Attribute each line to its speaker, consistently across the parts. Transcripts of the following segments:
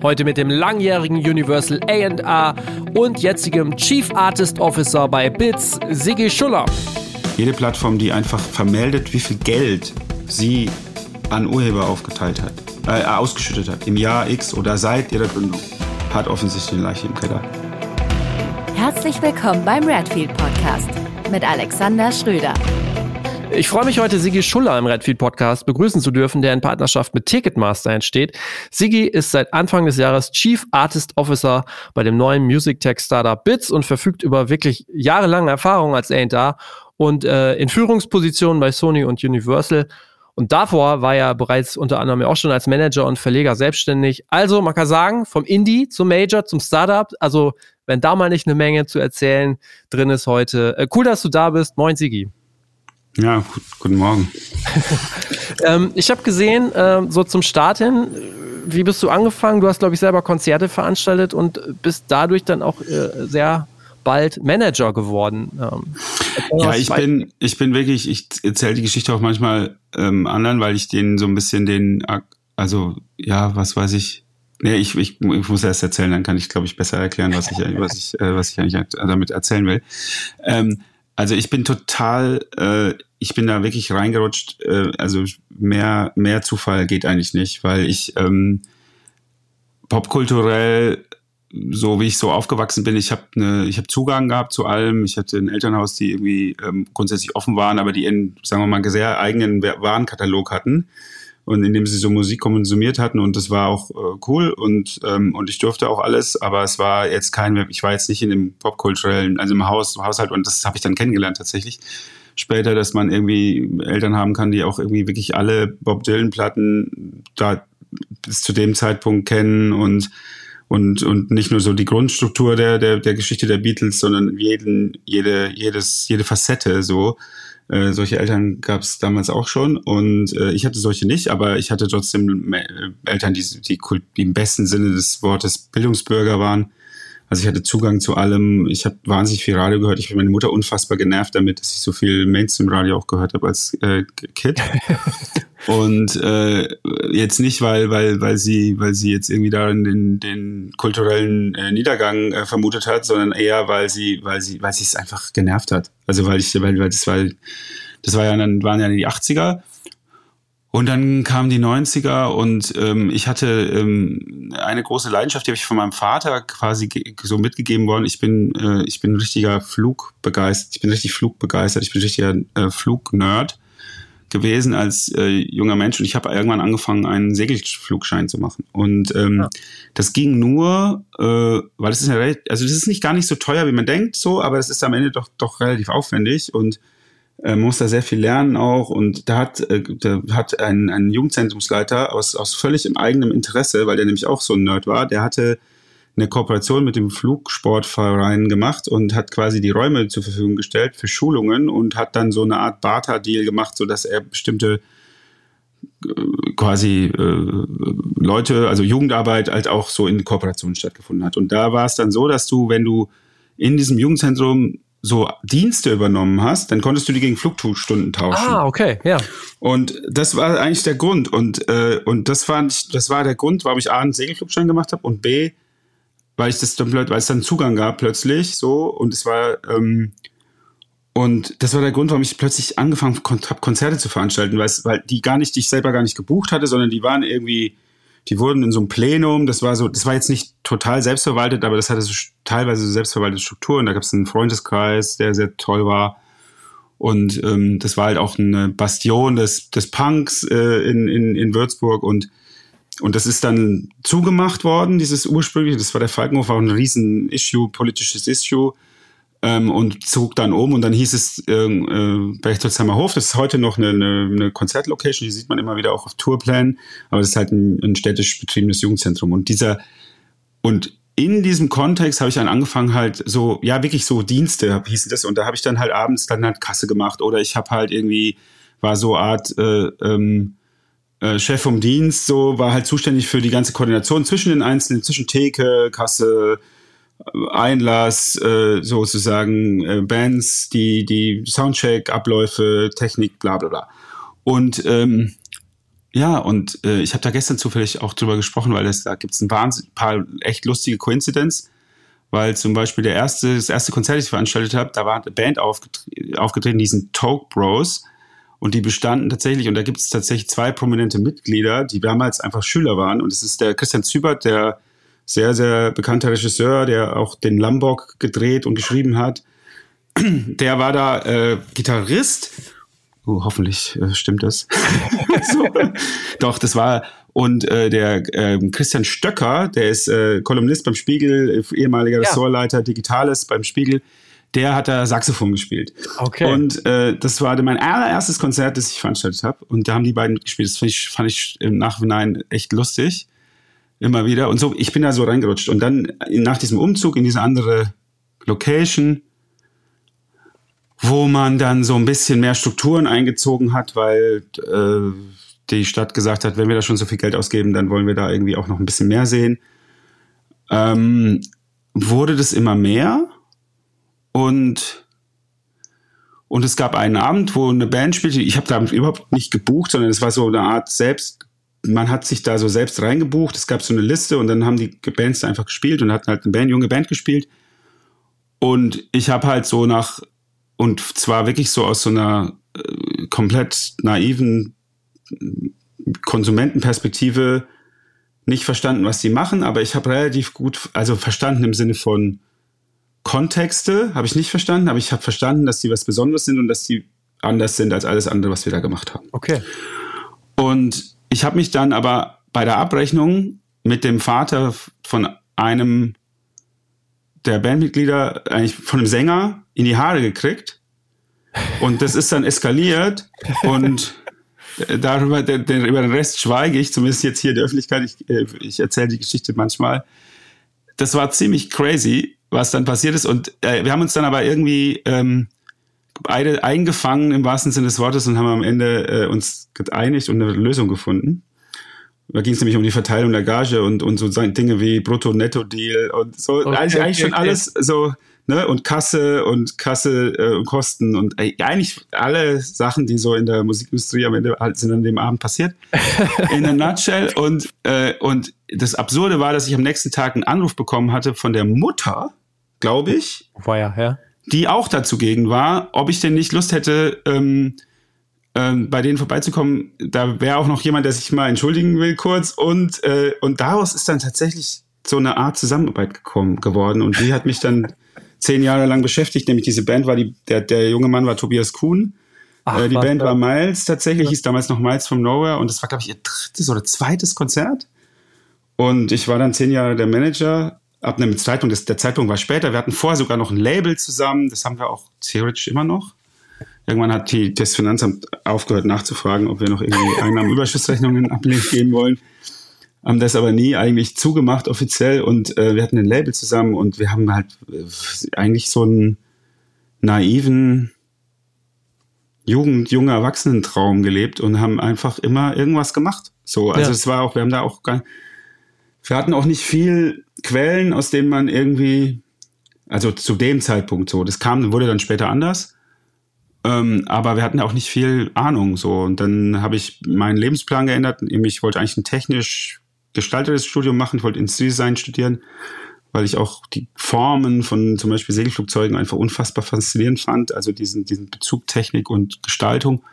Speaker 1: Heute mit dem langjährigen Universal A&R und jetzigem Chief Artist Officer bei BITS, Sigi Schuller.
Speaker 2: Jede Plattform, die einfach vermeldet, wie viel Geld sie an Urheber aufgeteilt hat, äh, ausgeschüttet hat, im Jahr X oder seit ihrer Gründung, hat offensichtlich eine Leiche im Keller.
Speaker 3: Herzlich willkommen beim Redfield Podcast mit Alexander Schröder.
Speaker 1: Ich freue mich heute, Sigi Schuller im Redfield Podcast begrüßen zu dürfen, der in Partnerschaft mit Ticketmaster entsteht. Sigi ist seit Anfang des Jahres Chief Artist Officer bei dem neuen Music Tech Startup Bits und verfügt über wirklich jahrelange Erfahrung als A&R und äh, in Führungspositionen bei Sony und Universal. Und davor war er bereits unter anderem auch schon als Manager und Verleger selbstständig. Also man kann sagen, vom Indie zum Major zum Startup. Also wenn da mal nicht eine Menge zu erzählen drin ist heute. Äh, cool, dass du da bist. Moin, Sigi.
Speaker 2: Ja, guten Morgen.
Speaker 1: ähm, ich habe gesehen, äh, so zum Start hin, wie bist du angefangen? Du hast, glaube ich, selber Konzerte veranstaltet und bist dadurch dann auch äh, sehr bald Manager geworden. Ähm,
Speaker 2: ja, ich bin, ich bin wirklich, ich erzähle die Geschichte auch manchmal ähm, anderen, weil ich denen so ein bisschen den, also ja, was weiß ich, Nee, ich, ich, ich muss erst erzählen, dann kann ich, glaube ich, besser erklären, was ich, was ich, äh, was ich eigentlich damit erzählen will. Ähm, also ich bin total, äh, ich bin da wirklich reingerutscht. Äh, also mehr, mehr Zufall geht eigentlich nicht, weil ich ähm, popkulturell, so wie ich so aufgewachsen bin, ich habe ne, ich habe Zugang gehabt zu allem. Ich hatte ein Elternhaus, die irgendwie ähm, grundsätzlich offen waren, aber die in, sagen wir mal, sehr eigenen Warenkatalog hatten und in dem sie so Musik konsumiert hatten und das war auch äh, cool und ähm, und ich durfte auch alles, aber es war jetzt kein, ich war jetzt nicht in dem popkulturellen, also im Haus, Haushalt und das habe ich dann kennengelernt tatsächlich später, dass man irgendwie Eltern haben kann, die auch irgendwie wirklich alle Bob Dylan Platten da bis zu dem Zeitpunkt kennen und und und nicht nur so die Grundstruktur der der der Geschichte der Beatles, sondern jeden jede jedes jede Facette so. Äh, solche Eltern gab es damals auch schon und äh, ich hatte solche nicht, aber ich hatte trotzdem äh, Eltern, die, die, die im besten Sinne des Wortes Bildungsbürger waren also ich hatte Zugang zu allem. Ich habe wahnsinnig viel Radio gehört. Ich habe meine Mutter unfassbar genervt damit, dass ich so viel Mainstream-Radio auch gehört habe als äh, Kid. Und äh, jetzt nicht, weil, weil, weil sie, weil sie jetzt irgendwie darin den, den kulturellen äh, Niedergang äh, vermutet hat, sondern eher, weil sie, weil sie, weil sie es einfach genervt hat. Also weil ich, weil, weil das war, das war ja dann waren ja die 80er und dann kamen die 90er und ähm, ich hatte ähm, eine große Leidenschaft, die habe ich von meinem Vater quasi so mitgegeben worden. Ich bin, äh, ich bin richtiger Flugbegeistert, ich bin richtig flugbegeistert, ich bin ein richtiger äh, Flugnerd gewesen als äh, junger Mensch und ich habe irgendwann angefangen, einen Segelflugschein zu machen. Und ähm, ja. das ging nur, äh, weil es ist ja also das ist nicht gar nicht so teuer, wie man denkt, so, aber es ist am Ende doch doch relativ aufwendig und äh, muss da sehr viel lernen auch und da hat, äh, da hat ein, ein Jugendzentrumsleiter aus, aus völlig im eigenen Interesse, weil der nämlich auch so ein Nerd war, der hatte eine Kooperation mit dem Flugsportverein gemacht und hat quasi die Räume zur Verfügung gestellt für Schulungen und hat dann so eine Art Barter-Deal gemacht, so dass er bestimmte äh, quasi äh, Leute, also Jugendarbeit halt auch so in Kooperation stattgefunden hat. Und da war es dann so, dass du, wenn du in diesem Jugendzentrum so Dienste übernommen hast, dann konntest du die gegen Flugstunden tauschen.
Speaker 1: Ah, okay, ja.
Speaker 2: Und das war eigentlich der Grund. Und, äh, und das, war, das war der Grund, warum ich A, einen Segelflugschein gemacht habe und B, weil ich das dann weil es dann Zugang gab plötzlich so und es war ähm, und das war der Grund, warum ich plötzlich angefangen habe, Konzerte zu veranstalten, weil, weil die gar nicht, die ich selber gar nicht gebucht hatte, sondern die waren irgendwie die wurden in so einem Plenum, das war so, das war jetzt nicht total selbstverwaltet, aber das hatte so teilweise selbstverwaltete Strukturen. Da gab es einen Freundeskreis, der sehr toll war. Und ähm, das war halt auch eine Bastion des, des Punks äh, in, in, in Würzburg und und das ist dann zugemacht worden, dieses ursprüngliche, das war der Falkenhof, war ein riesen Issue, politisches Issue ähm, und zog dann um und dann hieß es äh, äh, Berchtolzheimer Hof, das ist heute noch eine, eine, eine Konzertlocation, die sieht man immer wieder auch auf Tourplänen, aber das ist halt ein, ein städtisch betriebenes Jugendzentrum. Und dieser und in diesem Kontext habe ich dann angefangen halt so, ja wirklich so Dienste hießen das. Und da habe ich dann halt abends dann halt Kasse gemacht oder ich habe halt irgendwie, war so Art äh, ähm, äh, Chef vom Dienst, so war halt zuständig für die ganze Koordination zwischen den einzelnen, zwischen Theke, Kasse, Einlass, äh, sozusagen äh, Bands, die, die Soundcheck, Abläufe, Technik, bla bla bla. Und ähm, Ja, und äh, ich habe da gestern zufällig auch drüber gesprochen, weil das, da gibt es ein paar, paar echt lustige Coincidence, weil zum Beispiel der erste, das erste Konzert, das ich veranstaltet habe, da war eine Band aufgetreten, aufgetreten, die sind Toke Bros. Und die bestanden tatsächlich, und da gibt es tatsächlich zwei prominente Mitglieder, die damals einfach Schüler waren. Und es ist der Christian Zübert, der sehr, sehr bekannter Regisseur, der auch den Lambok gedreht und geschrieben hat. Der war da äh, Gitarrist Oh, hoffentlich äh, stimmt das. so. Doch, das war. Und äh, der äh, Christian Stöcker, der ist äh, Kolumnist beim Spiegel, ehemaliger ja. Ressortleiter Digitales beim Spiegel, der hat da Saxophon gespielt. Okay. Und äh, das war mein allererstes Konzert, das ich veranstaltet habe. Und da haben die beiden mitgespielt. Das fand ich, fand ich im Nachhinein echt lustig. Immer wieder. Und so, ich bin da so reingerutscht. Und dann nach diesem Umzug in diese andere Location wo man dann so ein bisschen mehr Strukturen eingezogen hat, weil äh, die Stadt gesagt hat, wenn wir da schon so viel Geld ausgeben, dann wollen wir da irgendwie auch noch ein bisschen mehr sehen. Ähm, wurde das immer mehr und und es gab einen Abend, wo eine Band spielte. Ich habe da überhaupt nicht gebucht, sondern es war so eine Art selbst. Man hat sich da so selbst reingebucht. Es gab so eine Liste und dann haben die Bands einfach gespielt und hatten halt eine Band, junge Band gespielt. Und ich habe halt so nach und zwar wirklich so aus so einer äh, komplett naiven Konsumentenperspektive nicht verstanden, was sie machen, aber ich habe relativ gut, also verstanden im Sinne von Kontexte, habe ich nicht verstanden, aber ich habe verstanden, dass sie was Besonderes sind und dass sie anders sind als alles andere, was wir da gemacht haben.
Speaker 1: Okay.
Speaker 2: Und ich habe mich dann aber bei der Abrechnung mit dem Vater von einem der Bandmitglieder, eigentlich von einem Sänger, in die Haare gekriegt. Und das ist dann eskaliert und darüber, den, den, über den Rest schweige ich, zumindest jetzt hier in der Öffentlichkeit. Ich, äh, ich erzähle die Geschichte manchmal. Das war ziemlich crazy, was dann passiert ist. Und äh, wir haben uns dann aber irgendwie ähm, beide eingefangen im wahrsten Sinne des Wortes und haben am Ende äh, uns geeinigt und eine Lösung gefunden. Da ging es nämlich um die Verteilung der Gage und, und so Dinge wie Brutto-Netto-Deal und so. Okay, eigentlich, eigentlich schon okay. alles so, ne? Und Kasse und Kasse äh, und Kosten und äh, eigentlich alle Sachen, die so in der Musikindustrie am Ende halt sind an dem Abend passiert. in a nutshell. Und, äh, und das Absurde war, dass ich am nächsten Tag einen Anruf bekommen hatte von der Mutter, glaube ich.
Speaker 1: War ja, ja.
Speaker 2: Die auch dazu gegen war, ob ich denn nicht Lust hätte, ähm, ähm, bei denen vorbeizukommen. Da wäre auch noch jemand, der sich mal entschuldigen will kurz. Und, äh, und daraus ist dann tatsächlich so eine Art Zusammenarbeit gekommen, geworden. Und die hat mich dann zehn Jahre lang beschäftigt. Nämlich diese Band war die, der, der junge Mann war Tobias Kuhn. Ach, äh, die Band war Miles tatsächlich, ja. hieß damals noch Miles from Nowhere. Und das war, glaube ich, ihr drittes oder zweites Konzert. Und ich war dann zehn Jahre der Manager ab einem Zeitpunkt, das, der Zeitpunkt war später. Wir hatten vorher sogar noch ein Label zusammen, das haben wir auch theoretisch immer noch. Irgendwann hat die, das Finanzamt aufgehört nachzufragen, ob wir noch irgendwie Einnahmenüberschussrechnungen ablegen wollen. Haben das aber nie eigentlich zugemacht offiziell und äh, wir hatten ein Label zusammen und wir haben halt äh, eigentlich so einen naiven Jugend, junger Erwachsenentraum gelebt und haben einfach immer irgendwas gemacht. So, also ja. es war auch, wir haben da auch gar, wir hatten auch nicht viel Quellen, aus denen man irgendwie, also zu dem Zeitpunkt so, das kam, wurde dann später anders. Ähm, aber wir hatten auch nicht viel Ahnung so. Und dann habe ich meinen Lebensplan geändert. Ich wollte eigentlich ein technisch gestaltetes Studium machen. Ich wollte Industriedesign studieren, weil ich auch die Formen von zum Beispiel Segelflugzeugen einfach unfassbar faszinierend fand. Also diesen, diesen Bezug Technik und Gestaltung.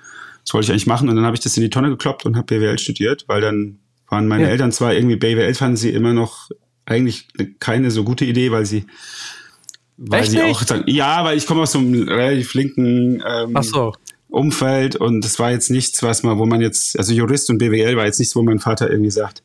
Speaker 2: Das wollte ich eigentlich machen. Und dann habe ich das in die Tonne gekloppt und habe BWL studiert, weil dann waren meine ja. Eltern zwar irgendwie BWL fanden sie immer noch eigentlich keine so gute Idee, weil sie weil Echt sie auch sagen, ja, weil ich komme aus so einem relativ linken ähm, so. Umfeld und das war jetzt nichts, was man, wo man jetzt, also Jurist und BWL war jetzt nichts, wo mein Vater irgendwie sagt,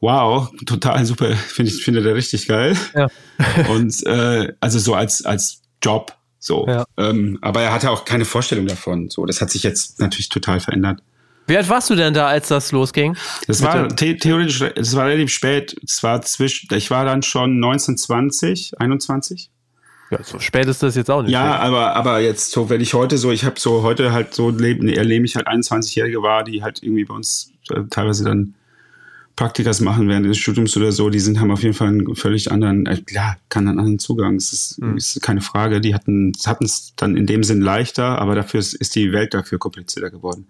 Speaker 2: wow, total super, finde ich, finde der richtig geil. Ja. und äh, also so als, als Job so. Ja. Ähm, aber er hatte auch keine Vorstellung davon. So, das hat sich jetzt natürlich total verändert.
Speaker 1: Wie alt warst du denn da, als das losging?
Speaker 2: Das war the theoretisch, es war relativ spät. Es war zwischen, ich war dann schon 1920, 21.
Speaker 1: Ja, so spät ist das jetzt auch nicht.
Speaker 2: Ja, aber, aber jetzt so, wenn ich heute so, ich habe so heute halt so leben, erlebe ich halt 21-Jährige war, die halt irgendwie bei uns äh, teilweise dann Praktikas machen während des Studiums oder so, die sind, haben auf jeden Fall einen völlig anderen, äh, klar, kann einen anderen Zugang. Das ist, mhm. ist keine Frage. Die hatten hatten es dann in dem Sinn leichter, aber dafür ist, ist die Welt dafür komplizierter geworden.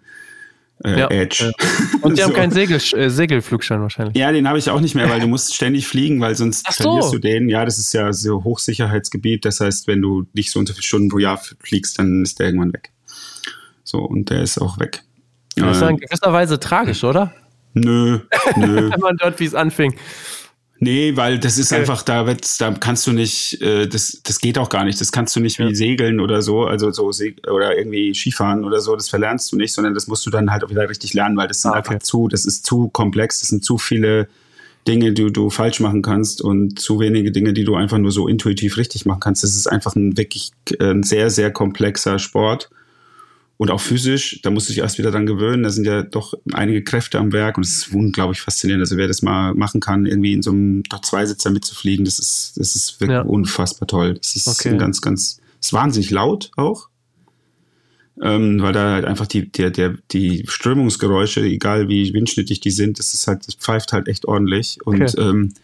Speaker 2: Äh, ja, Edge. Ja.
Speaker 1: Und die so. haben keinen Segel, äh, Segelflugschein wahrscheinlich.
Speaker 2: Ja, den habe ich auch nicht mehr, weil du musst ständig fliegen, weil sonst so. verlierst du den. Ja, das ist ja so Hochsicherheitsgebiet. Das heißt, wenn du nicht so unter viele Stunden pro Jahr fliegst, dann ist der irgendwann weg. So, und der ist auch weg.
Speaker 1: Das ist in gewisser Weise tragisch, oder?
Speaker 2: Nö, nö.
Speaker 1: wenn man dort, wie es anfing.
Speaker 2: Nee, weil das ist okay. einfach, da, da kannst du nicht, äh, das, das geht auch gar nicht. Das kannst du nicht wie ja. segeln oder so, also so oder irgendwie Skifahren oder so, das verlernst du nicht, sondern das musst du dann halt auch wieder richtig lernen, weil das sind ah, okay. einfach zu, das ist zu komplex, das sind zu viele Dinge, die du falsch machen kannst und zu wenige Dinge, die du einfach nur so intuitiv richtig machen kannst. Das ist einfach ein wirklich äh, ein sehr, sehr komplexer Sport und auch physisch, da musst du dich erst wieder dran gewöhnen. Da sind ja doch einige Kräfte am Werk und es ist unglaublich faszinierend. Also wer das mal machen kann, irgendwie in so einem doch Zweisitzer mitzufliegen, das ist, das ist wirklich ja. unfassbar toll. Das ist okay. ganz, ganz, ist wahnsinnig laut auch. Ähm, weil da halt einfach die, der, der, die Strömungsgeräusche, egal wie windschnittig die sind, das ist halt, das pfeift halt echt ordentlich. Und okay. ähm,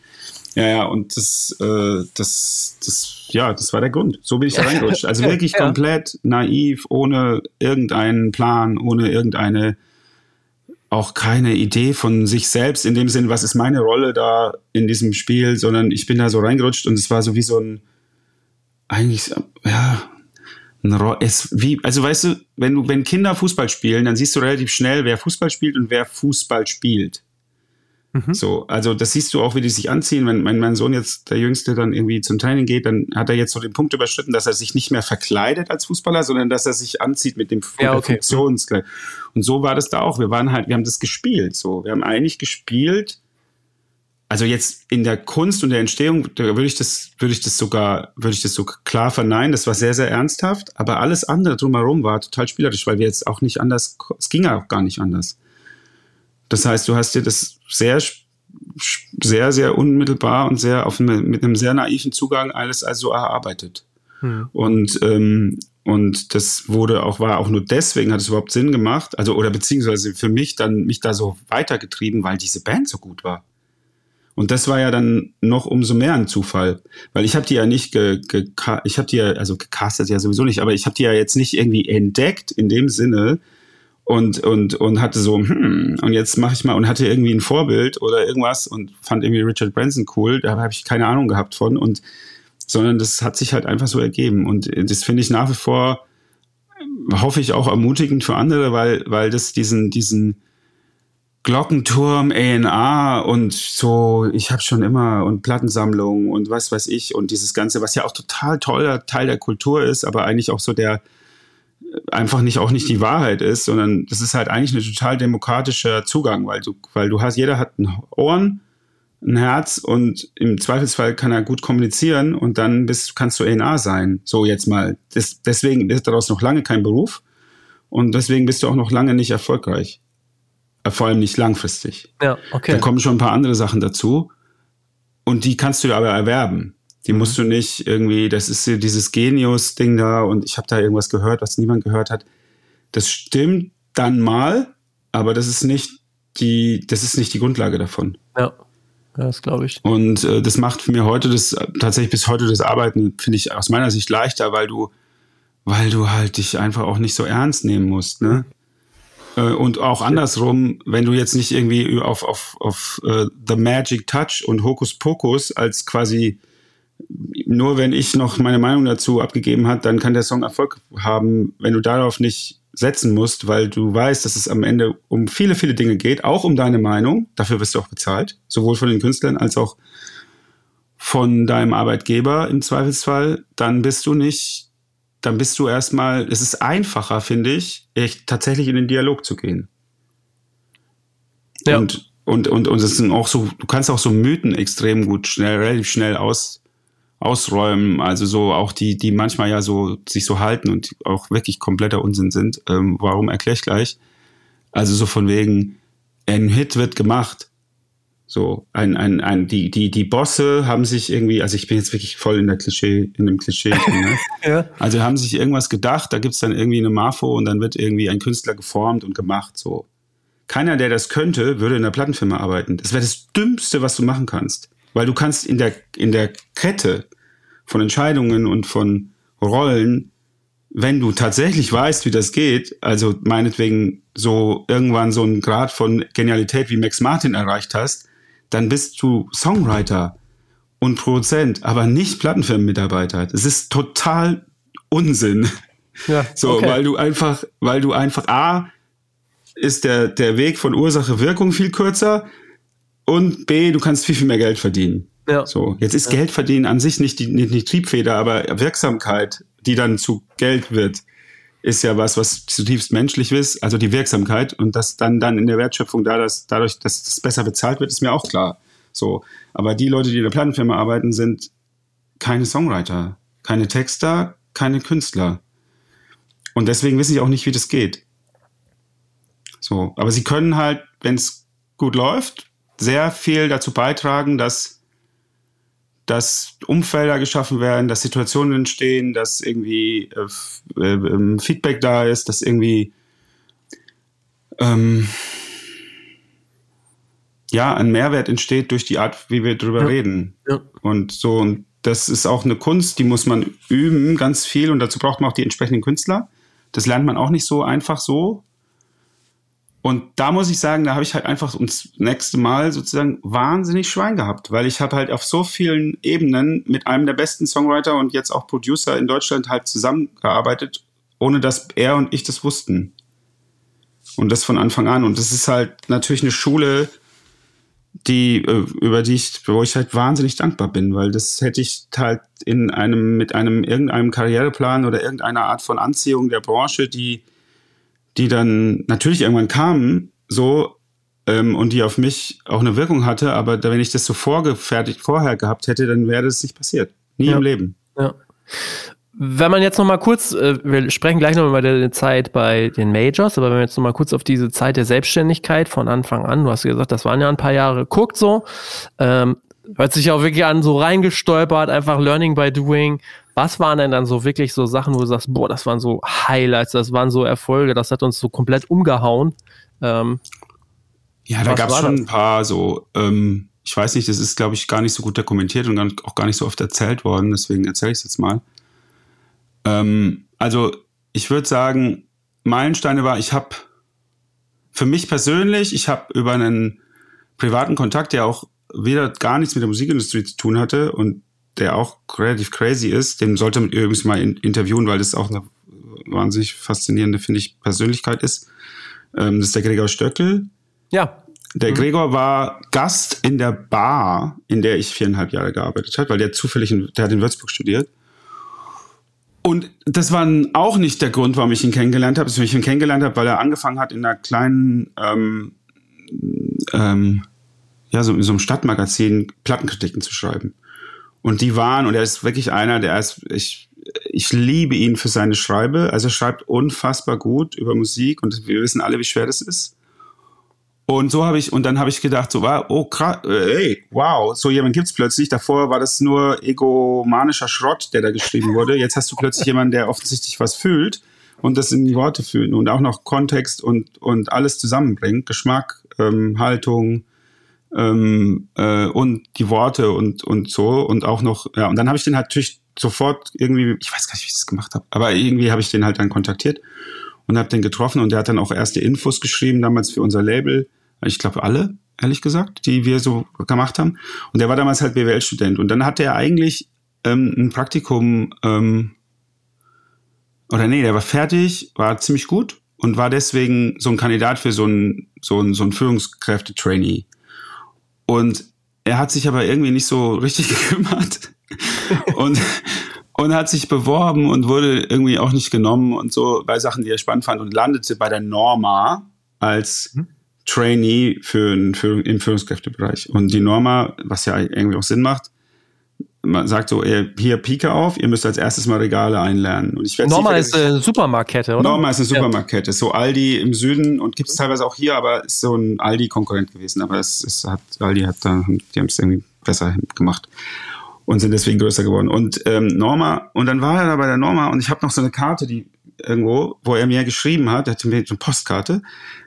Speaker 2: ja, ja, und das, äh, das, das, ja, das war der Grund. So bin ich da reingerutscht. Also wirklich ja. komplett naiv, ohne irgendeinen Plan, ohne irgendeine, auch keine Idee von sich selbst in dem Sinn, was ist meine Rolle da in diesem Spiel, sondern ich bin da so reingerutscht und es war so wie so ein, eigentlich, ja, ein es, wie, also weißt du, wenn du, wenn Kinder Fußball spielen, dann siehst du relativ schnell, wer Fußball spielt und wer Fußball spielt. Mhm. So, also das siehst du auch, wie die sich anziehen. Wenn mein, mein Sohn jetzt, der Jüngste, dann irgendwie zum Training geht, dann hat er jetzt so den Punkt überschritten, dass er sich nicht mehr verkleidet als Fußballer, sondern dass er sich anzieht mit dem
Speaker 1: ja, okay.
Speaker 2: Funktionskleid. Und so war das da auch. Wir waren halt, wir haben das gespielt. So, wir haben eigentlich gespielt. Also jetzt in der Kunst und der Entstehung, da würde ich das, würde ich das sogar, würde ich das so klar verneinen. Das war sehr, sehr ernsthaft. Aber alles andere drumherum war total spielerisch, weil wir jetzt auch nicht anders, es ging ja auch gar nicht anders. Das heißt, du hast dir das sehr, sehr, sehr unmittelbar und sehr auf, mit einem sehr naiven Zugang alles also erarbeitet. Hm. Und, ähm, und das wurde auch, war auch nur deswegen, hat es überhaupt Sinn gemacht, also, oder beziehungsweise für mich dann, mich da so weitergetrieben, weil diese Band so gut war. Und das war ja dann noch umso mehr ein Zufall, weil ich habe die ja nicht, ge, ge, ich habe die ja, also gecastet ja sowieso nicht, aber ich habe die ja jetzt nicht irgendwie entdeckt in dem Sinne, und, und, und hatte so, hm, und jetzt mache ich mal und hatte irgendwie ein Vorbild oder irgendwas und fand irgendwie Richard Branson cool, da habe ich keine Ahnung gehabt von und sondern das hat sich halt einfach so ergeben. Und das finde ich nach wie vor hoffe ich auch ermutigend für andere, weil weil das diesen diesen Glockenturm, A&A und so, ich habe schon immer und Plattensammlung und was weiß ich und dieses ganze, was ja auch total toller Teil der Kultur ist, aber eigentlich auch so der einfach nicht auch nicht die Wahrheit ist, sondern das ist halt eigentlich ein total demokratischer Zugang, weil du, weil du hast, jeder hat ein Ohren, ein Herz und im Zweifelsfall kann er gut kommunizieren und dann bist, kannst du ENA sein. So jetzt mal. Das, deswegen ist daraus noch lange kein Beruf und deswegen bist du auch noch lange nicht erfolgreich. Äh, vor allem nicht langfristig.
Speaker 1: Ja, okay.
Speaker 2: Da kommen schon ein paar andere Sachen dazu und die kannst du aber erwerben. Die mhm. musst du nicht irgendwie, das ist dieses Genius-Ding da und ich habe da irgendwas gehört, was niemand gehört hat. Das stimmt dann mal, aber das ist nicht die, das ist nicht die Grundlage davon.
Speaker 1: Ja. Das glaube ich.
Speaker 2: Und äh, das macht mir heute das, tatsächlich bis heute das Arbeiten, finde ich aus meiner Sicht leichter, weil du, weil du halt dich einfach auch nicht so ernst nehmen musst, ne? Äh, und auch andersrum, wenn du jetzt nicht irgendwie auf, auf, auf uh, The Magic Touch und Hokus Pokus als quasi nur wenn ich noch meine Meinung dazu abgegeben hat, dann kann der Song Erfolg haben, wenn du darauf nicht setzen musst, weil du weißt, dass es am Ende um viele, viele Dinge geht, auch um deine Meinung. Dafür wirst du auch bezahlt, sowohl von den Künstlern als auch von deinem Arbeitgeber im Zweifelsfall. Dann bist du nicht, dann bist du erstmal, es ist einfacher, finde ich, echt tatsächlich in den Dialog zu gehen. Ja. Und, und, und, und es sind auch so, du kannst auch so Mythen extrem gut schnell, relativ schnell aus, ausräumen, also so auch die, die manchmal ja so sich so halten und auch wirklich kompletter Unsinn sind. Ähm, warum erkläre ich gleich? Also so von wegen, ein Hit wird gemacht. So, ein, ein, ein, die, die, die Bosse haben sich irgendwie, also ich bin jetzt wirklich voll in der Klischee, in dem Klischee. ne? ja. Also haben sich irgendwas gedacht, da gibt's dann irgendwie eine Marfo und dann wird irgendwie ein Künstler geformt und gemacht. So. Keiner, der das könnte, würde in der Plattenfirma arbeiten. Das wäre das Dümmste, was du machen kannst. Weil du kannst in der, in der Kette von Entscheidungen und von Rollen wenn du tatsächlich weißt, wie das geht, also meinetwegen so irgendwann so einen Grad von Genialität wie Max Martin erreicht hast, dann bist du Songwriter und Produzent, aber nicht Plattenfirmenmitarbeiter. Das ist total Unsinn. Ja, so, okay. weil du einfach, weil du einfach A, ist der, der Weg von Ursache Wirkung viel kürzer und B, du kannst viel, viel mehr Geld verdienen. Ja. So, jetzt ist ja. Geld verdienen an sich nicht die, nicht die Triebfeder, aber Wirksamkeit, die dann zu Geld wird, ist ja was, was zutiefst menschlich ist, also die Wirksamkeit und dass dann dann in der Wertschöpfung da das, dadurch, dass das besser bezahlt wird, ist mir auch klar. So, aber die Leute, die in der Plattenfirma arbeiten, sind keine Songwriter, keine Texter, keine Künstler. Und deswegen wissen sie auch nicht, wie das geht. So, aber sie können halt, wenn es gut läuft, sehr viel dazu beitragen, dass dass Umfelder geschaffen werden, dass Situationen entstehen, dass irgendwie äh, äh, ähm, Feedback da ist, dass irgendwie ähm, ja ein Mehrwert entsteht durch die Art, wie wir drüber ja. reden. Ja. Und so und das ist auch eine Kunst, die muss man üben, ganz viel und dazu braucht man auch die entsprechenden Künstler. Das lernt man auch nicht so einfach so. Und da muss ich sagen, da habe ich halt einfach ums nächste Mal sozusagen wahnsinnig Schwein gehabt, weil ich habe halt auf so vielen Ebenen mit einem der besten Songwriter und jetzt auch Producer in Deutschland halt zusammengearbeitet, ohne dass er und ich das wussten. Und das von Anfang an. Und das ist halt natürlich eine Schule, die, äh, über die ich, wo ich halt wahnsinnig dankbar bin, weil das hätte ich halt in einem, mit einem, irgendeinem Karriereplan oder irgendeiner Art von Anziehung der Branche, die, die dann natürlich irgendwann kamen, so, ähm, und die auf mich auch eine Wirkung hatte, aber da, wenn ich das so vorgefertigt vorher gehabt hätte, dann wäre das nicht passiert. Nie ja. im Leben. Ja.
Speaker 1: Wenn man jetzt noch mal kurz, äh, wir sprechen gleich noch über die Zeit bei den Majors, aber wenn man jetzt noch mal kurz auf diese Zeit der Selbstständigkeit von Anfang an, du hast gesagt, das waren ja ein paar Jahre, guckt so, ähm, hört sich auch wirklich an, so reingestolpert, einfach Learning by Doing. Was waren denn dann so wirklich so Sachen, wo du sagst, boah, das waren so Highlights, das waren so Erfolge, das hat uns so komplett umgehauen? Ähm,
Speaker 2: ja, da gab es schon das? ein paar so, ähm, ich weiß nicht, das ist, glaube ich, gar nicht so gut dokumentiert und auch gar nicht so oft erzählt worden, deswegen erzähle ich es jetzt mal. Ähm, also, ich würde sagen, Meilensteine war, ich habe für mich persönlich, ich habe über einen privaten Kontakt, der auch weder gar nichts mit der Musikindustrie zu tun hatte und der auch relativ crazy ist, den sollte man übrigens mal in, interviewen, weil das auch eine wahnsinnig faszinierende, finde ich, Persönlichkeit ist. Ähm, das ist der Gregor Stöckel.
Speaker 1: Ja.
Speaker 2: Der mhm. Gregor war Gast in der Bar, in der ich viereinhalb Jahre gearbeitet habe, weil der zufällig, in, der hat in Würzburg studiert. Und das war auch nicht der Grund, warum ich ihn kennengelernt habe. Dass ich ihn kennengelernt habe, weil er angefangen hat, in einer kleinen, ähm, ähm, ja, so in so einem Stadtmagazin Plattenkritiken zu schreiben. Und die waren, und er ist wirklich einer, der ist, ich, ich liebe ihn für seine Schreibe. Also er schreibt unfassbar gut über Musik und wir wissen alle, wie schwer das ist. Und so habe ich, und dann habe ich gedacht, so war, oh krass, ey, wow, so jemand gibt's plötzlich. Davor war das nur egomanischer Schrott, der da geschrieben wurde. Jetzt hast du plötzlich jemanden, der offensichtlich was fühlt und das in die Worte fühlt und auch noch Kontext und, und alles zusammenbringt. Geschmack, ähm, Haltung, ähm, äh, und die Worte und, und so und auch noch, ja, und dann habe ich den halt natürlich sofort irgendwie, ich weiß gar nicht, wie ich das gemacht habe, aber irgendwie habe ich den halt dann kontaktiert und habe den getroffen und der hat dann auch erste Infos geschrieben, damals für unser Label, ich glaube alle, ehrlich gesagt, die wir so gemacht haben. Und der war damals halt BWL-Student und dann hatte er eigentlich ähm, ein Praktikum, ähm, oder nee, der war fertig, war ziemlich gut und war deswegen so ein Kandidat für so ein, so ein, so ein Führungskräfte-Trainee. Und er hat sich aber irgendwie nicht so richtig gekümmert und, und hat sich beworben und wurde irgendwie auch nicht genommen und so bei Sachen, die er spannend fand und landete bei der Norma als mhm. Trainee für, für, im Führungskräftebereich. Und die Norma, was ja irgendwie auch Sinn macht, man sagt so, hier Pike auf, ihr müsst als erstes mal Regale einlernen. Und ich
Speaker 1: Norma ist eine Supermarktkette, oder?
Speaker 2: Norma ist eine Supermarktkette. So Aldi im Süden und gibt es teilweise auch hier, aber ist so ein Aldi-Konkurrent gewesen. Aber es, es hat, Aldi hat da, die haben es irgendwie besser gemacht und sind deswegen größer geworden. Und ähm, Norma, und dann war er da bei der Norma und ich habe noch so eine Karte, die irgendwo, wo er mir geschrieben hat, er hatte mir eine Postkarte,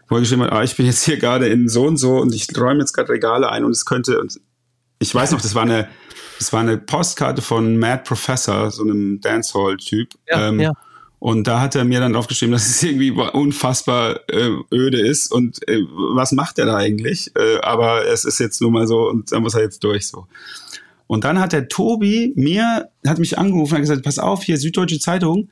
Speaker 2: wo er geschrieben hat, ah, ich bin jetzt hier gerade in so und so und ich räume jetzt gerade Regale ein und es könnte, und ich weiß noch, das war eine das war eine Postkarte von Mad Professor, so einem Dancehall-Typ. Ja, ähm, ja. Und da hat er mir dann aufgeschrieben, dass es irgendwie unfassbar äh, öde ist und äh, was macht er da eigentlich? Äh, aber es ist jetzt nun mal so und da muss er jetzt durch so. Und dann hat der Tobi mir, hat mich angerufen und gesagt, pass auf, hier Süddeutsche Zeitung,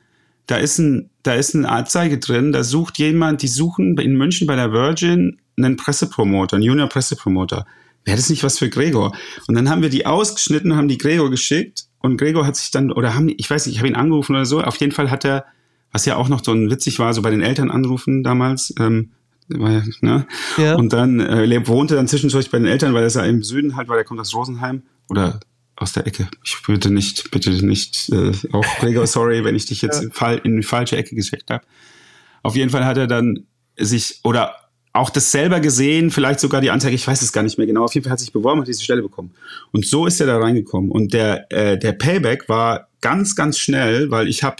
Speaker 2: da ist ein, da ist eine Anzeige drin, da sucht jemand, die suchen in München bei der Virgin einen Pressepromoter, einen Junior Pressepromoter. Wäre das nicht was für Gregor? Und dann haben wir die ausgeschnitten, haben die Gregor geschickt und Gregor hat sich dann, oder haben, ich weiß nicht, ich habe ihn angerufen oder so, auf jeden Fall hat er was ja auch noch so ein witzig war, so bei den Eltern anrufen damals. Ähm, war, ne? ja. Und dann äh, wohnte dann zwischendurch bei den Eltern, weil er ja im Süden halt war, der kommt aus Rosenheim oder aus der Ecke. Ich bitte nicht, bitte nicht, äh, auch Gregor, sorry, wenn ich dich jetzt ja. in die falsche Ecke geschickt habe. Auf jeden Fall hat er dann sich, oder auch das selber gesehen, vielleicht sogar die Anzeige, ich weiß es gar nicht mehr genau. Auf jeden Fall hat sich beworben, hat diese Stelle bekommen. Und so ist er da reingekommen. Und der, äh, der Payback war ganz, ganz schnell, weil ich habe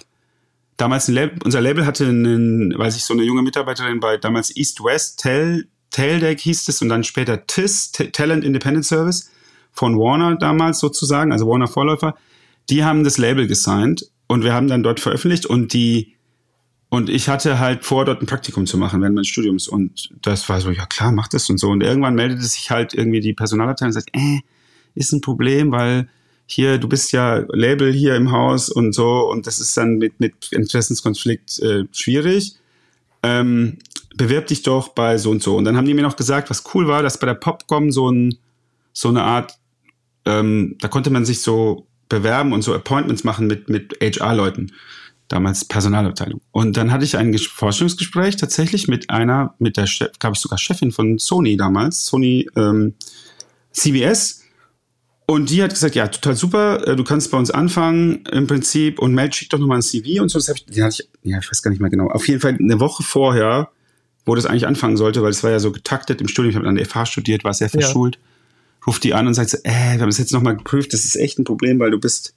Speaker 2: damals ein Label, unser Label hatte einen, weiß ich, so eine junge Mitarbeiterin bei damals East West, Tel, Teldeck hieß es und dann später TIS, Talent Independent Service von Warner damals sozusagen, also Warner Vorläufer. Die haben das Label gesigned und wir haben dann dort veröffentlicht und die, und ich hatte halt vor, dort ein Praktikum zu machen während meines Studiums. Und das war so, ja klar, mach das und so. Und irgendwann meldete sich halt irgendwie die Personalabteilung und sagt, äh, ist ein Problem, weil hier, du bist ja Label hier im Haus und so, und das ist dann mit, mit Interessenskonflikt äh, schwierig. Ähm, bewirb dich doch bei so und so. Und dann haben die mir noch gesagt, was cool war, dass bei der Popcom so, ein, so eine Art, ähm, da konnte man sich so bewerben und so Appointments machen mit, mit HR-Leuten, damals Personalabteilung. Und dann hatte ich ein Forschungsgespräch tatsächlich mit einer, mit der, glaube ich, sogar Chefin von Sony damals, Sony ähm, CBS und die hat gesagt, ja, total super, äh, du kannst bei uns anfangen im Prinzip und meld, schick doch nochmal ein CV und so. Das ich, hatte ich, ja, ich weiß gar nicht mehr genau. Auf jeden Fall eine Woche vorher, wo das eigentlich anfangen sollte, weil es war ja so getaktet im Studium. Ich habe an der FH studiert, war sehr verschult. Ja. Ruft die an und sagt so, äh, wir haben es jetzt nochmal geprüft, das ist echt ein Problem, weil du bist,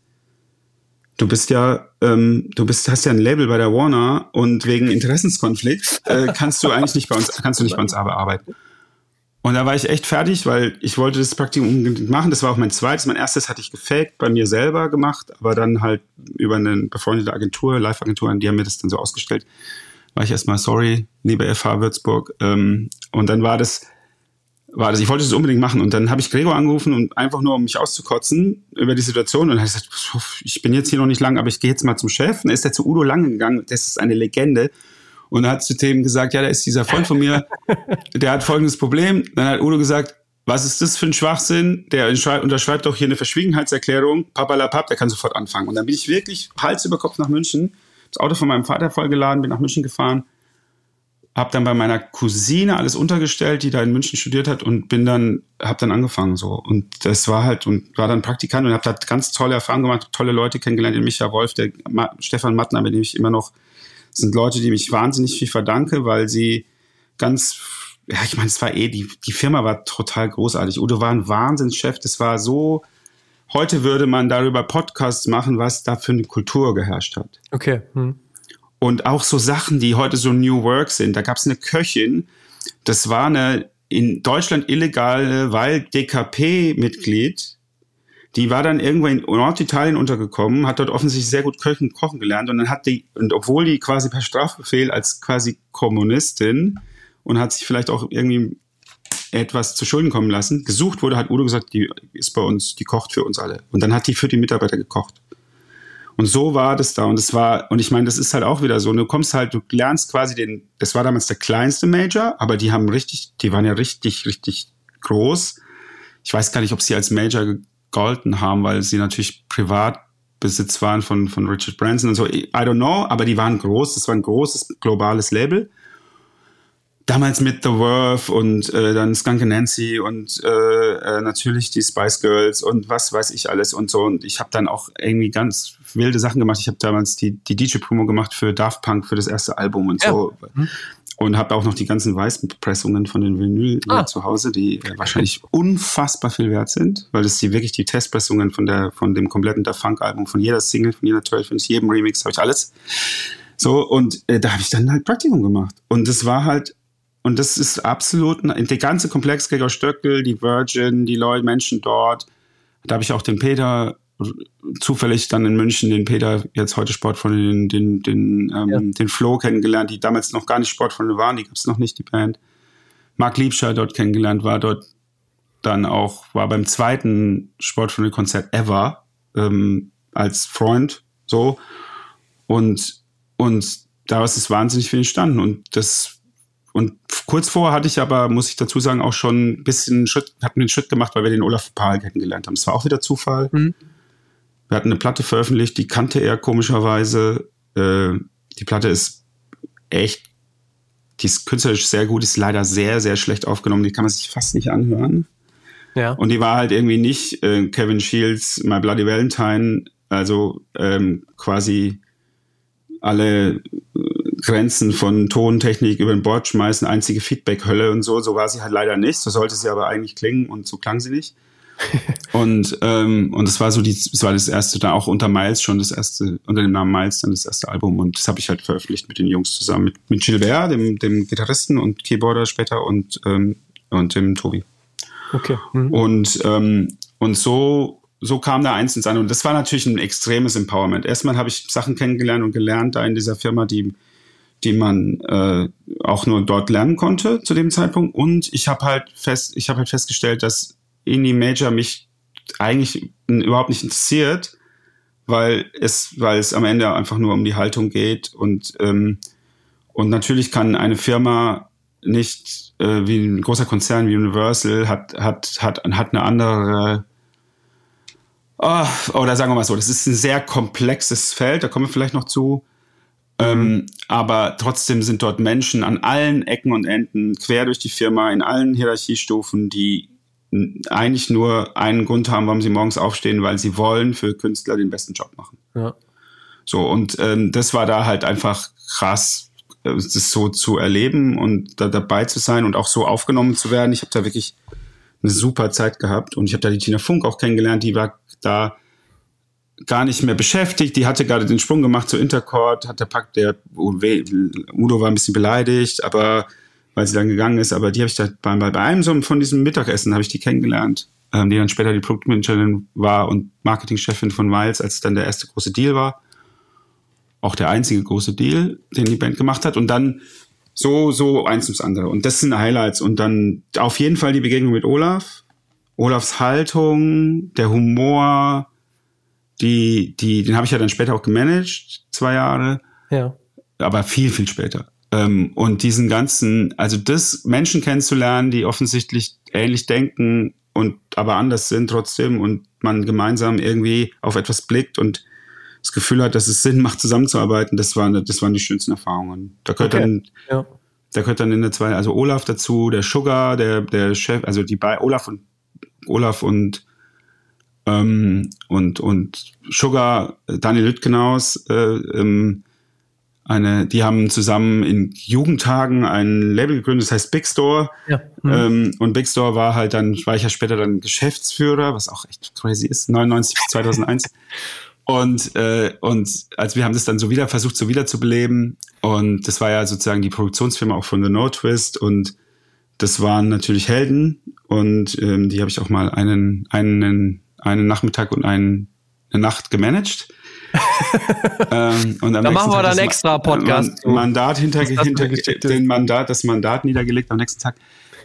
Speaker 2: du bist ja, ähm, du bist, hast ja ein Label bei der Warner und wegen Interessenskonflikt äh, kannst du eigentlich nicht bei uns, kannst du nicht bei uns arbeiten. Und da war ich echt fertig, weil ich wollte das Praktikum unbedingt machen. Das war auch mein zweites. Mein erstes hatte ich gefaked, bei mir selber gemacht, aber dann halt über eine befreundete Agentur, Live-Agentur, die haben mir das dann so ausgestellt. War ich erstmal sorry, liebe FH Würzburg. Ähm, und dann war das, war das, ich wollte das unbedingt machen. Und dann habe ich Gregor angerufen und einfach nur, um mich auszukotzen über die Situation. Und er hat gesagt, ich bin jetzt hier noch nicht lang, aber ich gehe jetzt mal zum Chef. Und dann ist er zu Udo Lang gegangen. Das ist eine Legende und hat zu Themen gesagt, ja, da ist dieser Freund von mir, der hat folgendes Problem. Dann hat Udo gesagt, was ist das für ein Schwachsinn? Der unterschreibt doch hier eine Verschwiegenheitserklärung. Papalapap, der kann sofort anfangen. Und dann bin ich wirklich Hals über Kopf nach München, das Auto von meinem Vater vollgeladen, bin nach München gefahren, habe dann bei meiner Cousine alles untergestellt, die da in München studiert hat und bin dann, habe dann angefangen so. Und das war halt, und war dann Praktikant und habe da ganz tolle Erfahrungen gemacht, tolle Leute kennengelernt, den Micha Wolf, der Ma Stefan Mattner, mit dem ich immer noch sind Leute, die mich wahnsinnig viel verdanke, weil sie ganz, ja, ich meine, es war eh, die, die Firma war total großartig. Udo war ein Wahnsinnschef. Das war so, heute würde man darüber Podcasts machen, was da für eine Kultur geherrscht hat.
Speaker 1: Okay. Hm.
Speaker 2: Und auch so Sachen, die heute so New Work sind. Da gab es eine Köchin, das war eine in Deutschland illegale, weil DKP-Mitglied, die war dann irgendwo in Norditalien untergekommen, hat dort offensichtlich sehr gut Köchen kochen gelernt und dann hat die, und obwohl die quasi per Strafbefehl als quasi Kommunistin und hat sich vielleicht auch irgendwie etwas zu Schulden kommen lassen, gesucht wurde, hat Udo gesagt, die ist bei uns, die kocht für uns alle. Und dann hat die für die Mitarbeiter gekocht. Und so war das da. Und es war, und ich meine, das ist halt auch wieder so. Du kommst halt, du lernst quasi den, das war damals der kleinste Major, aber die haben richtig, die waren ja richtig, richtig groß. Ich weiß gar nicht, ob sie als Major gegolten haben, weil sie natürlich Privatbesitz waren von, von Richard Branson und so. I don't know, aber die waren groß. Das war ein großes globales Label. Damals mit The Worth und äh, dann Skunk Nancy und äh, äh, natürlich die Spice Girls und was weiß ich alles und so. Und ich habe dann auch irgendwie ganz wilde Sachen gemacht. Ich habe damals die, die DJ-Promo gemacht für Daft Punk für das erste Album und ja. so. Mhm und habe auch noch die ganzen Weißpressungen von den Vinyl ah. zu Hause, die äh, wahrscheinlich unfassbar viel wert sind, weil das die wirklich die Testpressungen von der von dem kompletten Da Funk Album, von jeder Single, von jeder 12 von jedem Remix habe ich alles. So und äh, da habe ich dann halt Praktikum gemacht und das war halt und das ist absolut der ganze Komplex Gregor Stöckel, die Virgin, die Leute Menschen dort. Da habe ich auch den Peter zufällig dann in München den Peter, jetzt heute Sportfreunde, den, den, den, ähm, ja. den Flo kennengelernt, die damals noch gar nicht Sportfreunde waren, die gab es noch nicht, die Band. Mark Liebscher dort kennengelernt, war dort dann auch, war beim zweiten Sportfreunde-Konzert ever ähm, als Freund so. Und, und daraus ist wahnsinnig viel entstanden. Und das, und kurz vorher hatte ich aber, muss ich dazu sagen, auch schon ein bisschen Schritt, hatten wir einen Schritt gemacht, weil wir den Olaf Pahl kennengelernt haben. Das war auch wieder Zufall. Mhm. Wir hatten eine Platte veröffentlicht, die kannte er komischerweise. Äh, die Platte ist echt, die ist künstlerisch sehr gut, ist leider sehr, sehr schlecht aufgenommen. Die kann man sich fast nicht anhören. Ja. Und die war halt irgendwie nicht äh, Kevin Shields, My Bloody Valentine, also ähm, quasi alle Grenzen von Tontechnik über den Bord schmeißen, einzige Feedback-Hölle und so. So war sie halt leider nicht. So sollte sie aber eigentlich klingen und so klang sie nicht. und ähm, und es war so die, es war das erste, da auch unter Miles schon das erste, unter dem Namen Miles dann das erste Album und das habe ich halt veröffentlicht mit den Jungs zusammen, mit, mit Gilbert, dem, dem Gitarristen und Keyboarder später und ähm, und dem Tobi. Okay. Mhm. Und ähm, und so so kam da eins ins andere und das war natürlich ein extremes Empowerment. Erstmal habe ich Sachen kennengelernt und gelernt da in dieser Firma, die die man äh, auch nur dort lernen konnte zu dem Zeitpunkt und ich habe halt fest ich habe halt festgestellt, dass Indie Major mich eigentlich überhaupt nicht interessiert, weil es, weil es am Ende einfach nur um die Haltung geht und ähm, und natürlich kann eine Firma nicht äh, wie ein großer Konzern wie Universal hat hat hat hat eine andere oh, oder sagen wir mal so, das ist ein sehr komplexes Feld, da kommen wir vielleicht noch zu. Ähm, aber trotzdem sind dort Menschen an allen Ecken und Enden, quer durch die Firma, in allen Hierarchiestufen, die eigentlich nur einen Grund haben, warum sie morgens aufstehen, weil sie wollen für Künstler den besten Job machen. Ja. So, und ähm, das war da halt einfach krass, äh, das so zu erleben und da dabei zu sein und auch so aufgenommen zu werden. Ich habe da wirklich eine super Zeit gehabt und ich habe da die Tina Funk auch kennengelernt, die war da gar nicht mehr beschäftigt, die hatte gerade den Sprung gemacht zu Intercord, hat der Pakt, der Udo war ein bisschen beleidigt, aber weil sie dann gegangen ist. Aber die habe ich da bei, bei einem so von diesem Mittagessen habe ich die kennengelernt, ähm, die dann später die Produktmanagerin war und Marketingchefin von Miles, als dann der erste große Deal war. Auch der einzige große Deal, den die Band gemacht hat. Und dann so, so eins ums andere. Und das sind Highlights. Und dann auf jeden Fall die Begegnung mit Olaf. Olafs Haltung, der Humor, die, die, den habe ich ja dann später auch gemanagt, zwei Jahre. Ja. Aber viel, viel später. Ähm, und diesen ganzen, also das Menschen kennenzulernen, die offensichtlich ähnlich denken und aber anders sind trotzdem und man gemeinsam irgendwie auf etwas blickt und das Gefühl hat, dass es Sinn macht, zusammenzuarbeiten, das waren, das waren die schönsten Erfahrungen. Da gehört okay. dann, ja. da gehört dann in der zwei, also Olaf dazu, der Sugar, der, der Chef, also die bei Olaf und Olaf und ähm, und und Sugar, Daniel Lüttgenhaus, äh, ähm, eine, die haben zusammen in Jugendtagen ein Label gegründet, das heißt Big Store. Ja. Mhm. Ähm, und Big Store war halt dann, war ich ja später dann Geschäftsführer, was auch echt crazy ist, 99 bis 2001. und, äh, und als wir haben das dann so wieder versucht, so wieder zu beleben. Und das war ja sozusagen die Produktionsfirma auch von The No Twist. Und das waren natürlich Helden. Und ähm, die habe ich auch mal einen, einen, einen Nachmittag und einen, eine Nacht gemanagt
Speaker 1: ähm, und da machen wir dann extra Podcast.
Speaker 2: Mandat hinter, hinter den Mandat, das Mandat niedergelegt am nächsten Tag.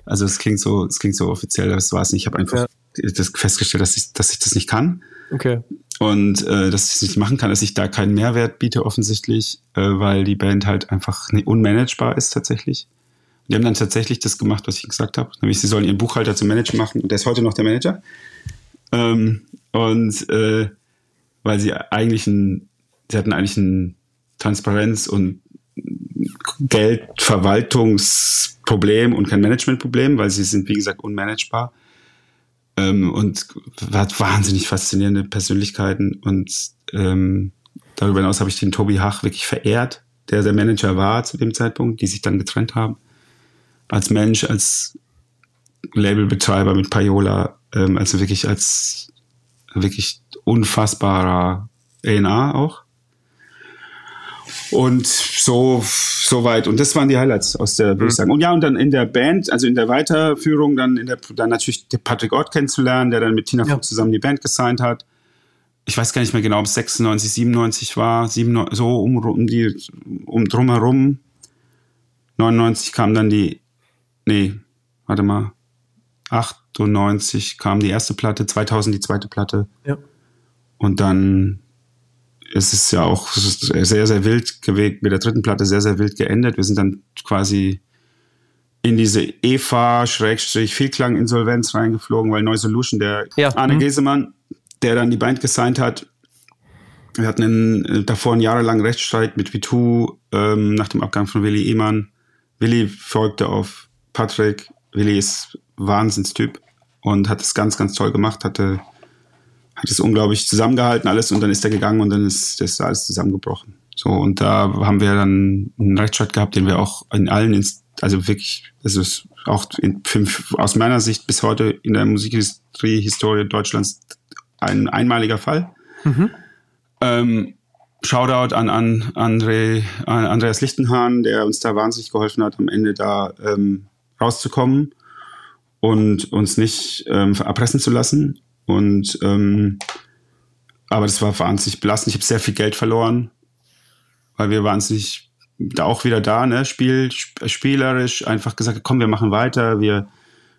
Speaker 2: Also es klingt so, es klingt so offiziell, das war es nicht. Ich habe einfach ja. das festgestellt, dass ich, dass ich das nicht kann. Okay. Und äh, dass ich es nicht machen kann, dass ich da keinen Mehrwert biete offensichtlich, äh, weil die Band halt einfach unmanagebar ist tatsächlich. Die haben dann tatsächlich das gemacht, was ich gesagt habe, nämlich sie sollen ihren Buchhalter zum Manager machen und der ist heute noch der Manager. Ähm, und äh, weil sie eigentlich ein, sie hatten eigentlich ein Transparenz- und Geldverwaltungsproblem und kein Managementproblem, weil sie sind, wie gesagt, unmanagebar. Ähm, und hat wahnsinnig faszinierende Persönlichkeiten. Und ähm, darüber hinaus habe ich den Tobi Hach wirklich verehrt, der der Manager war zu dem Zeitpunkt, die sich dann getrennt haben. Als Mensch, als Labelbetreiber mit Payola, ähm, also wirklich als wirklich unfassbarer A&R auch. Und so, so weit. Und das waren die Highlights aus der, würde ich mhm. sagen. Und ja, und dann in der Band, also in der Weiterführung, dann in der, dann natürlich Patrick Ott kennenzulernen, der dann mit Tina ja. Fuchs zusammen die Band gesigned hat. ich weiß gar nicht mehr genau, ob es 96, 97 war, 97, so um, um die, um drumherum. 99 kam dann die, nee, warte mal, 98 kam die erste Platte, 2000 die zweite Platte.
Speaker 1: Ja.
Speaker 2: Und dann ist es ja auch sehr, sehr wild gewegt, mit der dritten Platte sehr, sehr wild geendet. Wir sind dann quasi in diese EFA-Vielklang-Insolvenz reingeflogen, weil Neu Solution, der
Speaker 1: Ja.
Speaker 2: Arne
Speaker 1: Mhm.
Speaker 2: Gesemann, der dann die Band gesigned hat, wir hatten einen, äh, davor einen jahrelangen Rechtsstreit mit V2 ähm, nach dem Abgang von Willi Ehmann. Willi folgte auf Patrick. Willi ist Wahnsinnstyp und hat es ganz, ganz toll gemacht, hatte, hat es unglaublich zusammengehalten alles und dann ist er gegangen und dann ist das alles zusammengebrochen. So, und da haben wir dann einen Rechtsstreit gehabt, den wir auch in allen, Inst also wirklich, das ist auch in, aus meiner Sicht bis heute in der Musikhistorie Historie Deutschlands ein einmaliger Fall. Ähm, Shoutout an, an, André, an Andreas Lichtenhahn, der uns da wahnsinnig geholfen hat, am Ende da ähm, rauszukommen und uns nicht ähm, erpressen zu lassen. Und ähm, aber das war wahnsinnig belastend. Ich habe sehr viel Geld verloren, weil wir wahnsinnig da auch wieder da, ne, Spiel, sp- spielerisch einfach gesagt, komm, wir machen weiter, wir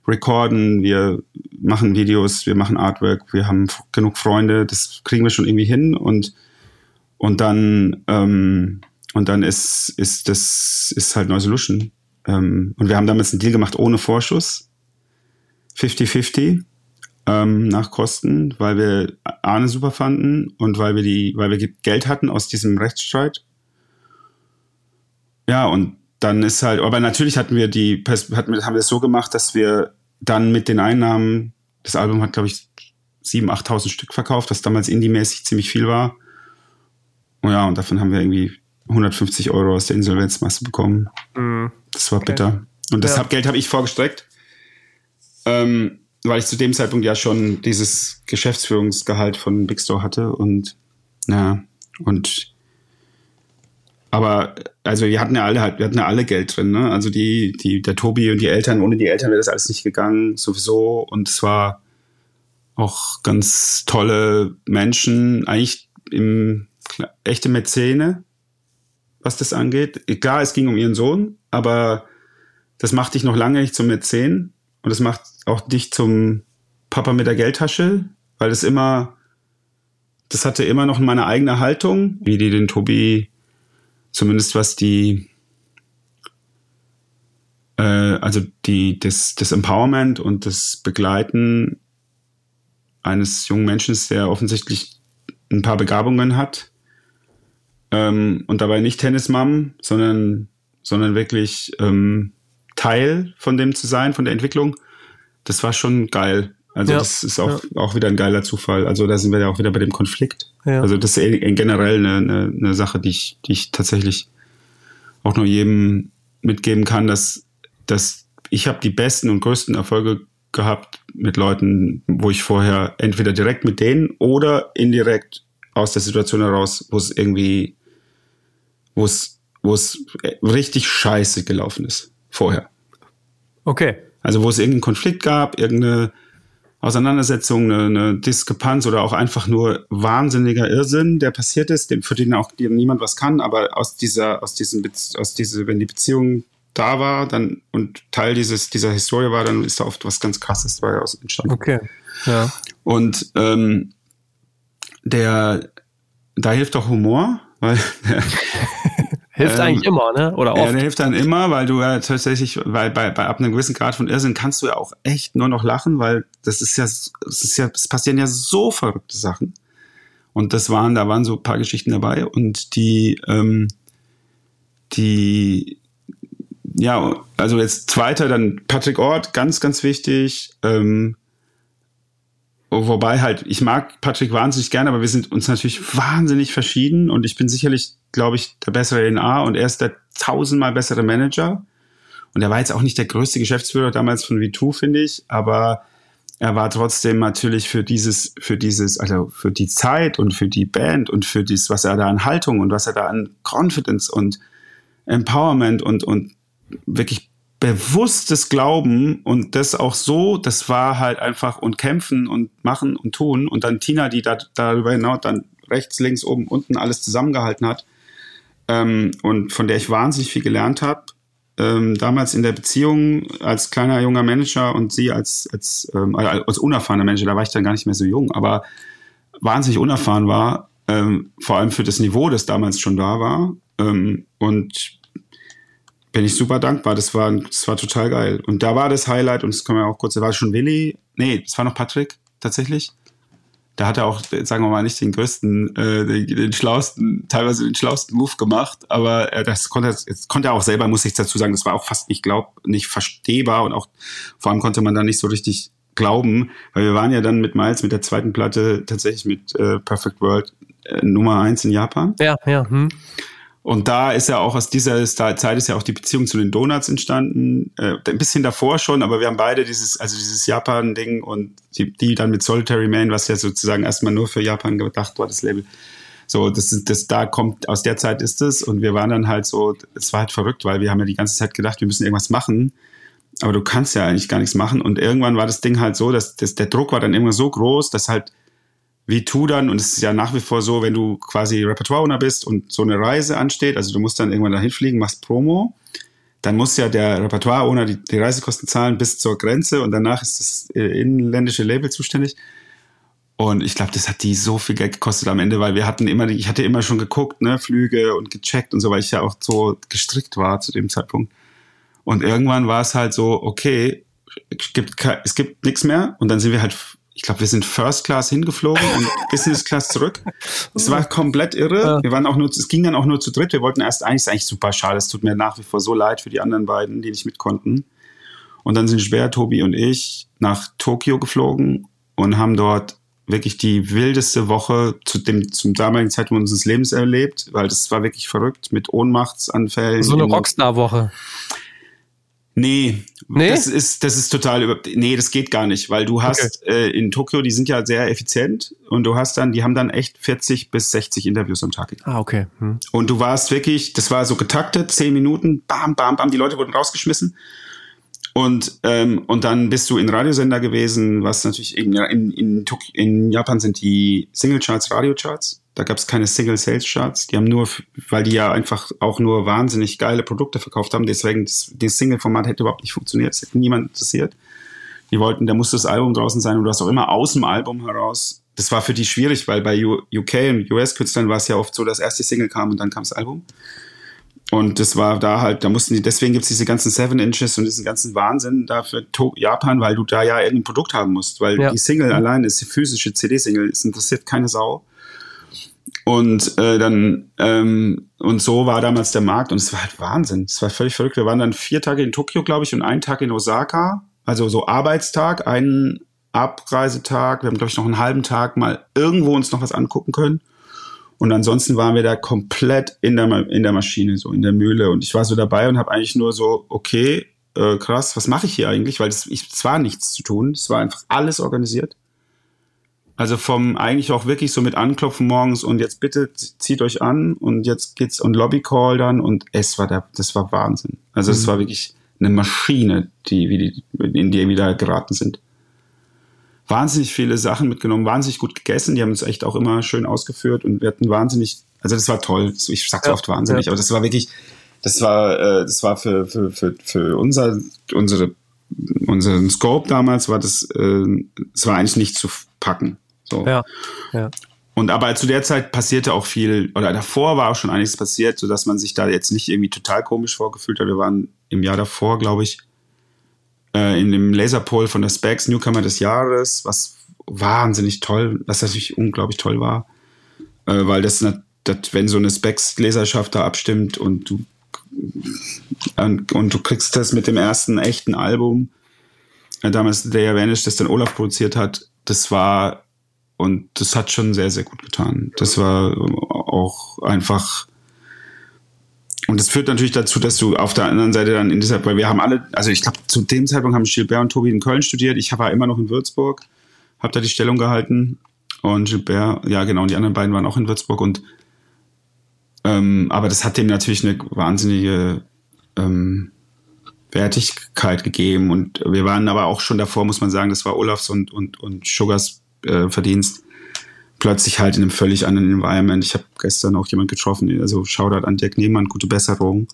Speaker 2: recorden, wir machen Videos, wir machen Artwork, wir haben genug Freunde, das kriegen wir schon irgendwie hin und und dann ähm, und dann ist ist das ist halt Neu Solution ähm, und wir haben damals einen Deal gemacht ohne Vorschuss 50-50 ähm, nach Kosten, weil wir Arne super fanden und weil wir die weil wir Geld hatten aus diesem Rechtsstreit ja, und dann ist halt, aber natürlich hatten wir die, hatten haben wir es so gemacht, dass wir dann mit den Einnahmen, das Album hat, glaube ich, 7.000, 8.000 Stück verkauft, was damals indie-mäßig ziemlich viel war. Oh ja, und davon haben wir irgendwie 150 Euro aus der Insolvenzmasse bekommen.
Speaker 1: Mhm.
Speaker 2: Das war bitter. Und das
Speaker 1: Ja.
Speaker 2: hab, Geld habe ich vorgestreckt, ähm, weil ich zu dem Zeitpunkt ja schon dieses Geschäftsführungsgehalt von Big Store hatte und ja, und aber also wir hatten ja alle halt, wir hatten ja alle Geld drin, ne? Also die, die, der Tobi und die Eltern, ohne die Eltern wäre das alles nicht gegangen, sowieso. Und es war auch ganz tolle Menschen, eigentlich im echte Mäzene, was das angeht. Klar, es ging um ihren Sohn, aber das macht dich noch lange nicht zum Mäzen und das macht auch dich zum Papa mit der Geldtasche, weil das immer, das hatte immer noch meine eigene Haltung, wie die den Tobi, zumindest was die, äh, also die, das, das Empowerment und das Begleiten eines jungen Menschen, der offensichtlich ein paar Begabungen hat ähm, und dabei nicht Tennismam, sondern, sondern wirklich ähm, Teil von dem zu sein, von der Entwicklung, das war schon geil. Also
Speaker 1: Ja,
Speaker 2: das ist auch, auch wieder ein geiler Zufall. Also da sind wir ja auch wieder bei dem Konflikt.
Speaker 1: Ja.
Speaker 2: Also das ist eh- generell eine, eine, eine Sache, die ich, die ich tatsächlich auch nur jedem mitgeben kann, dass, dass ich habe die besten und größten Erfolge gehabt mit Leuten, wo ich vorher entweder direkt mit denen oder indirekt aus der Situation heraus, wo es irgendwie, wo es, wo es richtig scheiße gelaufen ist vorher.
Speaker 1: Okay.
Speaker 2: Also wo es irgendeinen Konflikt gab, irgendeine Auseinandersetzung, eine, eine Diskrepanz oder auch einfach nur wahnsinniger Irrsinn, der passiert ist, dem, für den auch niemand was kann, aber aus dieser, aus diesem, aus diese, wenn die Beziehung da war, dann und Teil dieses, dieser Historie war, dann ist da oft was ganz krasses dabei aus entstanden.
Speaker 1: Okay. Ja.
Speaker 2: Und ähm, der, da hilft auch Humor, weil der,
Speaker 1: Hilft
Speaker 2: Ähm,
Speaker 1: eigentlich immer, ne? Oder
Speaker 2: Ja,
Speaker 1: oft.
Speaker 2: der hilft dann immer, weil du ja tatsächlich, weil bei, bei ab einem gewissen Grad von Irrsinn kannst du ja auch echt nur noch lachen, weil das ist ja, es ist ja, es passieren ja so verrückte Sachen. Und das waren, da waren so ein paar Geschichten dabei und die, ähm, die, ja, also jetzt zweiter, dann Patrick Ort, ganz, ganz wichtig. Ähm, wobei halt, ich mag Patrick wahnsinnig gerne, aber wir sind uns natürlich wahnsinnig verschieden und ich bin sicherlich, glaube ich, der bessere NA und er ist der tausendmal bessere Manager. Und er war jetzt auch nicht der größte Geschäftsführer damals von V2, finde ich, aber er war trotzdem natürlich für dieses, für dieses, also für die Zeit und für die Band und für dies, was er da an Haltung und was er da an Confidence und Empowerment und, und wirklich bewusstes Glauben und das auch so, das war halt einfach und kämpfen und machen und tun und dann Tina, die da, darüber hinaus dann rechts, links, oben, unten alles zusammengehalten hat ähm, und von der ich wahnsinnig viel gelernt habe. Ähm, damals in der Beziehung als kleiner junger Manager und sie als, als, ähm, als unerfahrener Manager, da war ich dann gar nicht mehr so jung, aber wahnsinnig unerfahren war, ähm, vor allem für das Niveau, das damals schon da war. Ähm, und bin ich super dankbar. Das war, das war total geil. Und da war das Highlight, und das können wir auch kurz, da war schon Willi, nee, das war noch Patrick, tatsächlich. Da hat er auch, sagen wir mal, nicht den größten, äh, den, den schlausten, teilweise den schlausten Move gemacht, aber äh, das konnte, das konnte er auch selber, muss ich dazu sagen, das war auch fast nicht glaub, nicht verstehbar und auch vor allem konnte man da nicht so richtig glauben, weil wir waren ja dann mit Miles mit der zweiten Platte tatsächlich mit äh, Perfect World äh, Nummer eins in Japan.
Speaker 1: Ja, ja. Hm.
Speaker 2: Und da ist ja auch aus dieser Zeit ist ja auch die Beziehung zu den Donuts entstanden. Äh, ein bisschen davor schon, aber wir haben beide dieses, also dieses Japan-Ding und die, die dann mit Solitary Man, was ja sozusagen erstmal nur für Japan gedacht war, das Label. So, das ist, das da kommt, aus der Zeit ist es. Und wir waren dann halt so, es war halt verrückt, weil wir haben ja die ganze Zeit gedacht, wir müssen irgendwas machen. Aber du kannst ja eigentlich gar nichts machen. Und irgendwann war das Ding halt so, dass, dass der Druck war dann immer so groß, dass halt wie tu dann, und es ist ja nach wie vor so, wenn du quasi Repertoire-Owner bist und so eine Reise ansteht, also du musst dann irgendwann dahin fliegen, machst Promo, dann muss ja der Repertoire-Owner die, die, Reisekosten zahlen bis zur Grenze und danach ist das äh, inländische Label zuständig. Und ich glaube, das hat die so viel Geld gekostet am Ende, weil wir hatten immer, ich hatte immer schon geguckt, ne, Flüge und gecheckt und so, weil ich ja auch so gestrickt war zu dem Zeitpunkt. Und irgendwann war es halt so, okay, es gibt, es gibt nichts mehr und dann sind wir halt ich glaube, wir sind First Class hingeflogen und Business Class zurück. Es war komplett irre. Wir waren auch nur, es ging dann auch nur zu dritt. Wir wollten erst eigentlich, ist eigentlich super schade. Es tut mir nach wie vor so leid für die anderen beiden, die nicht mit konnten. Und dann sind Schwer, Tobi und ich nach Tokio geflogen und haben dort wirklich die wildeste Woche zu dem, zum damaligen Zeitpunkt unseres Lebens erlebt, weil das war wirklich verrückt mit Ohnmachtsanfällen.
Speaker 1: So eine Rockstar-Woche.
Speaker 2: Nee, nee, das ist das ist total über nee, das geht gar nicht, weil du hast okay. äh, in Tokio, die sind ja sehr effizient und du hast dann, die haben dann echt 40 bis 60 Interviews am Tag.
Speaker 1: Ah, okay. Hm.
Speaker 2: Und du warst wirklich, das war so getaktet, 10 Minuten, bam, bam, bam, die Leute wurden rausgeschmissen. Und, ähm, und dann bist du in Radiosender gewesen, was natürlich in, in, in, in Japan sind die Singlecharts Radiocharts. Da gab es keine Single Sales Charts. Die haben nur, weil die ja einfach auch nur wahnsinnig geile Produkte verkauft haben. Deswegen, das, das Single-Format hätte überhaupt nicht funktioniert. Es hätte niemand interessiert. Die wollten, da musste das Album draußen sein und du hast auch immer aus dem Album heraus. Das war für die schwierig, weil bei UK und US-Künstlern war es ja oft so, dass erst die Single kam und dann kam das Album. Und das war da halt, da mussten die, deswegen gibt es diese ganzen Seven Inches und diesen ganzen Wahnsinn da für Japan, weil du da ja irgendein Produkt haben musst, weil ja. die Single allein ist die physische CD-Single, es interessiert keine Sau. Und äh, dann ähm, und so war damals der Markt und es war halt Wahnsinn. Es war völlig verrückt. Wir waren dann vier Tage in Tokio, glaube ich, und einen Tag in Osaka. Also so Arbeitstag, einen Abreisetag. Wir haben, glaube ich, noch einen halben Tag mal irgendwo uns noch was angucken können. Und ansonsten waren wir da komplett in der, in der Maschine, so in der Mühle. Und ich war so dabei und habe eigentlich nur so, okay, äh, krass, was mache ich hier eigentlich? Weil es war nichts zu tun. Es war einfach alles organisiert. Also vom eigentlich auch wirklich so mit Anklopfen morgens und jetzt bitte zieht euch an und jetzt geht's und Lobbycall dann und es war der, das war Wahnsinn. Also es mhm. war wirklich eine Maschine, die, die, in die wir wieder geraten sind. Wahnsinnig viele Sachen mitgenommen, wahnsinnig gut gegessen. Die haben uns echt auch immer schön ausgeführt und wir hatten wahnsinnig, also das war toll. Ich sag's ja, oft wahnsinnig, ja. aber das war wirklich, das war, äh, das war für, für, für, für unser, unsere, unseren Scope damals war das, äh, es war eigentlich nicht zu packen. So. Ja, ja. Und aber zu der Zeit passierte auch viel, oder davor war auch schon einiges passiert, sodass man sich da jetzt nicht irgendwie total komisch vorgefühlt hat. Wir waren im Jahr davor, glaube ich, äh, in dem Laserpole von der Specs Newcomer des Jahres, was wahnsinnig toll, was natürlich unglaublich toll war, äh, weil das, das, wenn so eine Specs-Leserschaft da abstimmt und du und, und, du kriegst das mit dem ersten echten Album, äh, damals Day Vanished, das dann Olaf produziert hat, das war und das hat schon sehr, sehr gut getan. Das war auch einfach. Und das führt natürlich dazu, dass du auf der anderen Seite dann in dieser, weil wir haben alle, also ich glaube, zu dem Zeitpunkt haben Gilbert und Tobi in Köln studiert. Ich war immer noch in Würzburg, habe da die Stellung gehalten. Und Gilbert, ja genau, und die anderen beiden waren auch in Würzburg. Und ähm, aber das hat dem natürlich eine wahnsinnige ähm, Wertigkeit gegeben. Und wir waren aber auch schon davor, muss man sagen, das war Olafs und, und, und Sugars äh, Verdienst, plötzlich halt in einem völlig anderen Environment. Ich habe gestern auch jemand getroffen, also Shoutout an Dirk Nehmann, gute Besserung.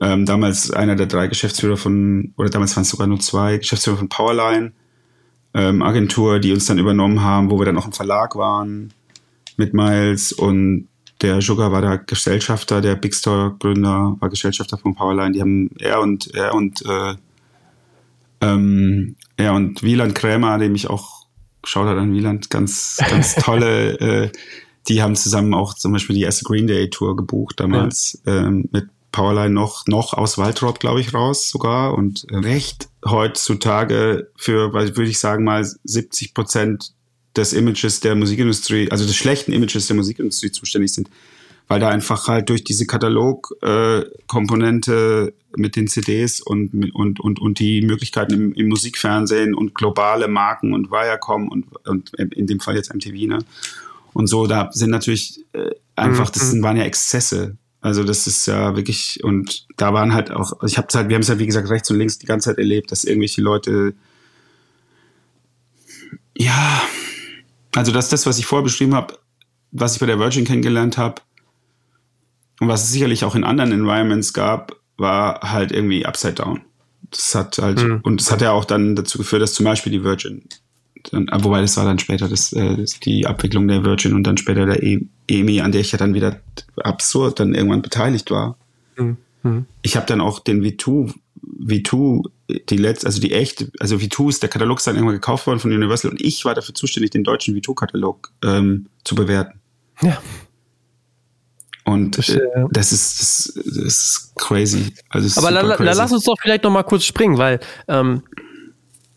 Speaker 2: Ähm, damals einer der drei Geschäftsführer von, oder damals waren es sogar nur zwei, Geschäftsführer von Powerline, ähm, Agentur, die uns dann übernommen haben, wo wir dann auch im Verlag waren mit Miles und der Sugar war der Gesellschafter, der Big Store Gründer war Gesellschafter von Powerline. Die haben er und er und äh, ähm, er und Wieland Krämer, dem ich auch hat an Wieland, ganz ganz tolle. äh, die haben zusammen auch zum Beispiel die erste Green Day Tour gebucht damals ja. ähm, mit Powerline noch noch aus Waldrop, glaube ich, raus sogar und recht heutzutage für, würde ich sagen mal 70 Prozent des Images der Musikindustrie, also des schlechten Images der Musikindustrie zuständig sind, weil da einfach halt durch diese Katalogkomponente äh, mit den CDs und, und, und, und die Möglichkeiten im, im Musikfernsehen und globale Marken und Viacom und, und in dem Fall jetzt MTV, ne? Und so, da sind natürlich äh, einfach, das mhm. sind, waren ja Exzesse. Also das ist ja wirklich, und da waren halt auch, ich habe halt, wir haben es ja wie gesagt rechts und links die ganze Zeit erlebt, dass irgendwelche Leute ja, also das ist das, was ich vorher beschrieben habe, was ich bei der Virgin kennengelernt habe und was es sicherlich auch in anderen Environments gab, war halt irgendwie upside down. Das hat halt, mhm. und das hat ja auch dann dazu geführt, dass zum Beispiel die Virgin, dann, wobei das war dann später das, äh, das, die Abwicklung der Virgin und dann später der e EMI, an der ich ja dann wieder absurd dann irgendwann beteiligt war. Mhm. Ich habe dann auch den V2, V2 die letzte, also die echte, also V2 ist der Katalog ist dann irgendwann gekauft worden von Universal und ich war dafür zuständig, den deutschen V2-Katalog ähm, zu bewerten.
Speaker 1: Ja.
Speaker 2: Und das, äh, das, ist, das, das, ist crazy. Also
Speaker 1: Aber la, la, lass uns doch vielleicht noch mal kurz springen, weil ähm,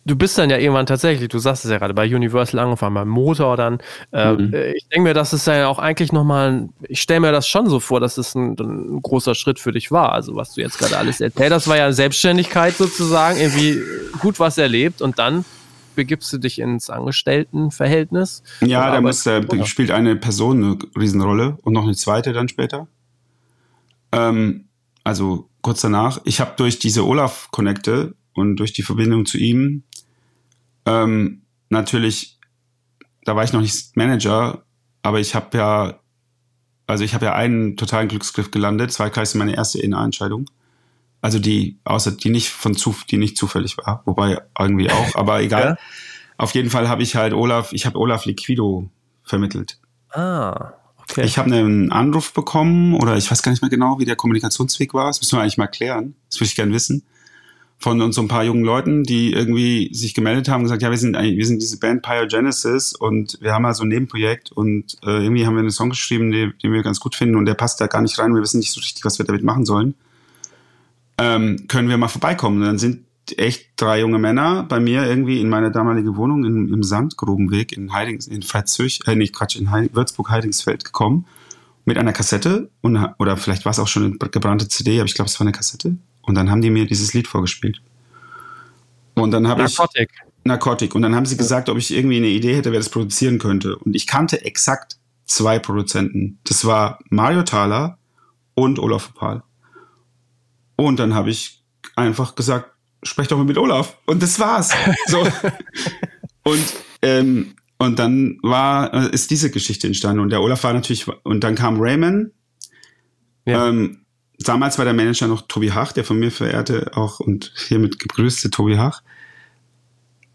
Speaker 1: du bist dann ja irgendwann tatsächlich, du sagst es ja gerade, bei Universal angefangen, beim Motor dann. Äh, mhm. Ich denke mir, das ist ja auch eigentlich nochmal, ich stelle mir das schon so vor, dass es ein, ein, großer Schritt für dich war. Also was du jetzt gerade alles erzählt hast, war ja Selbstständigkeit sozusagen, irgendwie gut was erlebt und dann begibst du dich ins Angestelltenverhältnis.
Speaker 2: Ja, da muss, da spielt eine Person eine Riesenrolle und noch eine zweite dann später. Ähm, also kurz danach. Ich habe durch diese Olaf-Connecte und durch die Verbindung zu ihm ähm, natürlich, da war ich noch nicht Manager, aber ich habe ja, also ich habe ja einen totalen Glücksgriff gelandet. Zwei Kreise meine erste ENA-Entscheidung. Also die, außer die nicht von zu, die nicht zufällig war, wobei irgendwie auch, aber egal. Ja? Auf jeden Fall habe ich halt Olaf, ich habe Olaf Liquido vermittelt.
Speaker 1: Ah,
Speaker 2: okay. Ich habe einen Anruf bekommen oder ich weiß gar nicht mehr genau, wie der Kommunikationsweg war. Das müssen wir eigentlich mal klären. Das würde ich gerne wissen von uns so ein paar jungen Leuten, die irgendwie sich gemeldet haben und gesagt, ja, wir sind eigentlich, wir sind diese Band Pyogenesis und wir haben mal so ein Nebenprojekt und äh, irgendwie haben wir einen Song geschrieben, den, den, wir ganz gut finden und der passt da gar nicht rein. Wir wissen nicht so richtig, was wir damit machen sollen. Ähm, können wir mal vorbeikommen? Und dann sind echt drei junge Männer bei mir irgendwie in meine damalige Wohnung in, im Sandgrubenweg in Heidings, in Veitshöch, äh, nicht Quatsch, in Heid Würzburg-Heidingsfeld gekommen mit einer Kassette und, oder vielleicht war es auch schon eine gebrannte CD, aber ich glaube, es war eine Kassette und dann haben die mir dieses Lied vorgespielt. Und dann habe ich.
Speaker 1: Narcotic.
Speaker 2: Und dann haben sie gesagt, ob ich irgendwie eine Idee hätte, wer das produzieren könnte. Und ich kannte exakt zwei Produzenten. Das war Mario Thaler und Olaf Opal. Und dann habe ich einfach gesagt, sprech doch mal mit Olaf. Und das war's. So. und, ähm, und dann war, äh, ist diese Geschichte entstanden. Und der Olaf war natürlich, und dann kam Raymond. Ja. Ähm, damals war der Manager noch Tobi Hach, der von mir verehrte auch und hiermit gegrüßte Tobi Hach.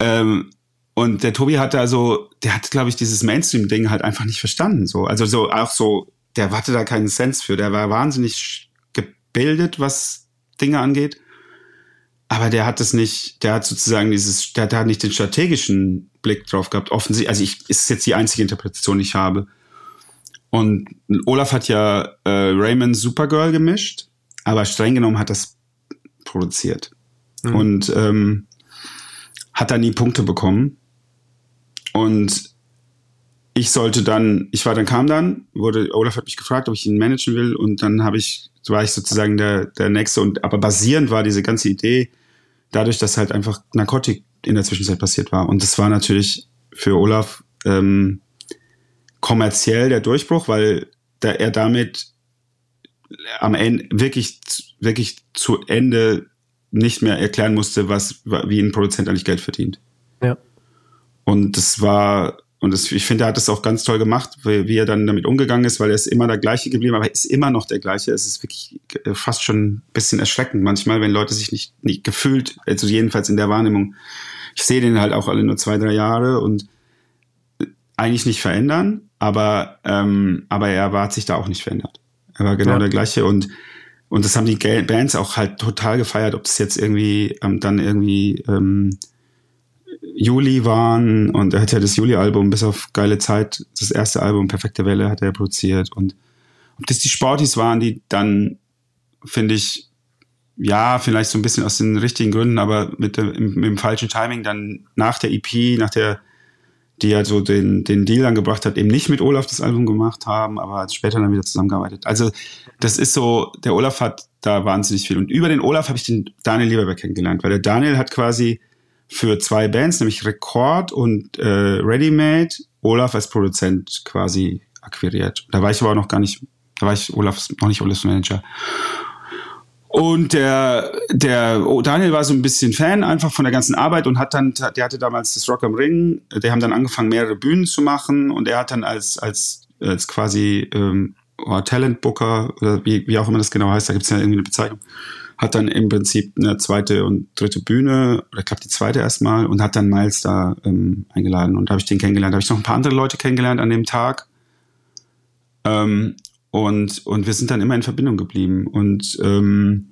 Speaker 2: Ähm, und der Tobi hat da so, der hat, glaube ich, dieses Mainstream-Ding halt einfach nicht verstanden. So. Also so auch so, der hatte da keinen Sense für. Der war wahnsinnig gebildet, was Dinge angeht. Aber der hat es nicht, der hat sozusagen dieses, der hat nicht den strategischen Blick drauf gehabt. Offensichtlich, also ich, ist jetzt die einzige Interpretation, die ich habe. Und Olaf hat ja äh, Raymond Supergirl gemischt, aber streng genommen hat das produziert. Mhm. Und ähm, hat dann nie Punkte bekommen. Und ich sollte dann, ich war dann, kam dann, wurde, Olaf hat mich gefragt, ob ich ihn managen will und dann habe ich, war ich sozusagen der, der Nächste und aber basierend war diese ganze Idee dadurch, dass halt einfach Narkotik in der Zwischenzeit passiert war. Und das war natürlich für Olaf ähm, kommerziell der Durchbruch, weil da er damit am Ende wirklich, wirklich zu Ende nicht mehr erklären musste, was, wie ein Produzent eigentlich Geld verdient.
Speaker 1: Ja.
Speaker 2: Und das war, und das, ich finde, er hat das auch ganz toll gemacht, wie, wie er dann damit umgegangen ist, weil er ist immer der gleiche geblieben, aber er ist immer noch der gleiche. Es ist wirklich äh, fast schon ein bisschen erschreckend manchmal, wenn Leute sich nicht, nicht gefühlt, also jedenfalls in der Wahrnehmung, ich sehe den halt auch alle nur zwei, drei Jahre und eigentlich nicht verändern, aber, ähm, aber er hat sich da auch nicht verändert. Er war genau ja. der gleiche und und das haben die Bands auch halt total gefeiert, ob das jetzt irgendwie ähm, dann irgendwie ähm, Juli waren und er hat ja das Juli-Album bis auf geile Zeit, das erste Album Perfekte Welle hat er produziert und ob das die Sportis waren, die dann finde ich ja vielleicht so ein bisschen aus den richtigen Gründen, aber mit dem, mit dem falschen Timing dann nach der EP, nach der die ja so den, den Deal angebracht hat, eben nicht mit Olaf das Album gemacht haben, aber später dann wieder zusammengearbeitet. Also das ist so, der Olaf hat da wahnsinnig viel. Und über den Olaf habe ich den Daniel Lieberberg kennengelernt, weil der Daniel hat quasi für zwei Bands, nämlich Record und äh, Ready Made, Olaf als Produzent quasi akquiriert. Da war ich aber noch gar nicht, da war ich Olafs, noch nicht Olafs Manager. Und der, der oh, Daniel war so ein bisschen Fan einfach von der ganzen Arbeit und hat dann, der hatte damals das Rock am Ring, die haben dann angefangen, mehrere Bühnen zu machen und er hat dann als, als, als quasi ähm, oh, Talent-Booker, oder wie, wie auch immer das genau heißt, da gibt es ja irgendwie eine Bezeichnung, hat dann im Prinzip eine zweite und dritte Bühne, oder ich glaube die zweite erstmal, und hat dann Miles da ähm, eingeladen. Und da habe ich den kennengelernt. Da habe ich noch ein paar andere Leute kennengelernt an dem Tag. Ähm, und, und wir sind dann immer in Verbindung geblieben. Und ähm,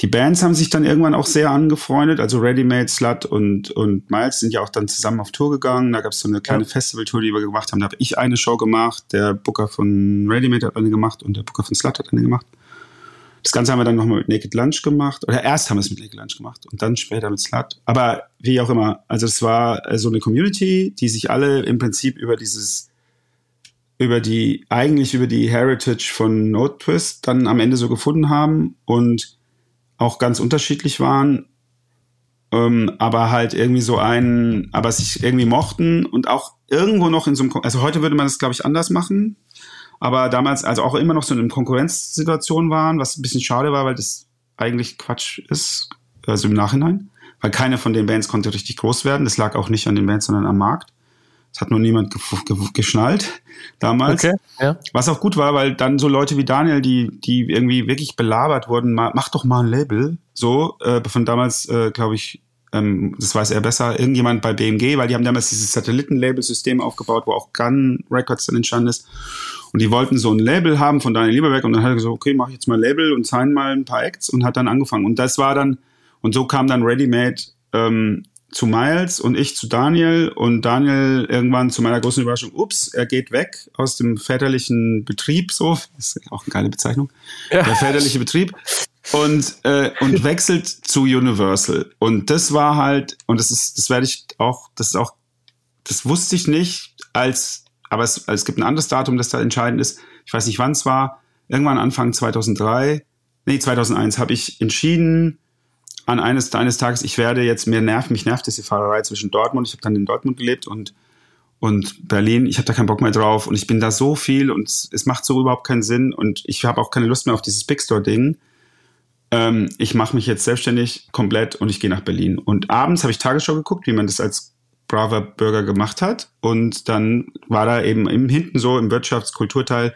Speaker 2: die Bands haben sich dann irgendwann auch sehr angefreundet. Also Ready Made, Slut und, und Miles sind ja auch dann zusammen auf Tour gegangen. Da gab es so eine kleine ja. Festivaltour, die wir gemacht haben. Da habe ich eine Show gemacht, der Booker von Ready Made hat eine gemacht und der Booker von Slut hat eine gemacht. Das Ganze haben wir dann nochmal mit Naked Lunch gemacht. Oder erst haben wir es mit Naked Lunch gemacht und dann später mit Slut. Aber wie auch immer, also es war so eine Community, die sich alle im Prinzip über dieses über die, eigentlich über die Heritage von Note Twist dann am Ende so gefunden haben und auch ganz unterschiedlich waren, ähm, aber halt irgendwie so einen, aber sich irgendwie mochten und auch irgendwo noch in so einem, also heute würde man das glaube ich anders machen, aber damals also auch immer noch so in Konkurrenzsituation waren, was ein bisschen schade war, weil das eigentlich Quatsch ist, also im Nachhinein, weil keine von den Bands konnte richtig groß werden, das lag auch nicht an den Bands, sondern am Markt. Das hat nur niemand ge ge geschnallt damals. Okay, ja. Was auch gut war, weil dann so Leute wie Daniel, die, die irgendwie wirklich belabert wurden, mach doch mal ein Label. So, äh, von damals, äh, glaube ich, ähm, das weiß er besser, irgendjemand bei BMG, weil die haben damals dieses Satellitenlabel-System aufgebaut, wo auch Gun Records dann entstanden ist. Und die wollten so ein Label haben von Daniel Lieberberg und dann hat er gesagt, okay, mach jetzt mal ein Label und sign mal ein paar Acts und hat dann angefangen. Und das war dann, und so kam dann Ready Made ähm, zu Miles und ich zu Daniel und Daniel irgendwann zu meiner großen Überraschung, ups, er geht weg aus dem väterlichen Betrieb, so, das ist auch eine geile Bezeichnung, ja. der väterliche Betrieb und, äh, und wechselt zu Universal. Und das war halt, und das ist, das werde ich auch, das ist auch, das wusste ich nicht, als, aber es, es gibt ein anderes Datum, das da entscheidend ist. Ich weiß nicht, wann es war. Irgendwann Anfang 2003, nee, 2001 habe ich entschieden, an eines, eines Tages, ich werde jetzt, mir nervt, mich nervt diese Fahrerei zwischen Dortmund, ich habe dann in Dortmund gelebt und, und Berlin, ich habe da keinen Bock mehr drauf und ich bin da so viel und es, es macht so überhaupt keinen Sinn und ich habe auch keine Lust mehr auf dieses Big Store-Ding. Ähm, ich mache mich jetzt selbstständig komplett und ich gehe nach Berlin. Und abends habe ich Tagesschau geguckt, wie man das als braver Bürger gemacht hat und dann war da eben im hinten so im Wirtschaftskulturteil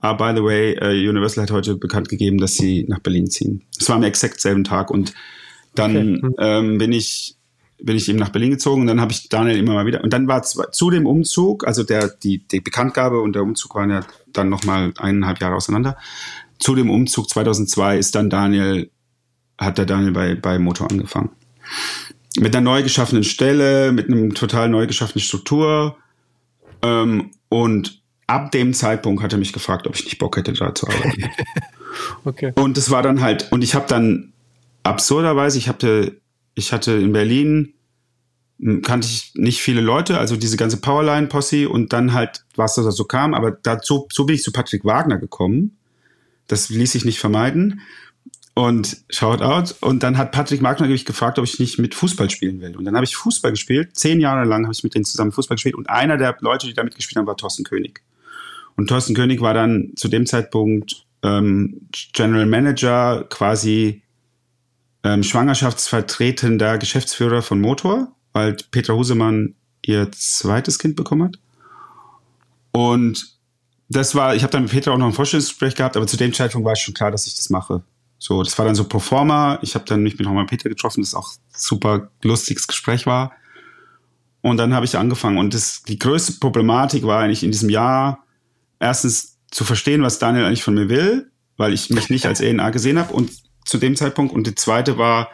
Speaker 2: Ah, by the way, uh, Universal hat heute bekannt gegeben, dass sie nach Berlin ziehen. Es war am exakt selben Tag und dann okay. Hm. ähm, bin ich bin ich eben nach Berlin gezogen und dann habe ich Daniel immer mal wieder und dann war zu dem Umzug, also der die die Bekanntgabe und der Umzug waren ja dann noch mal eineinhalb Jahre auseinander. Zu dem Umzug 2002 ist dann Daniel hat der Daniel bei bei Motor angefangen mit einer neu geschaffenen Stelle, mit einem total neu geschaffenen Struktur ähm, und ab dem Zeitpunkt hat er mich gefragt, ob ich nicht Bock hätte, da zu arbeiten. okay. Und das war dann halt und ich habe dann absurderweise, ich hatte, ich hatte in Berlin, kannte ich nicht viele Leute, also diese ganze Powerline-Posse und dann halt, was da so kam, aber dazu, so bin ich zu Patrick Wagner gekommen. Das ließ sich nicht vermeiden. Und shout out. Und dann hat Patrick Wagner mich gefragt, ob ich nicht mit Fußball spielen will. Und dann habe ich Fußball gespielt. Zehn Jahre lang habe ich mit denen zusammen Fußball gespielt. Und einer der Leute, die da mitgespielt haben, war Thorsten König. Und Thorsten König war dann zu dem Zeitpunkt ähm, General Manager quasi ähm, schwangerschaftsvertretender Geschäftsführer von Motor, weil Petra Husemann ihr zweites Kind bekommen hat. Und das war, ich habe dann mit Petra auch noch ein Vorstellungsgespräch gehabt, aber zu dem Zeitpunkt war es schon klar, dass ich das mache. So, das war dann so pro forma. Ich habe dann mich mit nochmal Peter getroffen, das auch super lustiges Gespräch war. Und dann habe ich angefangen. Und das, die größte Problematik war eigentlich in diesem Jahr, erstens zu verstehen, was Daniel eigentlich von mir will, weil ich mich nicht als ENA gesehen habe und zu dem Zeitpunkt. Und die zweite war,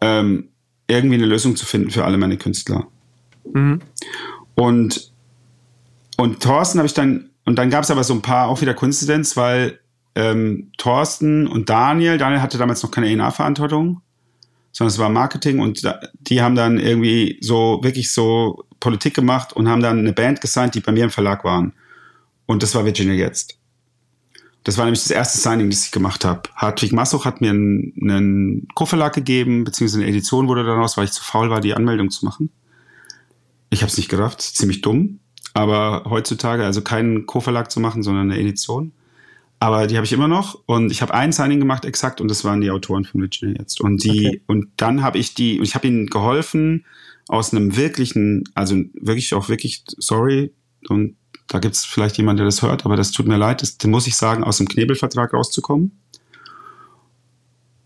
Speaker 2: ähm, irgendwie eine Lösung zu finden für alle meine Künstler. Mhm. Und, und Thorsten habe ich dann, und dann gab es aber so ein paar auch wieder Koinzidenz, weil ähm, Thorsten und Daniel, Daniel hatte damals noch keine ENA-Verantwortung, sondern es war Marketing und da, die haben dann irgendwie so wirklich so Politik gemacht und haben dann eine Band gesigned, die bei mir im Verlag waren. Und das war Virginia jetzt. Das war nämlich das erste Signing, das ich gemacht habe. Hartwig Massuch hat mir einen, einen Co-Verlag gegeben, beziehungsweise eine Edition wurde daraus, weil ich zu faul war, die Anmeldung zu machen. Ich habe es nicht gerafft, ziemlich dumm. Aber heutzutage, also keinen Co-Verlag zu machen, sondern eine Edition. Aber die habe ich immer noch und ich habe ein Signing gemacht exakt und das waren die Autoren von Virginia jetzt. Und die okay. und dann habe ich die und ich habe ihnen geholfen aus einem wirklichen, also wirklich auch wirklich sorry und da gibt es vielleicht jemand, der das hört, aber das tut mir leid, das, das muss ich sagen, aus dem Knebelvertrag rauszukommen.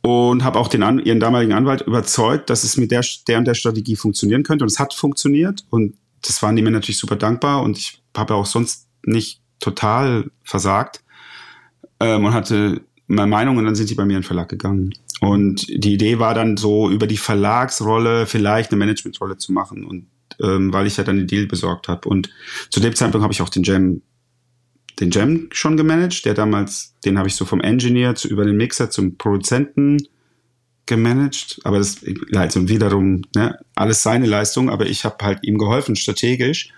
Speaker 2: Und habe auch den an, ihren damaligen Anwalt überzeugt, dass es mit der, der und der Strategie funktionieren könnte. Und es hat funktioniert. Und das waren die mir natürlich super dankbar. Und ich habe auch sonst nicht total versagt ähm, und hatte meine Meinung. Und dann sind die bei mir in den Verlag gegangen. Und die Idee war dann so, über die Verlagsrolle vielleicht eine Managementrolle zu machen. Und ähm, weil ich ja dann den Deal besorgt habe. Und zu dem Zeitpunkt habe ich auch den Jam, den Jam schon gemanagt, der damals, den habe ich so vom Engineer zu, über den Mixer zum Produzenten gemanagt. Aber das also wiederum ne, alles seine Leistung, aber ich habe halt ihm geholfen, strategisch.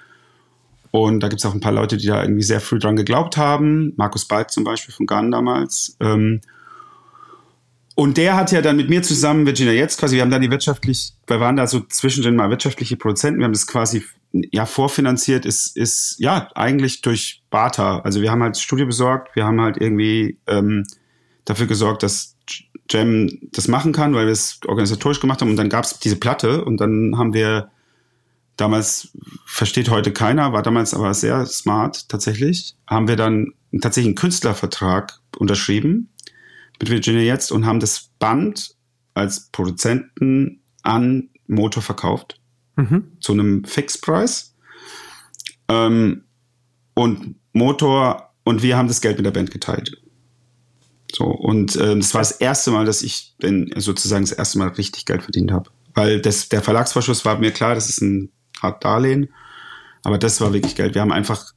Speaker 2: Und da gibt es auch ein paar Leute, die da irgendwie sehr früh dran geglaubt haben. Markus Balk zum Beispiel von Gunn damals. Ähm, und der hat ja dann mit mir zusammen Virginia jetzt quasi, wir haben dann die wirtschaftlich, wir waren da so zwischendrin mal wirtschaftliche Produzenten, wir haben das quasi ja vorfinanziert, ist, ist ja eigentlich durch Barter. Also wir haben halt Studio besorgt, wir haben halt irgendwie ähm, dafür gesorgt, dass Jam das machen kann, weil wir es organisatorisch gemacht haben und dann gab es diese Platte und dann haben wir damals, versteht heute keiner, war damals aber sehr smart tatsächlich, haben wir dann tatsächlich einen Künstlervertrag unterschrieben mit Virginia jetzt und haben das Band als Produzenten an Motor verkauft. Mhm. Zu einem Fixpreis. Ähm, und Motor und wir haben das Geld mit der Band geteilt. So, und ähm, das war das erste Mal, dass ich sozusagen das erste Mal richtig Geld verdient habe. Weil das, der Verlagsvorschuss war mir klar, das ist ein hart Darlehen. Aber das war wirklich Geld. Wir haben einfach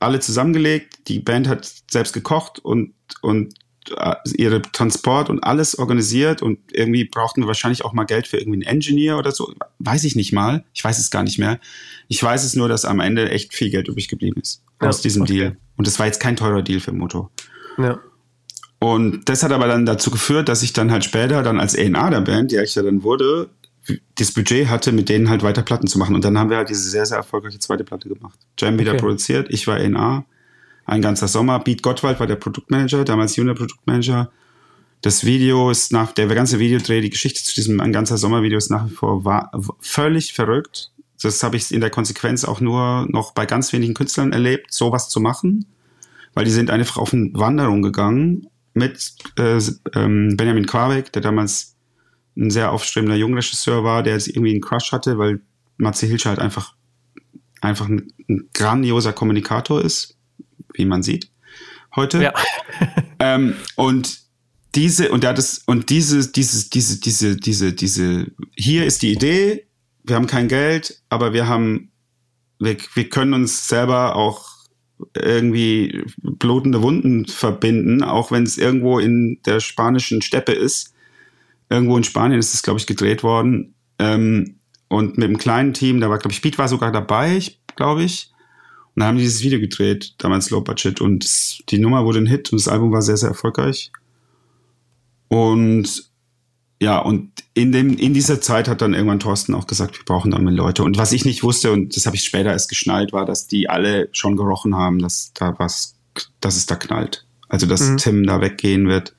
Speaker 2: alle zusammengelegt. Die Band hat selbst gekocht und, und äh, ihre Transport und alles organisiert und irgendwie brauchten wir wahrscheinlich auch mal Geld für irgendwie einen Engineer oder so. Weiß ich nicht mal. Ich weiß es gar nicht mehr. Ich weiß es nur, dass am Ende echt viel Geld übrig geblieben ist ja, aus diesem okay. Deal. Und das war jetzt kein teurer Deal für Moto. Ja. Und das hat aber dann dazu geführt, dass ich dann halt später dann als A&R der Band, die ich ja dann wurde, das Budget hatte, mit denen halt weiter Platten zu machen. Und dann haben wir halt diese sehr, sehr erfolgreiche zweite Platte gemacht. Jam wieder okay. produziert, ich war A&R ein ganzer Sommer. Beat Gottwald war der Produktmanager, damals Junior Produktmanager. Das Video ist nach, der ganze Videodreh, die Geschichte zu diesem ein ganzer Sommervideo ist nach wie vor war, völlig verrückt. Das habe ich in der Konsequenz auch nur noch bei ganz wenigen Künstlern erlebt, sowas zu machen, weil die sind einfach auf eine Wanderung gegangen mit äh, ähm, Benjamin Quabeck, der damals ein sehr aufstrebender Jungregisseur war, der jetzt irgendwie einen Crush hatte, weil Matze Hilscher halt einfach, einfach ein, ein grandioser Kommunikator ist wie man sieht heute. Ja. ähm, und diese und ja, das und diese diese diese diese diese diese hier ist die Idee. Wir haben kein Geld, aber wir haben wir, wir können uns selber auch irgendwie blutende Wunden verbinden, auch wenn es irgendwo in der spanischen Steppe ist. Irgendwo in Spanien ist es, glaube ich, gedreht worden. Ähm, und mit einem kleinen Team, da war, glaube ich, Beat war sogar dabei, glaube ich. Und dann haben die dieses Video gedreht, damals Low Budget. Und die Nummer wurde ein Hit und das Album war sehr, sehr erfolgreich. Und ja, und in, dem, in dieser Zeit hat dann irgendwann Thorsten auch gesagt, wir brauchen dann mehr Leute. Und was ich nicht wusste, und das habe ich später erst geschnallt, war, dass die alle schon gerochen haben, dass da was, dass es da knallt. Also, dass mhm. Tim da weggehen wird.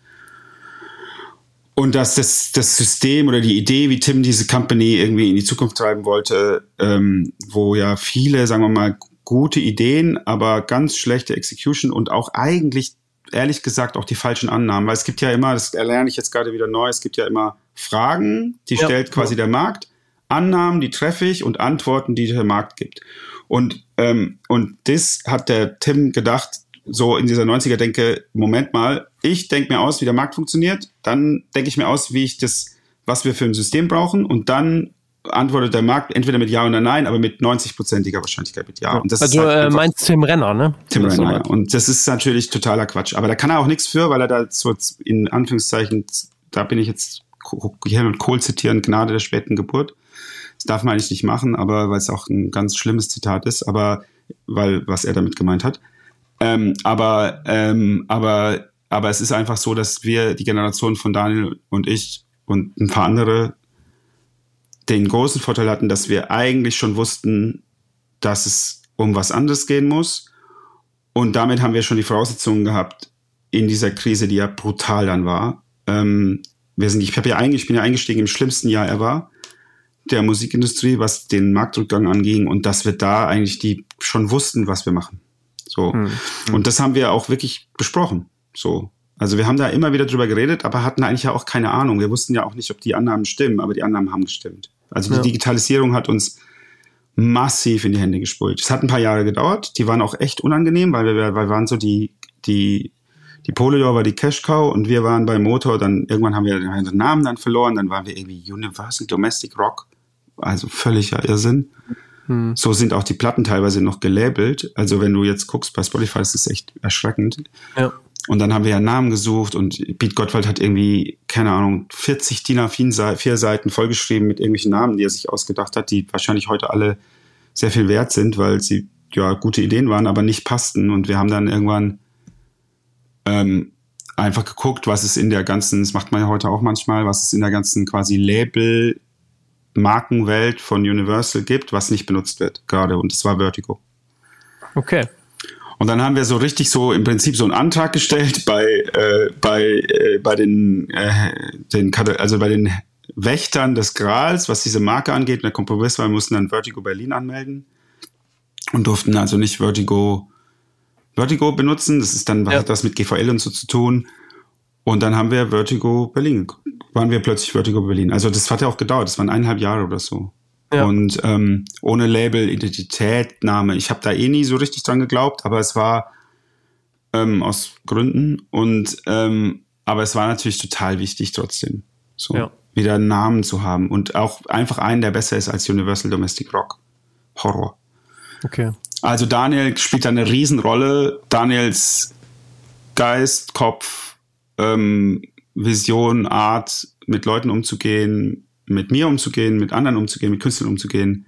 Speaker 2: Und dass das, das System oder die Idee, wie Tim diese Company irgendwie in die Zukunft treiben wollte, ähm, wo ja viele, sagen wir mal, gute Ideen, aber ganz schlechte Execution und auch eigentlich, ehrlich gesagt, auch die falschen Annahmen. Weil es gibt ja immer, das erlerne ich jetzt gerade wieder neu, es gibt ja immer Fragen, die ja, stellt quasi ja. der Markt, Annahmen, die treffe ich und Antworten, die der Markt gibt. Und, ähm, und das hat der Tim gedacht, so in dieser 90er denke, Moment mal, ich denke mir aus, wie der Markt funktioniert, dann denke ich mir aus, wie ich das, was wir für ein System brauchen und dann antwortet der Markt entweder mit Ja oder Nein, aber mit 90-prozentiger Wahrscheinlichkeit mit Ja. Und
Speaker 1: das also halt äh, meinst Tim Renner, ne?
Speaker 2: Tim Renner, ja. Und das ist natürlich totaler Quatsch. Aber da kann er auch nichts für, weil er da so in Anführungszeichen, da bin ich jetzt hier und Kohl zitieren, Gnade der späten Geburt. Das darf man eigentlich nicht machen, aber weil es auch ein ganz schlimmes Zitat ist, aber weil was er damit gemeint hat. Ähm, aber, ähm, aber, aber es ist einfach so, dass wir, die Generation von Daniel und ich und ein paar andere, den großen Vorteil hatten, dass wir eigentlich schon wussten, dass es um was anderes gehen muss. Und damit haben wir schon die Voraussetzungen gehabt, in dieser Krise, die ja brutal dann war. Ähm, wir sind, ich, hab ja ich bin ja eingestiegen im schlimmsten Jahr ever der Musikindustrie, was den Marktrückgang anging und dass wir da eigentlich die schon wussten, was wir machen. So. Mhm. Und das haben wir auch wirklich besprochen. So. Also wir haben da immer wieder drüber geredet, aber hatten eigentlich ja auch keine Ahnung. Wir wussten ja auch nicht, ob die Annahmen stimmen, aber die Annahmen haben gestimmt. Also die ja. Digitalisierung hat uns massiv in die Hände gespult. Es hat ein paar Jahre gedauert. Die waren auch echt unangenehm, weil wir, weil wir waren so die, die, die Polydor war die Cash Cow und wir waren bei Motor. Dann irgendwann haben wir den Namen dann verloren. Dann waren wir irgendwie Universal Domestic Rock. Also völliger Irrsinn. Hm. So sind auch die Platten teilweise noch gelabelt. Also wenn du jetzt guckst bei Spotify, ist das echt erschreckend. Ja. Und dann haben wir ja Namen gesucht und Piet Gottwald hat irgendwie, keine Ahnung, 40 DIN A4 Seiten vollgeschrieben mit irgendwelchen Namen, die er sich ausgedacht hat, die wahrscheinlich heute alle sehr viel wert sind, weil sie ja gute Ideen waren, aber nicht passten. Und wir haben dann irgendwann ähm, einfach geguckt, was es in der ganzen, das macht man ja heute auch manchmal, was es in der ganzen quasi Label Markenwelt von Universal gibt, was nicht benutzt wird gerade. Und das war Vertigo.
Speaker 1: Okay.
Speaker 2: Und dann haben wir so richtig so im Prinzip so einen Antrag gestellt bei, äh, bei, äh, bei den, äh, den, also bei den Wächtern des Grals, was diese Marke angeht. Und der Kompromiss war, wir mussten dann Vertigo Berlin anmelden und durften also nicht Vertigo, Vertigo benutzen. Das ist dann, was ja. hat das mit GVL und so zu tun? Und dann haben wir Vertigo Berlin waren wir plötzlich Vertigo Berlin. Also das hat ja auch gedauert, das waren eineinhalb Jahre oder so. Ja. Und ähm, ohne Label, Identität, Name. Ich habe da eh nie so richtig dran geglaubt, aber es war ähm, aus Gründen. Und ähm, aber es war natürlich total wichtig trotzdem, so ja. wieder einen Namen zu haben und auch einfach einen, der besser ist als Universal Domestic Rock. Horror.
Speaker 1: Okay.
Speaker 2: Also Daniel spielt da eine Riesenrolle. Daniels Geist, Kopf, ähm, Vision, Art, mit Leuten umzugehen, mit mir umzugehen, mit anderen umzugehen, mit Künstlern umzugehen.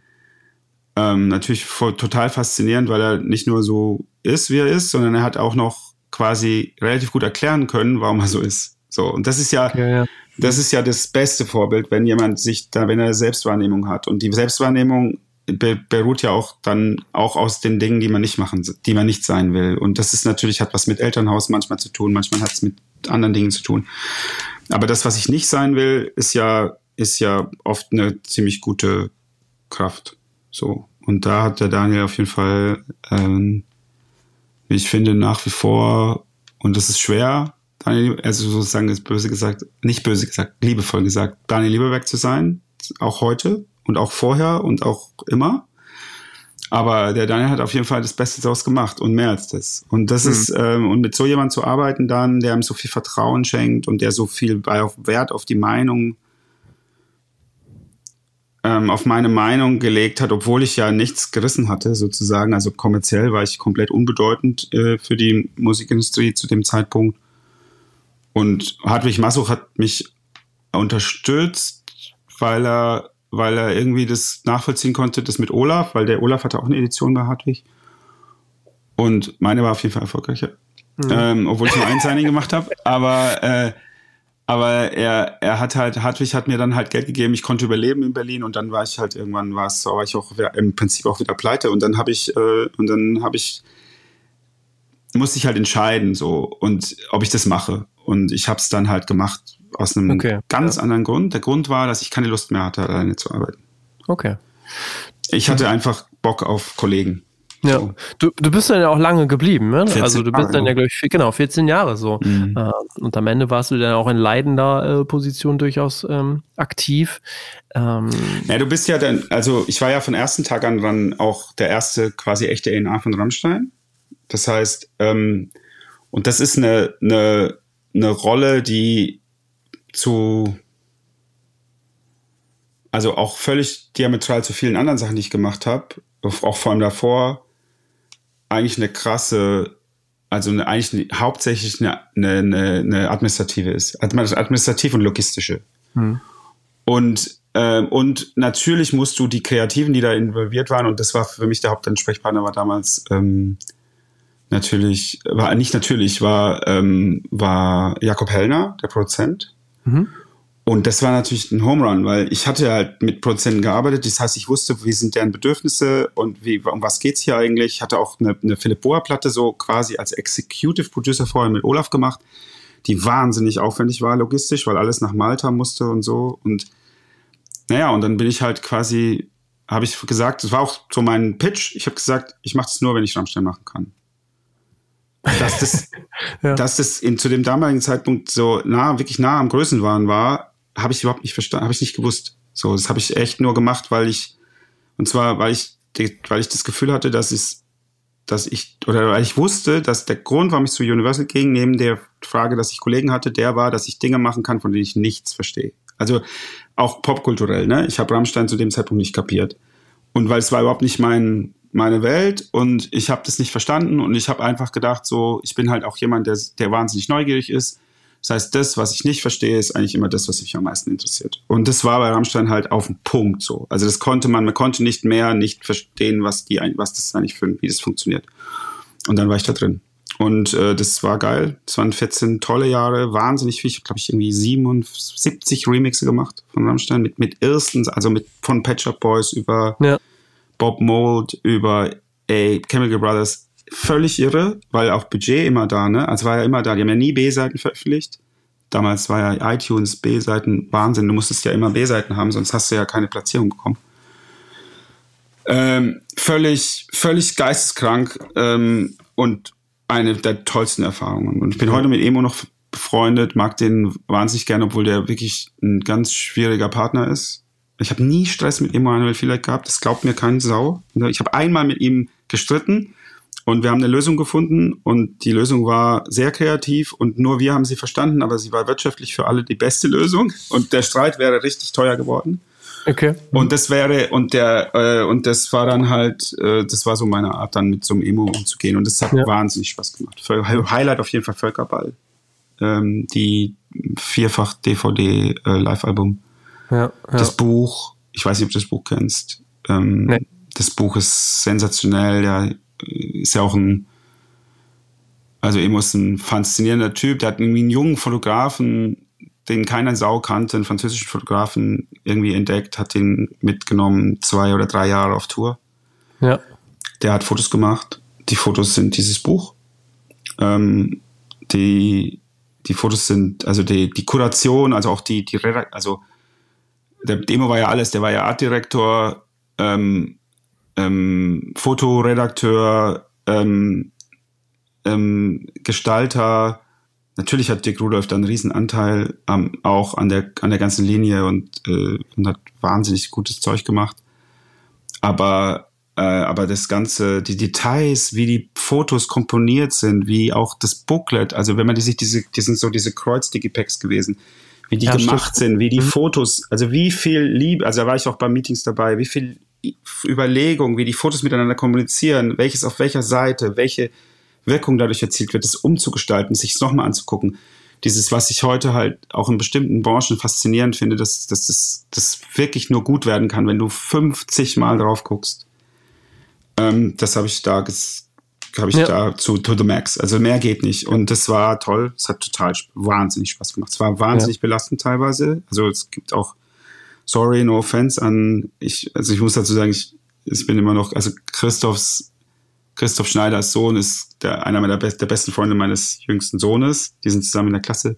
Speaker 2: Ähm, natürlich voll, total faszinierend, weil er nicht nur so ist, wie er ist, sondern er hat auch noch quasi relativ gut erklären können, warum er so ist. So und das ist ja, ja, ja. das ist ja das beste Vorbild, wenn jemand sich da, wenn er Selbstwahrnehmung hat und die Selbstwahrnehmung beruht ja auch dann auch aus den Dingen, die man nicht machen, die man nicht sein will. Und das ist natürlich, hat was mit Elternhaus manchmal zu tun, manchmal hat es mit anderen Dingen zu tun. Aber das, was ich nicht sein will, ist ja, ist ja oft eine ziemlich gute Kraft. So. Und da hat der Daniel auf jeden Fall, ähm, ich finde, nach wie vor, und das ist schwer, Daniel, also sozusagen ist böse gesagt, nicht böse gesagt, liebevoll gesagt, Daniel Lieberberg zu sein, auch heute, und auch vorher und auch immer. Aber der Daniel hat auf jeden Fall das Beste daraus gemacht und mehr als das. Und das mhm. ist, ähm, und mit so jemand zu arbeiten dann, der ihm so viel Vertrauen schenkt und der so viel Wert auf die Meinung, ähm, auf meine Meinung gelegt hat, obwohl ich ja nichts gerissen hatte, sozusagen. Also kommerziell war ich komplett unbedeutend äh, für die Musikindustrie zu dem Zeitpunkt. Und Hartwig Massuch hat mich unterstützt, weil er weil er irgendwie das nachvollziehen konnte, das mit Olaf, weil der Olaf hatte auch eine Edition bei Hartwig. Und meine war auf jeden Fall erfolgreicher. Mhm. Ähm, obwohl ich nur ein Signing gemacht habe. Aber, äh, aber er, er hat halt, Hartwig hat mir dann halt Geld gegeben, ich konnte überleben in Berlin und dann war ich halt irgendwann war es, war ich auch im Prinzip auch wieder pleite und dann habe ich, äh, und dann habe ich, musste ich halt entscheiden, so, und ob ich das mache. Und ich habe es dann halt gemacht, aus einem okay. ganz ja. anderen Grund. Der Grund war, dass ich keine Lust mehr hatte, alleine zu arbeiten.
Speaker 1: Okay.
Speaker 2: Ich hatte einfach Bock auf Kollegen.
Speaker 1: Ja, so. du, du bist dann ja auch lange geblieben, ne? Also du bist Jahre, dann ja, glaube ich, genau, 14 Jahre so. Mhm. Äh, und am Ende warst du dann auch in leidender äh, Position durchaus ähm, aktiv.
Speaker 2: Ähm, ja, du bist ja dann, also ich war ja von ersten Tag an dann auch der erste quasi echte ENA von Rammstein. Das heißt, ähm, und das ist eine, eine, eine Rolle, die zu also auch völlig diametral zu vielen anderen Sachen, die ich gemacht habe, auch vor allem davor, eigentlich eine krasse, also eine, eigentlich eine, hauptsächlich eine, eine, eine administrative ist. Administrativ und logistische. Hm. Und, ähm, und natürlich musst du die Kreativen, die da involviert waren, und das war für mich der Hauptansprechpartner, war damals ähm, natürlich, war nicht natürlich, war, ähm, war Jakob Hellner, der Produzent. Mhm. Und das war natürlich ein Home Run, weil ich hatte halt mit Produzenten gearbeitet. Das heißt, ich wusste, wie sind deren Bedürfnisse und wie, um was geht's hier eigentlich. Ich hatte auch eine, eine Philipp Boa Platte so quasi als Executive Producer vorher mit Olaf gemacht, die wahnsinnig aufwendig war logistisch, weil alles nach Malta musste und so. Und naja, und dann bin ich halt quasi, habe ich gesagt, das war auch so mein Pitch. Ich habe gesagt, ich mache das nur, wenn ich Rammstein machen kann. Dass das, ja. dass das in, zu dem damaligen Zeitpunkt so nah, wirklich nah am Größenwahn war, habe ich überhaupt nicht verstanden, habe ich nicht gewusst. So, das habe ich echt nur gemacht, weil ich, und zwar, weil ich, weil ich das Gefühl hatte, dass es, dass ich, oder weil ich wusste, dass der Grund, warum ich zu Universal ging, neben der Frage, dass ich Kollegen hatte, der war, dass ich Dinge machen kann, von denen ich nichts verstehe. Also auch popkulturell, ne? Ich habe Rammstein zu dem Zeitpunkt nicht kapiert. Und weil es war überhaupt nicht mein, meine Welt und ich habe das nicht verstanden und ich habe einfach gedacht, so, ich bin halt auch jemand, der, der wahnsinnig neugierig ist das heißt, das, was ich nicht verstehe, ist eigentlich immer das, was mich am meisten interessiert. Und das war bei Rammstein halt auf den Punkt so. Also das konnte man, man konnte nicht mehr nicht verstehen, was die, was das eigentlich für, wie das funktioniert. Und dann war ich da drin. Und äh, das war geil. Das waren 14 tolle Jahre, wahnsinnig viel. Ich habe, glaube ich, irgendwie 77 Remixe gemacht von Rammstein mit, mit erstens, also mit von Patch Up Boys über ja. Bob Mold, über ey, Chemical Brothers, völlig irre, weil auch Budget immer da, ne? Also war ja immer da. Die haben ja nie B-Seiten veröffentlicht. Damals war ja iTunes B-Seiten Wahnsinn. Du musstest ja immer B-Seiten haben, sonst hast du ja keine Platzierung bekommen. Ähm, völlig, völlig geisteskrank ähm, und eine der tollsten Erfahrungen. Und ich bin heute mit Emo noch befreundet, mag den wahnsinnig gerne, obwohl der wirklich ein ganz schwieriger Partner ist. Ich habe nie Stress mit Emanuel vielleicht gehabt, das glaubt mir kein Sau. Ich habe einmal mit ihm gestritten, und wir haben eine Lösung gefunden und die Lösung war sehr kreativ und nur wir haben sie verstanden, aber sie war wirtschaftlich für alle die beste Lösung und der Streit wäre richtig teuer geworden. Okay. Und das wäre, und der, äh, und das war dann halt, äh, das war so meine Art, dann mit so einem Emo umzugehen. Und das hat ja. wahnsinnig Spaß gemacht. Highlight auf jeden Fall Völkerball. Ähm, die vierfach DVD äh, Live-Album. Ja, ja. Das Buch, ich weiß nicht, ob du das Buch kennst. Ähm, nee. Das Buch ist sensationell, ja ist ja auch ein, also Emo ist ein faszinierender Typ, der hat irgendwie einen jungen Fotografen, den keiner Sau kannte, einen französischen Fotografen irgendwie entdeckt, hat den mitgenommen, zwei oder drei Jahre auf Tour. Ja. Der hat Fotos gemacht. Die Fotos sind dieses Buch. Ähm, die, die Fotos sind, also die, die Kuration, also auch die, die also der Demo war ja alles, der war ja Artdirektor, ähm, ähm, Fotoredakteur, ähm, ähm, Gestalter. Natürlich hat Dick Rudolph da einen riesen Anteil ähm, auch an der, an der ganzen Linie und, äh, und hat wahnsinnig gutes Zeug gemacht. Aber, äh, aber das Ganze, die Details, wie die Fotos komponiert sind, wie auch das Booklet, also wenn man die sich diese, die sind so diese Kreuz-Digipacks gewesen, wie die ja, gemacht stimmt. sind, wie die mhm. Fotos, also wie viel Liebe, also da war ich auch bei Meetings dabei, wie viel Überlegung, wie die Fotos miteinander kommunizieren, welches auf welcher Seite, welche Wirkung dadurch erzielt wird, das umzugestalten, sich es nochmal anzugucken. Dieses, was ich heute halt auch in bestimmten Branchen faszinierend finde, dass, dass das, das wirklich nur gut werden kann, wenn du 50 Mal drauf guckst. Ähm, das habe ich da habe ich ja. da zu to the max. Also mehr geht nicht. Und das war toll. Es hat total wahnsinnig Spaß gemacht. Es war wahnsinnig ja. belastend teilweise. Also es gibt auch sorry, no offense an, ich, also ich muss dazu sagen, ich, ich bin immer noch, also Christophs, Christoph Schneiders Sohn ist der, einer meiner best, der besten Freunde meines jüngsten Sohnes. Die sind zusammen in der Klasse.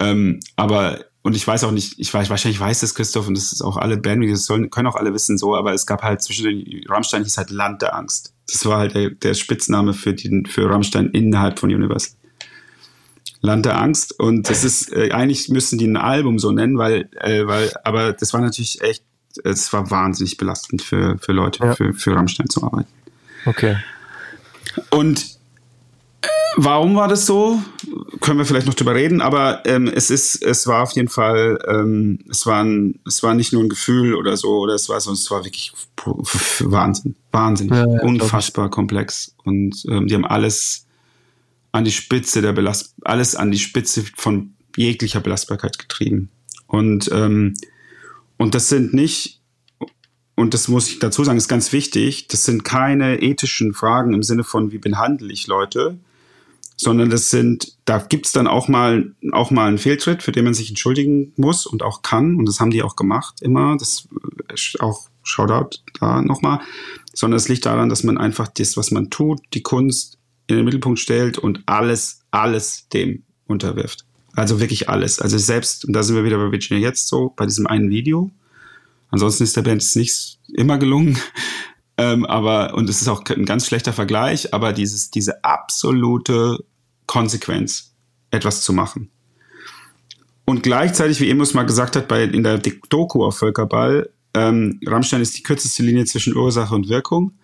Speaker 2: Ähm, aber und ich weiß auch nicht, ich weiß, wahrscheinlich weiß das Christoph und das ist auch alle Bandmitglieder, das können auch alle wissen so, aber es gab halt zwischen den Rammstein hieß halt Land der Angst. Das war halt der, der Spitzname für den, für Rammstein innerhalb von Universal. Land der Angst und das ist, äh, eigentlich müssten die ein Album so nennen, weil, äh, weil, aber das war natürlich echt, es war wahnsinnig belastend für, für Leute, ja. für, für Rammstein zu arbeiten.
Speaker 1: Okay.
Speaker 2: Und Warum war das so? Können wir vielleicht noch drüber reden, aber ähm, es ist, es war auf jeden Fall, ähm, es war ein, es war nicht nur ein Gefühl oder so, oder es war so, es war wirklich Wahnsinn, Wahnsinn, ja, ja, unfassbar komplex und ähm, die haben alles an die Spitze der Belast, alles an die Spitze von jeglicher Belastbarkeit getrieben und ähm, und das sind nicht und das muss ich dazu sagen, ist ganz wichtig, das sind keine ethischen Fragen im Sinne von, wie behandle ich Leute, sondern das sind, da gibt's dann auch mal, auch mal einen Fehltritt, für den man sich entschuldigen muss und auch kann. Und das haben die auch gemacht immer. Das auch Shoutout da nochmal. Sondern es liegt daran, dass man einfach das, was man tut, die Kunst in den Mittelpunkt stellt und alles, alles dem unterwirft. Also wirklich alles. Also selbst, und da sind wir wieder bei Virginia jetzt so, bei diesem einen Video. Ansonsten ist der Band es nicht immer gelungen. Ähm, aber, und es ist auch ein ganz schlechter Vergleich, aber dieses, diese absolute Konsequenz, etwas zu machen. Und gleichzeitig, wie Emus mal gesagt hat, bei, in der Doku auf Völkerball, ähm, Rammstein ist die kürzeste Linie zwischen Ursache und Wirkung.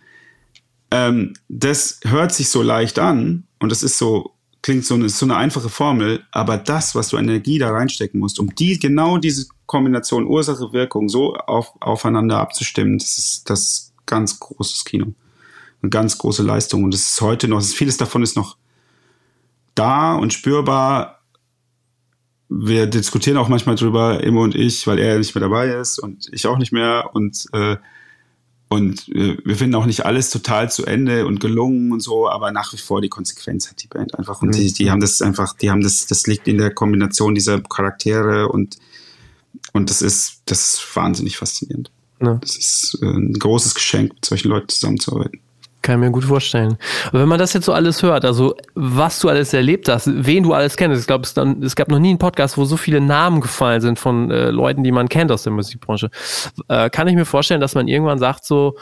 Speaker 2: Ähm, das hört sich so leicht an und das ist so, klingt so, ist so eine einfache Formel, aber das, was du Energie da reinstecken musst, um die, genau diese Kombination Ursache-Wirkung so auf, aufeinander abzustimmen, das ist, das ganz großes Kino. Eine ganz große Leistung. Und es ist heute noch, vieles davon ist noch da und spürbar. Wir diskutieren auch manchmal drüber, Immo und ich, weil er nicht mehr dabei ist und ich auch nicht mehr. Und, äh, und wir finden auch nicht alles total zu Ende und gelungen und so, aber nach wie vor die Konsequenz hat die Band einfach. Und mhm. die, die haben das einfach, die haben das, das liegt in der Kombination dieser Charaktere und, und das ist, das ist wahnsinnig faszinierend. Ja. Das ist äh, ein großes Geschenk, mit solchen Leuten zusammenzuarbeiten.
Speaker 1: Kann ich mir gut vorstellen. Aber wenn man das jetzt so alles hört, also was du alles erlebt hast, wen du alles kennst, ich glaube, es, es, gab noch nie einen Podcast, wo so viele Namen gefallen sind von äh, Leuten, die man kennt aus der Musikbranche, äh, kann ich mir vorstellen, dass man irgendwann sagt so,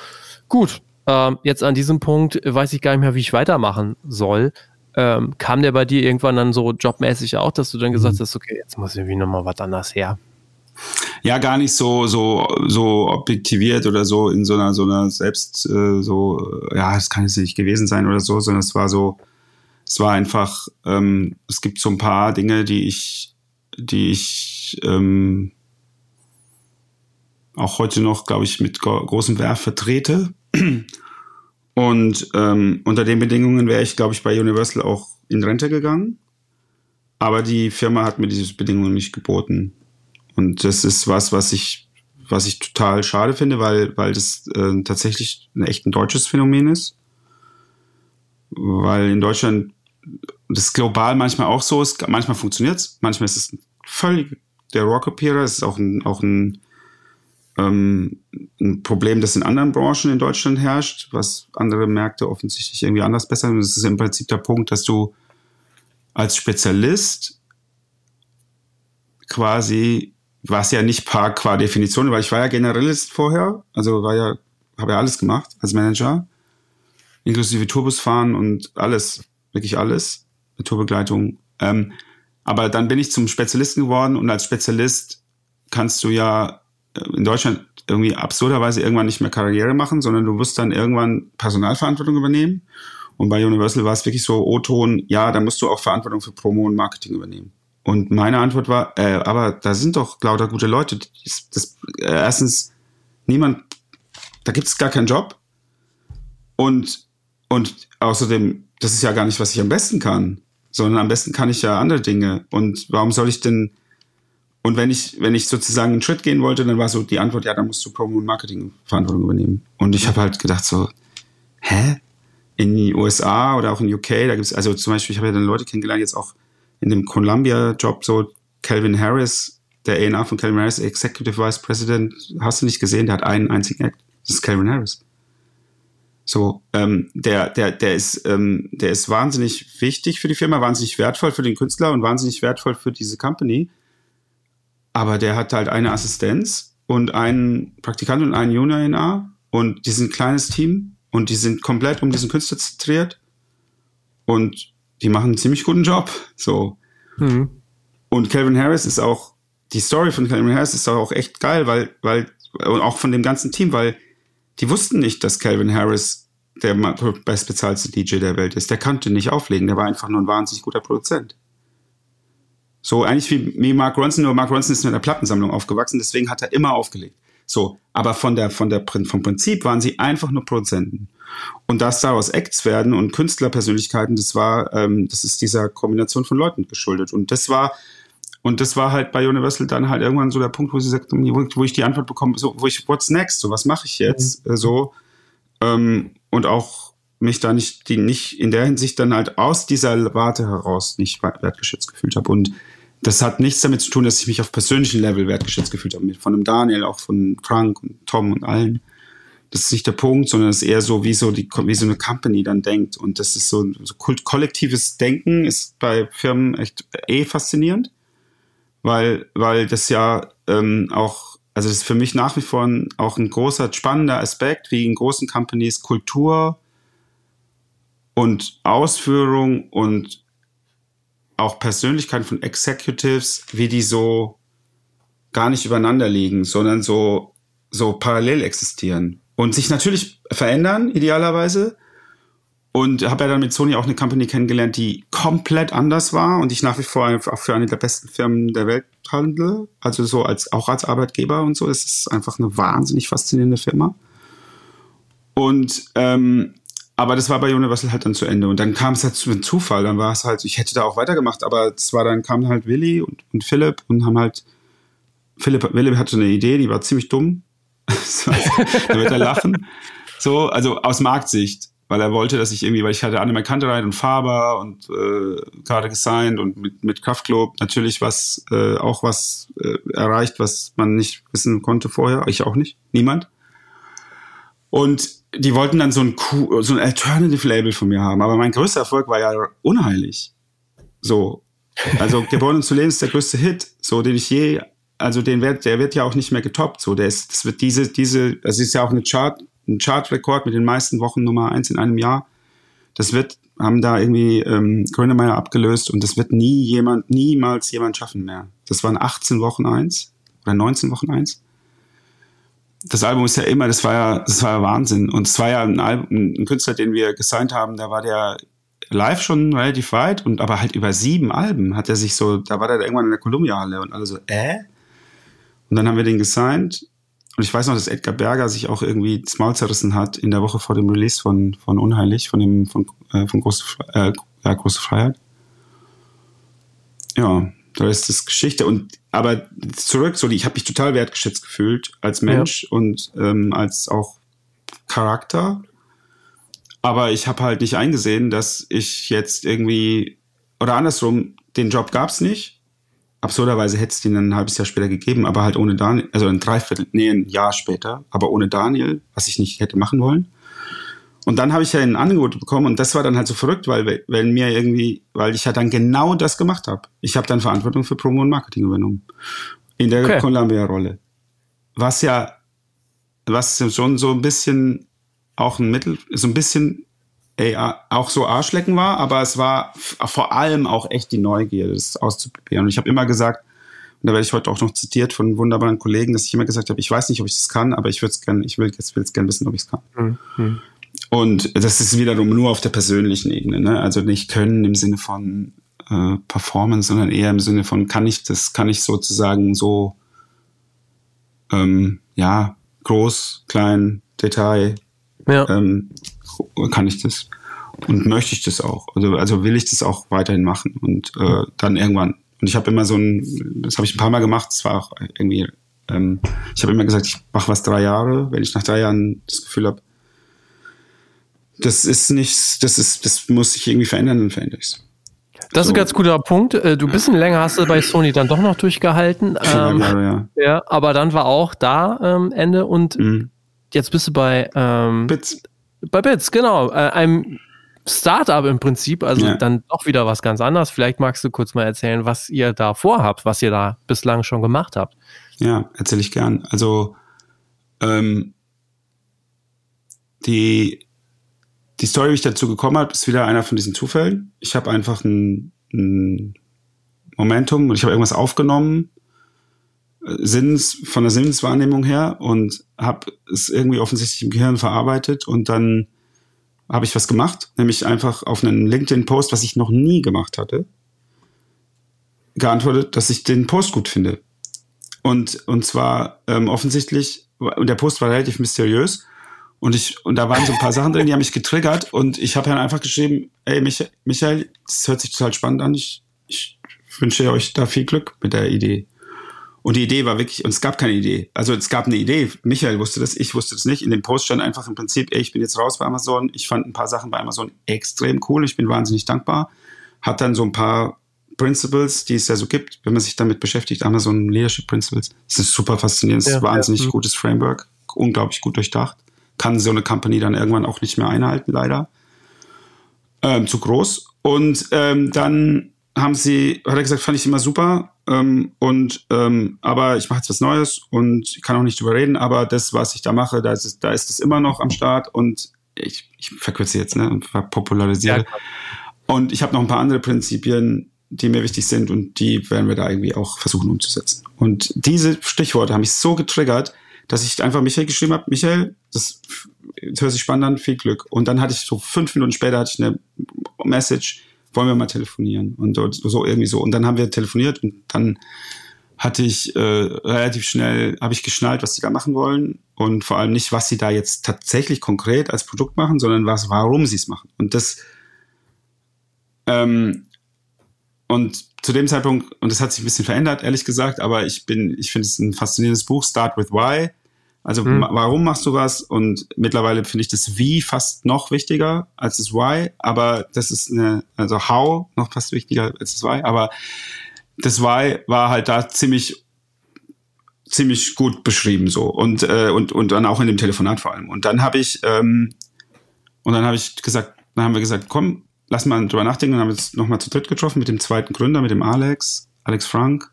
Speaker 1: gut, äh, jetzt an diesem Punkt weiß ich gar nicht mehr, wie ich weitermachen soll. Ähm, kam der bei dir irgendwann dann so jobmäßig auch, dass du dann gesagt mhm. hast, okay, jetzt muss irgendwie nochmal was anders her?
Speaker 2: Ja gar nicht so so so objektiviert oder so in so einer so einer selbst äh, so ja es kann jetzt nicht gewesen sein oder so sondern es war so es war einfach ähm, es gibt so ein paar Dinge die ich die ich ähm, auch heute noch glaube ich mit großem Werf vertrete. Und ähm, unter den Bedingungen wäre ich glaube ich bei Universal auch in Rente gegangen. Aber die Firma hat mir diese Bedingungen nicht geboten und das ist was, was ich, was ich total schade finde, weil, weil das äh, tatsächlich ein echt ein deutsches Phänomen ist. Weil in Deutschland das global manchmal auch so ist, manchmal funktioniert es, manchmal ist es völlig der Rockapierer, es ist auch ein, auch ein, ähm, ein Problem, das in anderen Branchen in Deutschland herrscht, was andere Märkte offensichtlich irgendwie anders besser. Und das ist im Prinzip der Punkt, dass du als Spezialist quasi was ja nicht par qua Definition, weil ich war ja Generalist vorher, also war ja, habe ja alles gemacht als Manager, inklusive Tourbusfahren und alles, wirklich alles, Tourbegleitung. Ähm, aber dann bin ich zum Spezialisten geworden und als Spezialist kannst du ja äh, in Deutschland irgendwie absurderweise irgendwann nicht mehr Karriere machen, sondern du musst dann irgendwann Personalverantwortung übernehmen. Und bei Universal war es wirklich so, O-Ton, ja, da musst du auch Verantwortung für Promo und Marketing übernehmen. Und meine Antwort war, äh, aber da sind doch lauter gute Leute. Das, das, äh, erstens, niemand, da gibt es gar keinen Job. Und, und außerdem, das ist ja gar nicht, was ich am besten kann, sondern am besten kann ich ja andere Dinge. Und warum soll ich denn, und wenn ich, wenn ich sozusagen einen Schritt gehen wollte, dann war so die Antwort, ja, dann musst du Promo und Marketing Verantwortung übernehmen. Und ich habe halt gedacht so, hä? In den USA oder auch in UK, da gibt es, also zum Beispiel, ich habe ja dann Leute kennengelernt, jetzt auch in dem Columbia-Job so Calvin Harris, der A&R von Calvin Harris, Executive Vice President, hast du nicht gesehen, der hat einen einzigen Act. Das ist Calvin Harris. So, ähm, der, der, der ist, ähm, der ist wahnsinnig wichtig für die Firma, wahnsinnig wertvoll für den Künstler und wahnsinnig wertvoll für diese Company. Aber der hat halt eine Assistenz und einen Praktikant und einen Junior A und die sind ein kleines Team und die sind komplett um diesen Künstler zentriert und die machen einen ziemlich guten Job. So. Mhm. Und Calvin Harris ist auch, die Story von Calvin Harris ist auch echt geil, weil, weil, und auch von dem ganzen Team, weil die wussten nicht, dass Calvin Harris der bestbezahlte DJ der Welt ist. Der konnte nicht auflegen, der war einfach nur ein wahnsinnig guter Produzent. So eigentlich wie, wie Mark Ronson, nur Mark Ronson ist mit einer Plattensammlung aufgewachsen, deswegen hat er immer aufgelegt. So, aber von der, von der, vom Prinzip waren sie einfach nur Produzenten. Und dass daraus Acts werden und Künstlerpersönlichkeiten, das war, ähm, das ist dieser Kombination von Leuten geschuldet. Und das war, und das war halt bei Universal dann halt irgendwann so der Punkt, wo sie sagt, wo ich die Antwort bekomme, so, wo ich, what's next? So, was mache ich jetzt? Mhm. So, ähm, und auch mich da nicht, die nicht in der Hinsicht dann halt aus dieser Warte heraus nicht wertgeschätzt gefühlt habe. Und das hat nichts damit zu tun, dass ich mich auf persönlichem Level wertgeschätzt gefühlt habe. Von dem Daniel, auch von Frank und Tom und allen. Das ist nicht der Punkt, sondern es ist eher so, wie so, die, wie so eine Company dann denkt. Und das ist so, so kollektives Denken ist bei Firmen echt eh faszinierend, weil, weil das ja ähm, auch, also das ist für mich nach wie vor ein, auch ein großer, spannender Aspekt, wie in großen Companies Kultur und Ausführung und auch Persönlichkeiten von Executives, wie die so gar nicht übereinander liegen, sondern so, so parallel existieren und sich natürlich verändern, idealerweise. Und habe ja dann mit Sony auch eine Company kennengelernt, die komplett anders war und ich nach wie vor auch für eine der besten Firmen der Welt handle. Also so als, auch als Arbeitgeber und so. Es ist einfach eine wahnsinnig faszinierende Firma. Und ähm, aber das war bei Universal halt dann zu Ende. Und dann kam es halt zu einem Zufall. Dann war es halt, ich hätte da auch weitergemacht, aber es war dann, kamen halt Willi und, und Philipp und haben halt, Philipp, Willi hatte eine Idee, die war ziemlich dumm. da wird er lachen. So, also aus Marktsicht, weil er wollte, dass ich irgendwie, weil ich hatte Anne Kantereit und Faber und äh, gerade gesigned und mit, mit Kraftklub natürlich was, äh, auch was äh, erreicht, was man nicht wissen konnte vorher. Ich auch nicht. Niemand. Und die wollten dann so ein, so ein Alternative-Label von mir haben. Aber mein größter Erfolg war ja unheilig. So. Also Geboren zu leben ist der größte Hit, so den ich je, also den wird, der wird ja auch nicht mehr getoppt. So, der ist, das wird diese, diese, das ist ja auch eine Chart, ein Chart-Rekord mit den meisten Wochen Nummer eins in einem Jahr. Das wird, haben da irgendwie ähm, Grönemeyer abgelöst und das wird nie jemand, niemals jemand schaffen mehr. Das waren 18 Wochen eins oder 19 Wochen eins das Album ist ja immer, das war ja, das war ja Wahnsinn. Und es war ja ein, Album, ein Künstler, den wir gesigned haben, da war der live schon relativ weit und aber halt über sieben Alben hat er sich so, da war der irgendwann in der Columbia-Halle und alle so, äh? Und dann haben wir den gesigned. Und ich weiß noch, dass Edgar Berger sich auch irgendwie das Maul zerrissen hat in der Woche vor dem Release von, von Unheilig, von dem, von, äh, von Große, äh, ja, Große Freiheit. Ja, da ist das Geschichte. Und aber zurück, so ich habe mich total wertgeschätzt gefühlt als Mensch ja. und ähm, als auch Charakter. Aber ich habe halt nicht eingesehen, dass ich jetzt irgendwie oder andersrum den Job gab's nicht. Absurderweise hätte es den ein halbes Jahr später gegeben, aber halt ohne Daniel, also ein Dreiviertel, nee, ein Jahr später, aber ohne Daniel, was ich nicht hätte machen wollen. Und dann habe ich ja ein Angebot bekommen und das war dann halt so verrückt, weil wenn mir irgendwie, weil ich ja dann genau das gemacht habe. Ich habe dann Verantwortung für Promo und Marketing übernommen in der okay. Columbia-Rolle, was ja, was schon so ein bisschen auch ein Mittel, so ein bisschen ey, auch so Arschlecken war, aber es war vor allem auch echt die Neugier, das auszuprobieren. Und ich habe immer gesagt, und da werde ich heute auch noch zitiert von wunderbaren Kollegen, dass ich immer gesagt habe, ich weiß nicht, ob ich das kann, aber ich würde es gerne, ich will jetzt, will jetzt gerne wissen, ob ich es kann. Mhm. Und das ist wiederum nur auf der persönlichen Ebene, ne? Also nicht können im Sinne von äh, Performance, sondern eher im Sinne von, kann ich das, kann ich sozusagen so, ähm, ja, groß, klein, Detail, ja. ähm, kann ich das und möchte ich das auch. Also, also will ich das auch weiterhin machen und äh, dann irgendwann. Und ich habe immer so ein, das habe ich ein paar Mal gemacht, das war auch irgendwie, ähm, ich habe immer gesagt, ich mache was drei Jahre. Wenn ich nach drei Jahren das Gefühl habe, das ist nichts, das ist, das muss sich irgendwie verändern, dann verändere ich es.
Speaker 1: Das ist ein ganz guter Punkt. Äh, du bisschen länger hast du bei Sony dann doch noch durchgehalten. Ähm, Jahre, ja. ja, aber dann war auch da ähm, Ende und mhm. Jetzt bist du bei ähm,
Speaker 2: Bits.
Speaker 1: Bei Bits, genau. Äh, einem Startup im Prinzip, also ja. dann doch wieder was ganz anderes. Vielleicht magst du kurz mal erzählen, was ihr da vorhabt, was ihr da bislang schon gemacht habt.
Speaker 2: Ja, erzähle ich gern. Also ähm, die, die Story, wie ich dazu gekommen habe, ist wieder einer von diesen Zufällen. Ich habe einfach ein, ein Momentum und ich habe irgendwas aufgenommen, Sinns, von der Sinneswahrnehmung her und habe es irgendwie offensichtlich im Gehirn verarbeitet und dann habe ich was gemacht, nämlich einfach auf einen LinkedIn-Post, was ich noch nie gemacht hatte, geantwortet, dass ich den Post gut finde. Und, und zwar ähm, offensichtlich, und der Post war relativ mysteriös. Und ich, und da waren so ein paar Sachen drin, die haben mich getriggert. Und ich habe dann einfach geschrieben, ey Michael, Michael, das hört sich total spannend an. Ich, ich wünsche euch da viel Glück mit der Idee. Und die Idee war wirklich, und es gab keine Idee. Also es gab eine Idee. Michael wusste das, ich wusste das nicht. In dem Post stand einfach im Prinzip, ey, ich bin jetzt raus bei Amazon. Ich fand ein paar Sachen bei Amazon extrem cool. Ich bin wahnsinnig dankbar. Hat dann so ein paar Principles, die es ja so gibt, wenn man sich damit beschäftigt. Amazon Leadership Principles. Das ist super faszinierend. Das ist ein wahnsinnig ja. gutes Framework. Unglaublich gut durchdacht. Kann so eine Company dann irgendwann auch nicht mehr einhalten, leider. Ähm, zu groß. Und ähm, dann haben sie, hat er gesagt, fand ich immer super. Ähm, und ähm, aber ich mache jetzt was Neues und ich kann auch nicht drüber reden, aber das, was ich da mache, da ist es, da ist es immer noch am Start und ich, ich verkürze jetzt, ne, und popularisiere. Ja, und ich habe noch ein paar andere Prinzipien, die mir wichtig sind und die werden wir da irgendwie auch versuchen umzusetzen. Und diese Stichworte haben mich so getriggert, dass ich einfach Michael geschrieben habe, Michael, das, das hört sich spannend an, viel Glück. Und dann hatte ich so fünf Minuten später hatte ich eine Message, wollen wir mal telefonieren und so irgendwie so. Und dann haben wir telefoniert und dann hatte ich äh, relativ schnell, habe ich geschnallt, was sie da machen wollen und vor allem nicht, was sie da jetzt tatsächlich konkret als Produkt machen, sondern was, warum sie es machen. Und das ähm, und zu dem Zeitpunkt, und das hat sich ein bisschen verändert, ehrlich gesagt, aber ich bin, ich finde es ein faszinierendes Buch, Start with Why. Also mhm. warum machst du was? Und mittlerweile finde ich das Wie fast noch wichtiger als das Why, aber das ist eine, also How noch fast wichtiger als das Why, aber das Why war halt da ziemlich ziemlich gut beschrieben so und äh, und und dann auch in dem Telefonat vor allem und dann habe ich ähm, und dann habe ich gesagt dann haben wir gesagt komm lass mal drüber nachdenken und haben uns nochmal zu dritt getroffen mit dem zweiten Gründer mit dem Alex Alex Frank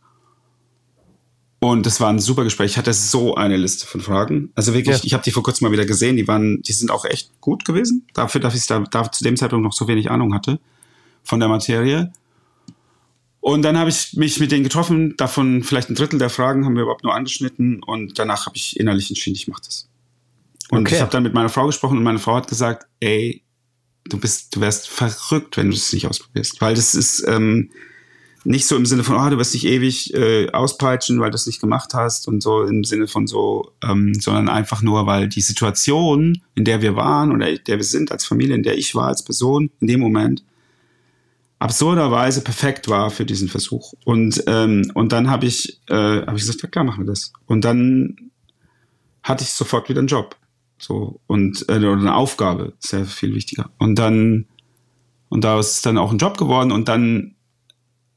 Speaker 2: und das war ein super Gespräch. Ich hatte so eine Liste von Fragen. Also wirklich, ja. ich habe die vor kurzem mal wieder gesehen. Die waren, die sind auch echt gut gewesen. Dafür, dass ich da, da zu dem Zeitpunkt noch so wenig Ahnung hatte von der Materie. Und dann habe ich mich mit denen getroffen. Davon vielleicht ein Drittel der Fragen haben wir überhaupt nur angeschnitten. Und danach habe ich innerlich entschieden, ich mache das. Und okay. ich habe dann mit meiner Frau gesprochen und meine Frau hat gesagt, ey, du bist, du wärst verrückt, wenn du es nicht ausprobierst. Weil das ist, ähm, nicht so im Sinne von, oh, du wirst dich ewig äh, auspeitschen, weil du es nicht gemacht hast und so im Sinne von so, ähm, sondern einfach nur, weil die Situation, in der wir waren oder in der wir sind als Familie, in der ich war als Person in dem Moment, absurderweise perfekt war für diesen Versuch. Und, ähm, und dann habe ich, äh, hab ich gesagt, ja klar, machen wir das. Und dann hatte ich sofort wieder einen Job. So, und äh, oder eine Aufgabe, sehr viel wichtiger. Und dann, und da ist dann auch ein Job geworden und dann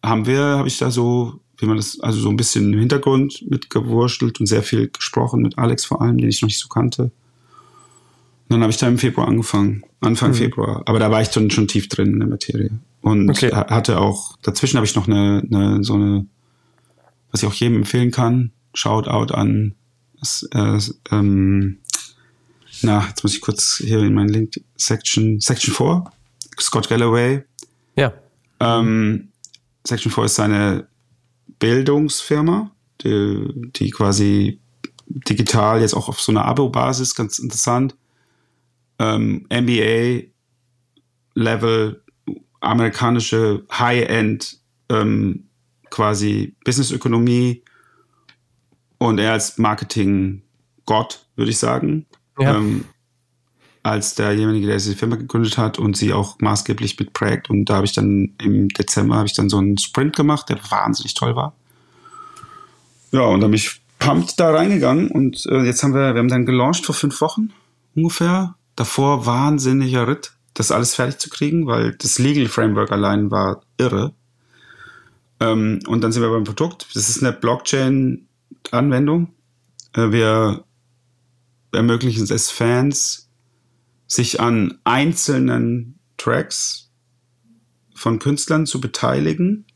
Speaker 2: haben wir, habe ich da so, wie man das, also so ein bisschen im Hintergrund mitgewurschtelt und sehr viel gesprochen mit Alex vor allem, den ich noch nicht so kannte. Und dann habe ich da im Februar angefangen, Anfang mhm. Februar. Aber da war ich schon, schon tief drin in der Materie. Und okay. hatte auch, dazwischen habe ich noch eine, eine, so eine, was ich auch jedem empfehlen kann, Shoutout an, äh, ähm, na, jetzt muss ich kurz hier in meinen Link, Section, Section 4, Scott Galloway.
Speaker 1: Ja.
Speaker 2: Ähm, Section 4 ist seine Bildungsfirma, die, die quasi digital jetzt auch auf so einer Abo-Basis, ganz interessant, ähm, MBA-Level, amerikanische High-End ähm, quasi Businessökonomie und er als Marketing-Gott, würde ich sagen. Ja. Ähm, als derjenige, der diese Firma gegründet hat und sie auch maßgeblich mitprägt. Und da habe ich dann im Dezember habe ich dann so einen Sprint gemacht, der wahnsinnig toll war. Ja, und dann bin ich pumped da reingegangen und äh, jetzt haben wir, wir haben dann gelauncht vor fünf Wochen ungefähr. Davor wahnsinniger Ritt, das alles fertig zu kriegen, weil das Legal Framework allein war irre. Ähm, und dann sind wir beim Produkt. Das ist eine Blockchain-Anwendung. Äh, wir ermöglichen es Fans, sich an einzelnen Tracks von Künstlern zu beteiligen.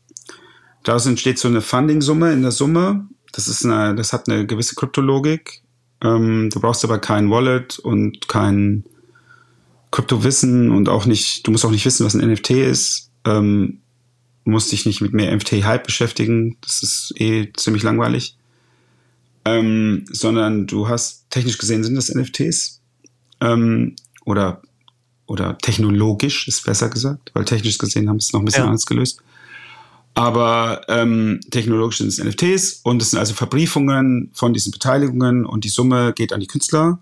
Speaker 2: Daraus entsteht so eine Funding-Summe in der Summe. Das ist eine, das hat eine gewisse Kryptologik. Ähm, du brauchst aber kein Wallet und kein Kryptowissen und auch nicht, du musst auch nicht wissen, was ein NFT ist. Ähm, musst dich nicht mit mehr NFT-Hype beschäftigen. Das ist eh ziemlich langweilig. Ähm, sondern du hast, technisch gesehen sind das NFTs. Ähm, oder, oder technologisch ist besser gesagt, weil technisch gesehen haben sie es noch ein bisschen ja. anders gelöst. Aber ähm, technologisch sind es NFTs und es sind also Verbriefungen von diesen Beteiligungen und die Summe geht an die Künstler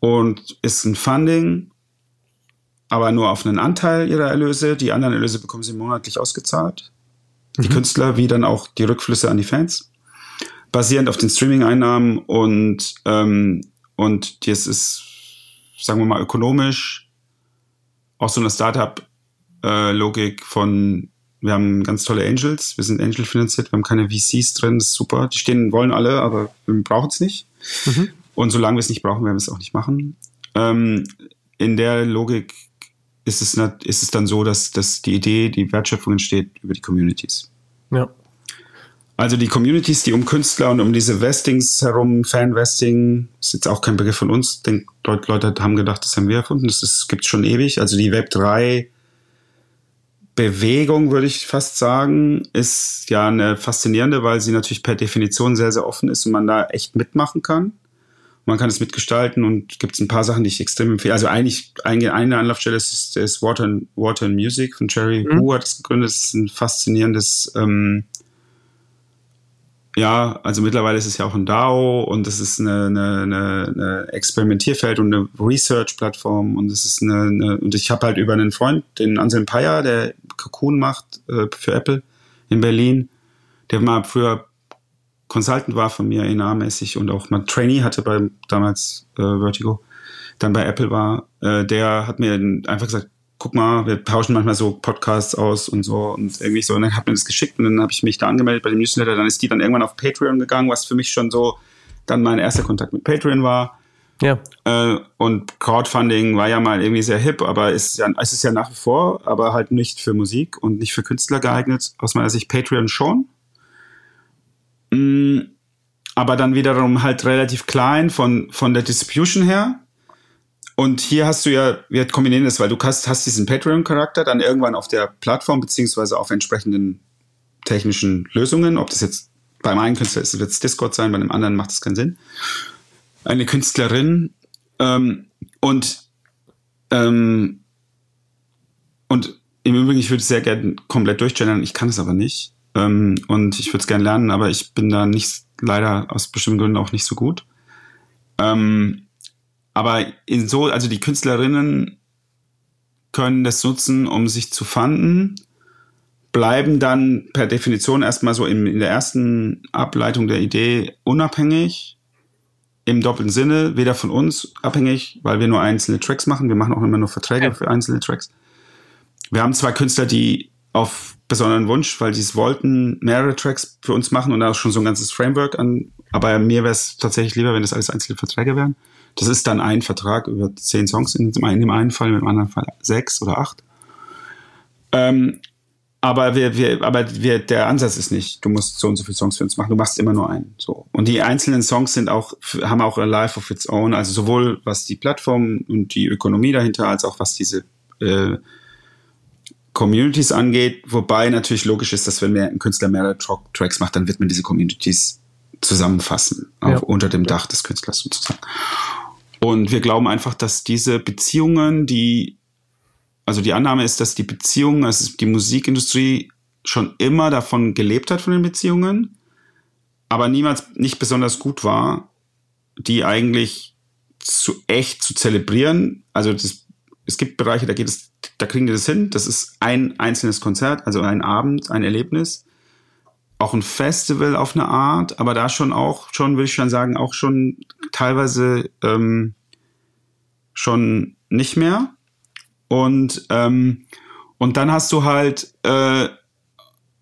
Speaker 2: und ist ein Funding, aber nur auf einen Anteil ihrer Erlöse. Die anderen Erlöse bekommen sie monatlich ausgezahlt. Die mhm. Künstler wie dann auch die Rückflüsse an die Fans, basierend auf den Streaming-Einnahmen und ähm, und das ist, sagen wir mal, ökonomisch auch so eine Startup-Logik von wir haben ganz tolle Angels, wir sind Angel finanziert, wir haben keine VCs drin, das ist super. Die stehen, wollen alle, aber wir brauchen es nicht. Mhm. Und solange wir es nicht brauchen, werden wir es auch nicht machen. Ähm, in der Logik ist es, ist es dann so, dass, dass die Idee, die Wertschöpfung entsteht über die Communities. Ja. Also die Communities, die um Künstler und um diese Vestings herum, Fan-Vesting, ist jetzt auch kein Begriff von uns. Denk, Leute haben gedacht, das haben wir erfunden. Das gibt es schon ewig. Also die Web 3 Bewegung, würde ich fast sagen, ist ja eine faszinierende, weil sie natürlich per Definition sehr, sehr offen ist und man da echt mitmachen kann. Man kann es mitgestalten und gibt es ein paar Sachen, die ich extrem empfehle. Also eigentlich eine Anlaufstelle ist, ist Water, and, Water and Music von Jerry mhm. Wu hat es gegründet. Das ist ein faszinierendes ähm, ja, also mittlerweile ist es ja auch ein DAO und es ist eine, eine, eine Experimentierfeld und eine Research-Plattform und es ist eine, eine und ich habe halt über einen Freund, den Anselm Peyer, der Cocoon macht äh, für Apple in Berlin, der mal früher Consultant war von mir ENA-mäßig und auch mal Trainee hatte bei damals äh, Vertigo, dann bei Apple war, äh, der hat mir einfach gesagt, guck mal, wir tauschen manchmal so Podcasts aus und so und irgendwie so. Und dann hat mir das geschickt und dann habe ich mich da angemeldet bei dem Newsletter. Dann ist die dann irgendwann auf Patreon gegangen, was für mich schon so dann mein erster Kontakt mit Patreon war. Ja. Äh, und Crowdfunding war ja mal irgendwie sehr hip, aber ist ja, es ist ja nach wie vor, aber halt nicht für Musik und nicht für Künstler geeignet. Aus meiner Sicht Patreon schon. Mm, aber dann wiederum halt relativ klein von, von der Distribution her. Und hier hast du ja, wir kombinieren das, weil du hast, hast diesen Patreon-Charakter dann irgendwann auf der Plattform beziehungsweise auf entsprechenden technischen Lösungen. Ob das jetzt beim einen Künstler ist, wird es Discord sein, bei dem anderen macht es keinen Sinn. Eine Künstlerin ähm, und ähm, und im Übrigen, ich würde es sehr gerne komplett durchchanneln, ich kann es aber nicht. Ähm, und ich würde es gerne lernen, aber ich bin da nicht, leider aus bestimmten Gründen auch nicht so gut. Ähm, aber in so, also die Künstlerinnen können das nutzen, um sich zu fanden, bleiben dann per Definition erstmal so in, in der ersten Ableitung der Idee unabhängig, im doppelten Sinne, weder von uns abhängig, weil wir nur einzelne Tracks machen. Wir machen auch immer nur Verträge ja. für einzelne Tracks. Wir haben zwei Künstler, die auf besonderen Wunsch, weil die es wollten, mehrere Tracks für uns machen und da auch schon so ein ganzes Framework an. Aber mir wäre es tatsächlich lieber, wenn das alles einzelne Verträge wären. Das ist dann ein Vertrag über zehn Songs, in dem einen Fall, im anderen Fall sechs oder acht. Ähm, aber wir, wir, aber wir, der Ansatz ist nicht, du musst so und so viele Songs für uns machen, du machst immer nur einen. So. Und die einzelnen Songs sind auch, haben auch a life of its own, also sowohl was die Plattform und die Ökonomie dahinter, als auch was diese äh, Communities angeht, wobei natürlich logisch ist, dass wenn ein Künstler mehrere Tracks macht, dann wird man diese Communities zusammenfassen, auch ja. unter dem Dach des Künstlers sozusagen. Und wir glauben einfach, dass diese Beziehungen, die, also die Annahme ist, dass die Beziehungen, also die Musikindustrie schon immer davon gelebt hat, von den Beziehungen, aber niemals nicht besonders gut war, die eigentlich zu echt zu zelebrieren. Also das, es gibt Bereiche, da geht es, da kriegen die das hin. Das ist ein einzelnes Konzert, also ein Abend, ein Erlebnis auch ein Festival auf eine Art, aber da schon auch, schon würde ich schon sagen, auch schon teilweise ähm, schon nicht mehr. Und, ähm, und dann hast du halt, äh,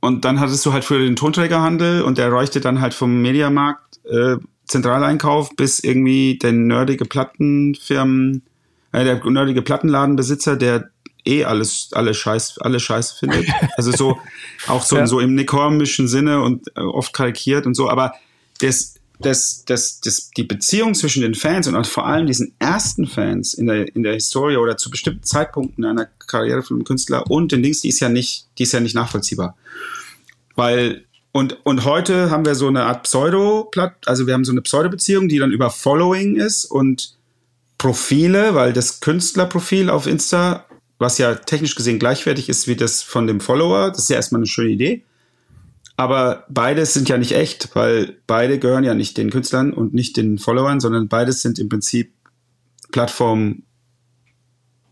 Speaker 2: und dann hattest du halt für den Tonträgerhandel und der räuchte dann halt vom Mediamarkt äh, Zentraleinkauf bis irgendwie der nerdige Plattenfirmen, äh, der nerdige Plattenladenbesitzer, der eh alles, alle Scheiß, alle Scheiß findet. Also so, auch so, ja. so im nikormischen Sinne und äh, oft karikiert und so, aber das, das, das, das, die Beziehung zwischen den Fans und vor allem diesen ersten Fans in der, in der Historie oder zu bestimmten Zeitpunkten einer Karriere von einem Künstler und den Dings, die ist ja nicht, die ist ja nicht nachvollziehbar. Weil, und, und heute haben wir so eine Art Pseudo-Platt, also wir haben so eine Pseudo-Beziehung, die dann über Following ist und Profile, weil das Künstlerprofil auf Insta, was ja technisch gesehen gleichwertig ist wie das von dem Follower, das ist ja erstmal eine schöne Idee. Aber beides sind ja nicht echt, weil beide gehören ja nicht den Künstlern und nicht den Followern, sondern beides sind im Prinzip Plattformen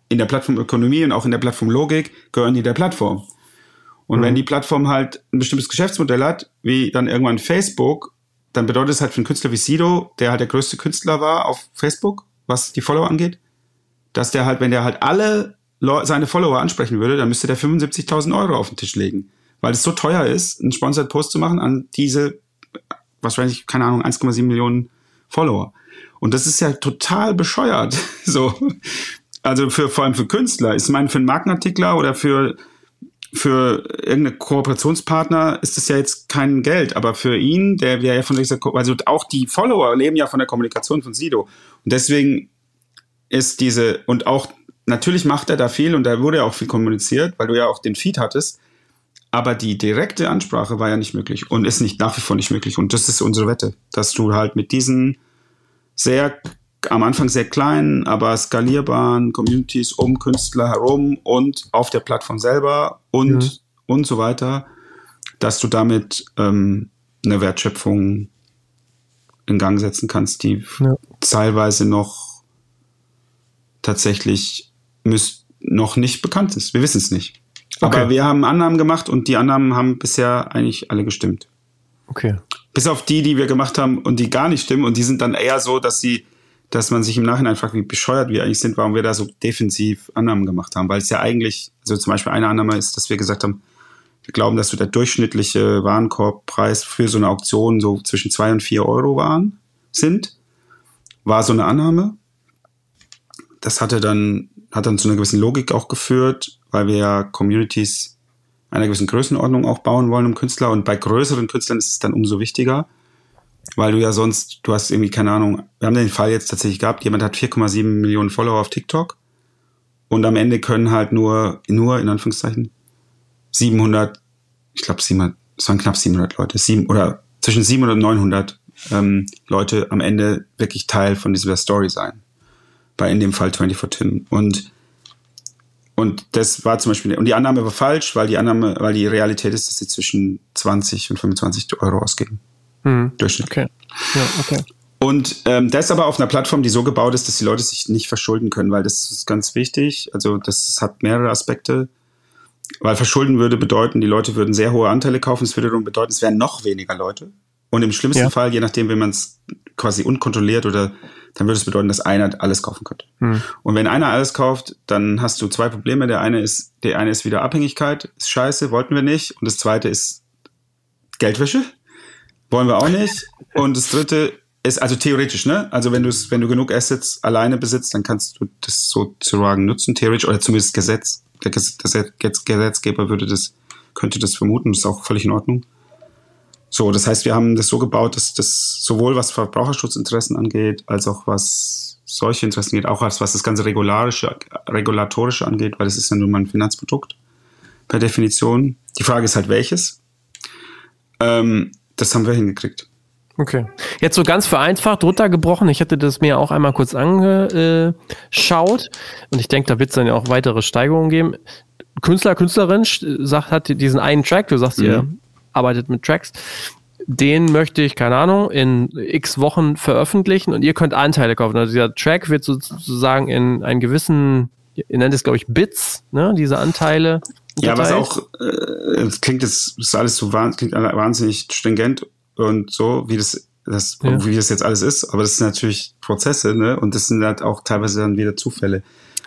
Speaker 2: in der Plattformökonomie und auch in der Plattformlogik gehören die der Plattform. Und mhm. wenn die Plattform halt ein bestimmtes Geschäftsmodell hat, wie dann irgendwann Facebook, dann bedeutet es halt für einen Künstler wie Sido, der halt der größte Künstler war auf Facebook, was die Follower angeht, dass der halt, wenn der halt alle seine Follower ansprechen würde, dann müsste der 75.000 Euro auf den Tisch legen weil es so teuer ist, einen Sponsored Post zu machen an diese, wahrscheinlich, keine Ahnung, 1,7 Millionen Follower. Und das ist ja total bescheuert. so. Also für, vor allem für Künstler. Ich meine, für einen Markenartikler oder für, für irgendeine Kooperationspartner ist das ja jetzt kein Geld, aber für ihn, der ja von dieser, also auch die Follower leben ja von der Kommunikation von Sido. Und deswegen ist diese, und auch, natürlich macht er da viel und da wurde ja auch viel kommuniziert, weil du ja auch den Feed hattest. Aber die direkte Ansprache war ja nicht möglich und ist nicht nach wie vor nicht möglich. Und das ist unsere Wette, dass du halt mit diesen sehr, am Anfang sehr kleinen, aber skalierbaren Communities um Künstler herum und auf der Plattform selber und, ja. und so weiter, dass du damit ähm, eine Wertschöpfung in Gang setzen kannst, die ja. teilweise noch tatsächlich müsst, noch nicht bekannt ist. Wir wissen es nicht. Okay. Aber wir haben Annahmen gemacht und die Annahmen haben bisher eigentlich alle gestimmt.
Speaker 1: Okay.
Speaker 2: Bis auf die, die wir gemacht haben und die gar nicht stimmen und die sind dann eher so, dass sie, dass man sich im Nachhinein fragt, wie bescheuert wir eigentlich sind, warum wir da so defensiv Annahmen gemacht haben. Weil es ja eigentlich, also zum Beispiel eine Annahme ist, dass wir gesagt haben, wir glauben, dass so der durchschnittliche Warenkorbpreis für so eine Auktion so zwischen zwei und vier Euro waren, sind. War so eine Annahme. Das hatte dann, hat dann zu einer gewissen Logik auch geführt weil wir ja Communities einer gewissen Größenordnung auch bauen wollen um Künstler. Und bei größeren Künstlern ist es dann umso wichtiger, weil du ja sonst, du hast irgendwie, keine Ahnung, wir haben den Fall jetzt tatsächlich gehabt, jemand hat 4,7 Millionen Follower auf TikTok und am Ende können halt nur, nur in Anführungszeichen, 700, ich glaube 700, es waren knapp 700 Leute, sieben, oder zwischen 700 und 900 ähm, Leute am Ende wirklich Teil von dieser Story sein. Bei in dem Fall 24 Tim. Und und das war zum Beispiel, und die Annahme war falsch, weil die Annahme, weil die Realität ist, dass sie zwischen 20 und 25 Euro ausgeben.
Speaker 1: Hm. Durchschnitt. Okay. Ja, okay.
Speaker 2: Und ähm, das aber auf einer Plattform, die so gebaut ist, dass die Leute sich nicht verschulden können, weil das ist ganz wichtig. Also das hat mehrere Aspekte. Weil verschulden würde bedeuten, die Leute würden sehr hohe Anteile kaufen. Es würde darum bedeuten, es wären noch weniger Leute. Und im schlimmsten ja. Fall, je nachdem, wenn man es quasi unkontrolliert oder dann würde es bedeuten, dass einer alles kaufen könnte. Hm. Und wenn einer alles kauft, dann hast du zwei Probleme. Der eine ist, der eine ist wieder Abhängigkeit, ist scheiße, wollten wir nicht. Und das zweite ist Geldwäsche, wollen wir auch nicht. Und das dritte ist also theoretisch, ne? Also wenn du wenn du genug Assets alleine besitzt, dann kannst du das sozusagen nutzen, theoretisch, oder zumindest Gesetz. Der Gesetzgeber würde das, könnte das vermuten, das ist auch völlig in Ordnung. So, das heißt, wir haben das so gebaut, dass das sowohl was Verbraucherschutzinteressen angeht, als auch was solche Interessen geht, auch als was das ganze regularische, regulatorische angeht, weil es ist ja nun mal ein Finanzprodukt per Definition. Die Frage ist halt welches. Ähm, das haben wir hingekriegt.
Speaker 1: Okay. Jetzt so ganz vereinfacht runtergebrochen. Ich hätte das mir auch einmal kurz angeschaut und ich denke, da wird es dann ja auch weitere Steigerungen geben. Künstler, Künstlerin sagt, hat diesen einen Track, du sagst, mhm. ihr arbeitet mit Tracks. Den möchte ich, keine Ahnung, in x Wochen veröffentlichen und ihr könnt Anteile kaufen. Also dieser Track wird sozusagen in einen gewissen, ihr nennt es, glaube ich, Bits, ne, diese Anteile.
Speaker 2: Ja, was auch, äh, klingt das ist alles so wahnsinnig, klingt wahnsinnig stringent und so, wie das, das ja. wie das jetzt alles ist. Aber das sind natürlich Prozesse, ne? Und das sind halt auch teilweise dann wieder Zufälle.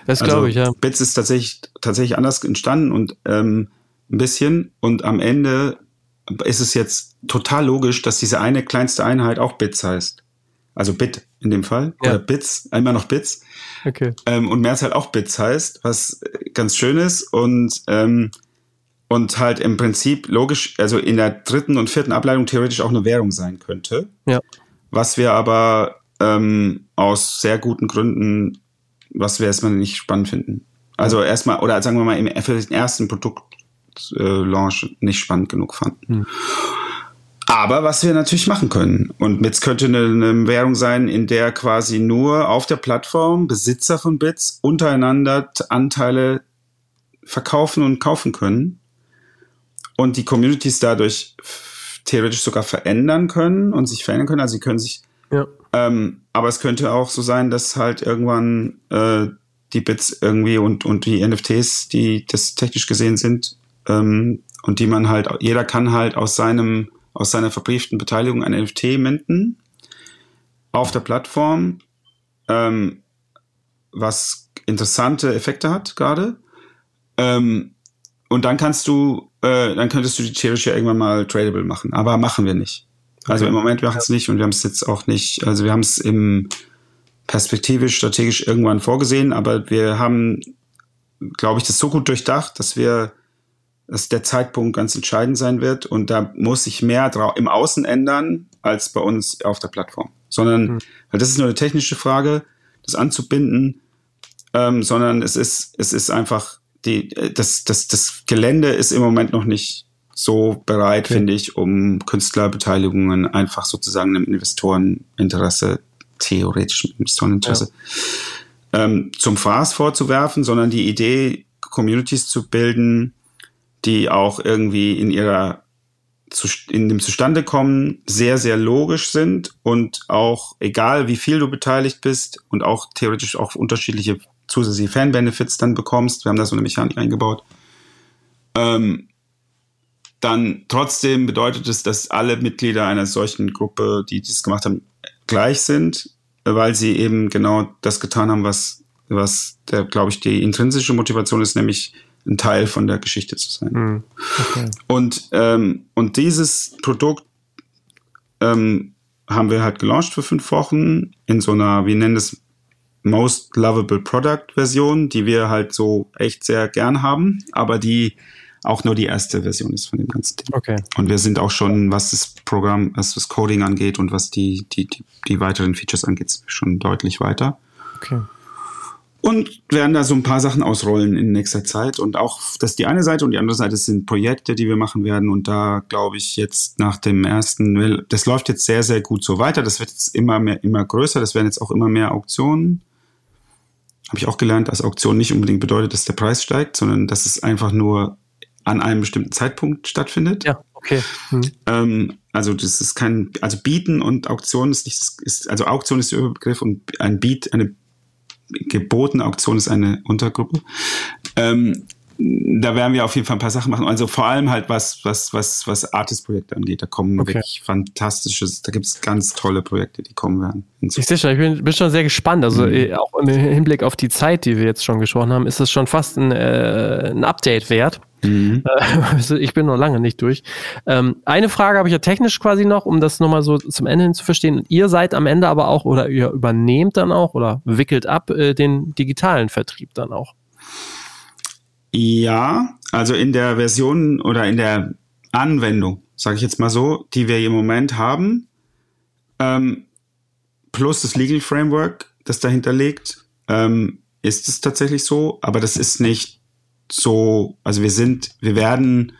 Speaker 1: Das also, glaube ich, ja.
Speaker 2: Bits ist tatsächlich, tatsächlich anders entstanden und ähm, ein bisschen. Und am Ende ist es jetzt total logisch, dass diese eine kleinste Einheit auch Bits heißt. Also Bit in dem Fall. Ja. Oder Bits, immer noch Bits.
Speaker 1: Okay.
Speaker 2: Ähm, und halt auch Bits heißt, was ganz schön ist und, ähm, und halt im Prinzip logisch, also in der dritten und vierten Ableitung theoretisch auch eine Währung sein könnte.
Speaker 1: Ja.
Speaker 2: Was wir aber ähm, aus sehr guten Gründen, was wir erstmal nicht spannend finden. Also erstmal, oder sagen wir mal, im, für den ersten Produktlaunch äh, nicht spannend genug fanden. Hm. Aber was wir natürlich machen können, und Bits könnte eine, eine, Währung sein, in der quasi nur auf der Plattform Besitzer von Bits untereinander Anteile verkaufen und kaufen können und die Communities dadurch theoretisch sogar verändern können und sich verändern können. Also sie können sich. Ja. Ähm, aber es könnte auch so sein, dass halt irgendwann äh, die Bits irgendwie und, und die NFTs, die das technisch gesehen sind, ähm, und die man halt, jeder kann halt aus seinem, aus seiner verbrieften Beteiligung ein NFT minden auf der Plattform, ähm, was interessante Effekte hat gerade. Ähm, und dann kannst du, äh, dann könntest du die theoretisch ja irgendwann mal tradable machen. Aber machen wir nicht. Also okay. im Moment machen es nicht und wir haben es jetzt auch nicht, also wir haben es im perspektivisch, strategisch irgendwann vorgesehen, aber wir haben, glaube ich, das so gut durchdacht, dass wir, dass der Zeitpunkt ganz entscheidend sein wird und da muss sich mehr im Außen ändern als bei uns auf der Plattform. Sondern, mhm. weil das ist nur eine technische Frage, das anzubinden, ähm, sondern es ist, es ist einfach die, das, das, das Gelände ist im Moment noch nicht so bereit, okay. finde ich, um Künstlerbeteiligungen einfach sozusagen einem Investoreninteresse, theoretisch Investoreninteresse, ja. ähm, zum Fraß vorzuwerfen, sondern die Idee, Communities zu bilden, die auch irgendwie in ihrer in dem Zustandekommen sehr, sehr logisch sind und auch egal wie viel du beteiligt bist und auch theoretisch auch unterschiedliche zusätzliche Fan-Benefits dann bekommst, wir haben da so eine Mechanik eingebaut, ähm, dann trotzdem bedeutet es, dass alle Mitglieder einer solchen Gruppe, die das gemacht haben, gleich sind, weil sie eben genau das getan haben, was, was glaube ich, die intrinsische Motivation ist, nämlich ein Teil von der Geschichte zu sein. Mhm. Okay. Und, ähm, und dieses Produkt ähm, haben wir halt gelauncht für fünf Wochen in so einer, wir nennen es Most Lovable Product Version, die wir halt so echt sehr gern haben, aber die auch nur die erste Version ist von dem ganzen Ding.
Speaker 1: Okay.
Speaker 2: Und wir sind auch schon, was das Programm, was das Coding angeht und was die, die, die, die weiteren Features angeht, schon deutlich weiter.
Speaker 1: Okay.
Speaker 2: Und werden da so ein paar Sachen ausrollen in nächster Zeit. Und auch das ist die eine Seite und die andere Seite sind Projekte, die wir machen werden. Und da glaube ich jetzt nach dem ersten, das läuft jetzt sehr, sehr gut so weiter. Das wird jetzt immer mehr, immer größer. Das werden jetzt auch immer mehr Auktionen habe ich auch gelernt, dass Auktion nicht unbedingt bedeutet, dass der Preis steigt, sondern dass es einfach nur an einem bestimmten Zeitpunkt stattfindet.
Speaker 1: Ja, okay. Hm.
Speaker 2: Ähm, also das ist kein, also Bieten und Auktion ist nicht, ist, also Auktion ist der Überbegriff und ein Beat, eine gebotene Auktion ist eine Untergruppe. Ähm, da werden wir auf jeden Fall ein paar Sachen machen. Also vor allem halt was, was, was, was Artist-Projekte angeht. Da kommen okay. wirklich fantastisches, da gibt es ganz tolle Projekte, die kommen werden.
Speaker 1: Ich sehe schon, ich bin, bin, schon sehr gespannt. Also mhm. Äh, auch im Hinblick auf die Zeit, die wir jetzt schon gesprochen haben, ist es schon fast ein, äh, ein Update wert. Mhm. Also ich bin noch lange nicht durch. Ähm, eine Frage habe ich ja technisch quasi noch, um das nochmal so zum Ende hin zu verstehen. Ihr seid am Ende aber auch oder ihr übernehmt dann auch oder wickelt ab äh, den digitalen Vertrieb dann auch.
Speaker 2: Ja, also in der Version oder in der Anwendung, sage ich jetzt mal so, die wir im Moment haben, ähm, plus das Legal Framework, das dahinter liegt, ähm, ist es tatsächlich so, aber das ist nicht so, also wir sind, wir werden,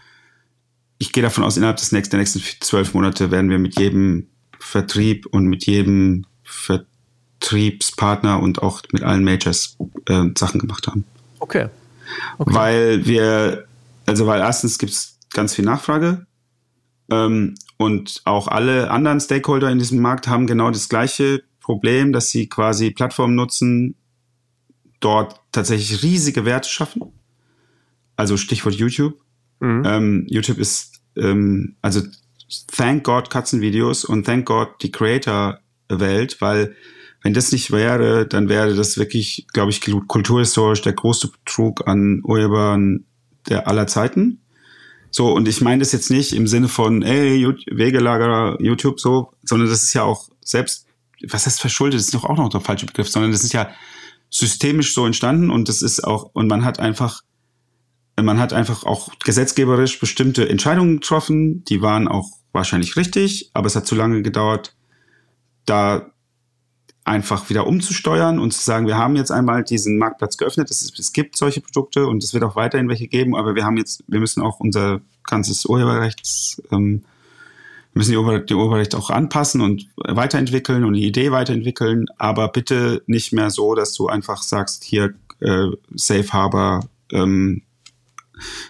Speaker 2: ich gehe davon aus, innerhalb des nächsten, der nächsten zwölf Monate werden wir mit jedem Vertrieb und mit jedem Vertriebspartner und auch mit allen Majors äh, Sachen gemacht haben.
Speaker 1: Okay.
Speaker 2: Okay. Weil wir, also weil erstens gibt es ganz viel Nachfrage ähm, und auch alle anderen Stakeholder in diesem Markt haben genau das gleiche Problem, dass sie quasi Plattformen nutzen, dort tatsächlich riesige Werte schaffen. Also Stichwort YouTube. Mhm. Ähm, YouTube ist, ähm, also thank God Katzenvideos und thank God die Creator-Welt, weil wenn das nicht wäre, dann wäre das wirklich, glaube ich, kulturhistorisch der größte Betrug an Urhebern der aller Zeiten. So, und ich meine das jetzt nicht im Sinne von, ey, Wegelager, YouTube so, sondern das ist ja auch selbst, was heißt verschuldet, das ist doch auch noch der falsche Begriff, sondern das ist ja systemisch so entstanden und das ist auch, und man hat einfach, man hat einfach auch gesetzgeberisch bestimmte Entscheidungen getroffen, die waren auch wahrscheinlich richtig, aber es hat zu lange gedauert, da einfach wieder umzusteuern und zu sagen, wir haben jetzt einmal diesen Marktplatz geöffnet, es, es gibt solche Produkte und es wird auch weiterhin welche geben, aber wir haben jetzt, wir müssen auch unser ganzes Urheberrechts, ähm, wir müssen die, Urheber, die Urheberrechte auch anpassen und weiterentwickeln und die Idee weiterentwickeln, aber bitte nicht mehr so, dass du einfach sagst, hier äh, Safe Harbor, ähm,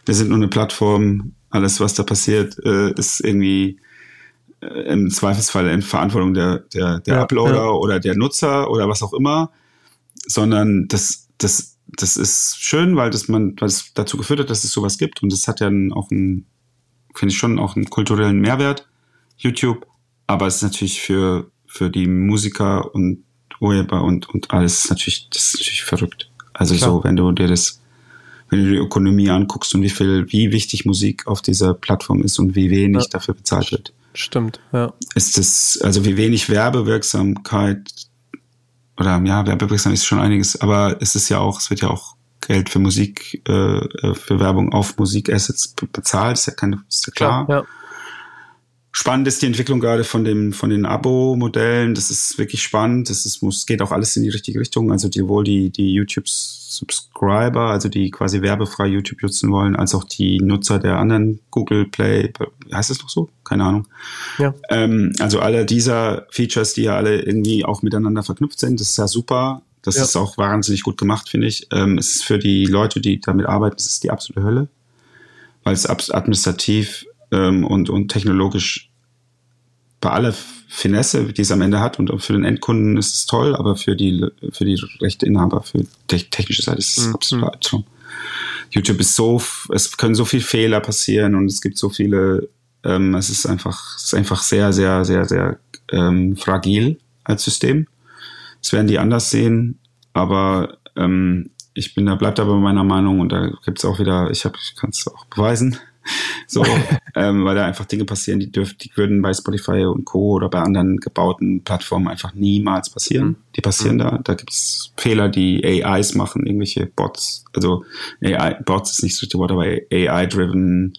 Speaker 2: wir sind nur eine Plattform, alles was da passiert, äh, ist irgendwie im Zweifelsfall in Verantwortung der, der, der ja, Uploader ja. oder der Nutzer oder was auch immer, sondern das, das, das ist schön, weil das man, weil es dazu geführt hat, dass es sowas gibt und es hat ja auch einen, finde ich schon auch einen kulturellen Mehrwert, YouTube, aber es ist natürlich für, für die Musiker und Urheber und, und alles natürlich, das ist natürlich verrückt. Also Klar. so, wenn du dir das, wenn du die Ökonomie anguckst und wie viel, wie wichtig Musik auf dieser Plattform ist und wie wenig ja. dafür bezahlt wird.
Speaker 1: Stimmt, ja.
Speaker 2: Ist das, also wie wenig Werbewirksamkeit oder ja, Werbewirksam ist schon einiges, aber es ist ja auch, es wird ja auch Geld für Musik, äh, für Werbung auf Musikassets bezahlt, ist ja, keine, ist ja klar. Ja, ja. Spannend ist die Entwicklung gerade von dem, von den Abo-Modellen. Das ist wirklich spannend. Das ist, muss, geht auch alles in die richtige Richtung. Also die, wohl die, die YouTube-Subscriber, also die quasi werbefrei YouTube nutzen wollen, als auch die Nutzer der anderen Google Play, heißt es noch so? Keine Ahnung. Ja. Ähm, also alle dieser Features, die ja alle irgendwie auch miteinander verknüpft sind, das ist ja super. Das ja. ist auch wahnsinnig gut gemacht, finde ich. Ähm, es ist für die Leute, die damit arbeiten, es ist die absolute Hölle, weil es administrativ ähm, und, und technologisch bei aller Finesse, die es am Ende hat, und für den Endkunden ist es toll, aber für die, für die Rechteinhaber, für die technische Seite ist es mhm. absolut Albtraum. YouTube ist so, es können so viele Fehler passieren und es gibt so viele, ähm, es ist einfach, es ist einfach sehr, sehr, sehr, sehr ähm, fragil als System. Das werden die anders sehen, aber ähm, ich bin da, bleib da bei meiner Meinung und da gibt es auch wieder, ich habe, ich kann es auch beweisen, so, ähm, weil da einfach Dinge passieren, die dürfen, die würden bei Spotify und Co. oder bei anderen gebauten Plattformen einfach niemals passieren. Mhm. Die passieren mhm. da. Da gibt es Fehler, die AIs machen, irgendwelche Bots. Also AI, Bots ist nicht so richtige Wort, aber AI-driven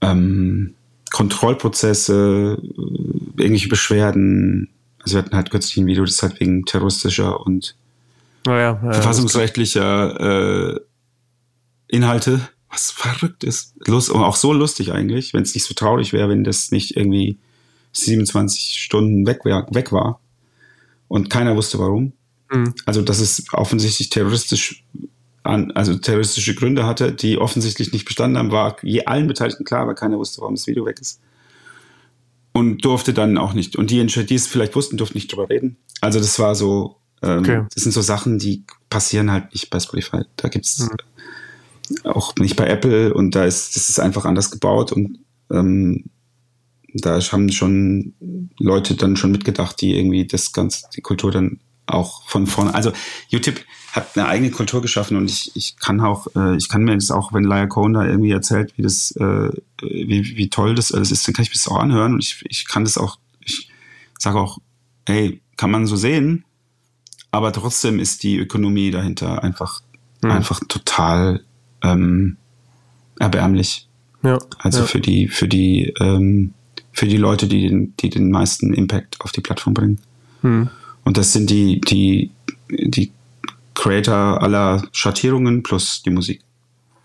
Speaker 2: ähm, Kontrollprozesse, äh, irgendwelche Beschwerden. Also wir hatten halt kürzlich ein Video, das halt wegen terroristischer und oh ja, ja, verfassungsrechtlicher äh, Inhalte was verrückt ist. Lust, und auch so lustig eigentlich, wenn es nicht so traurig wäre, wenn das nicht irgendwie 27 Stunden weg, wär, weg war und keiner wusste warum. Mhm. Also, dass es offensichtlich terroristisch an, also terroristische Gründe hatte, die offensichtlich nicht bestanden haben, war je allen Beteiligten klar, weil keiner wusste, warum das Video weg ist. Und durfte dann auch nicht. Und die, die es vielleicht wussten, durften nicht drüber reden. Also das war so, ähm, okay. das sind so Sachen, die passieren halt nicht bei Spotify. Da gibt's mhm auch nicht bei Apple und da ist das ist einfach anders gebaut und ähm, da haben schon Leute dann schon mitgedacht, die irgendwie das ganze die Kultur dann auch von vorne. Also YouTube hat eine eigene Kultur geschaffen und ich, ich kann auch, äh, ich kann mir das auch, wenn Laia Cohn da irgendwie erzählt, wie das, äh, wie, wie toll das alles ist, dann kann ich mir das auch anhören und ich, ich kann das auch, ich sage auch, hey, kann man so sehen, aber trotzdem ist die Ökonomie dahinter einfach, mhm. einfach total ähm, erbärmlich. Ja, also ja. für die, für die, ähm, für die Leute, die den, die den meisten Impact auf die Plattform bringen. Hm. Und das sind die, die, die Creator aller Schattierungen plus die Musik.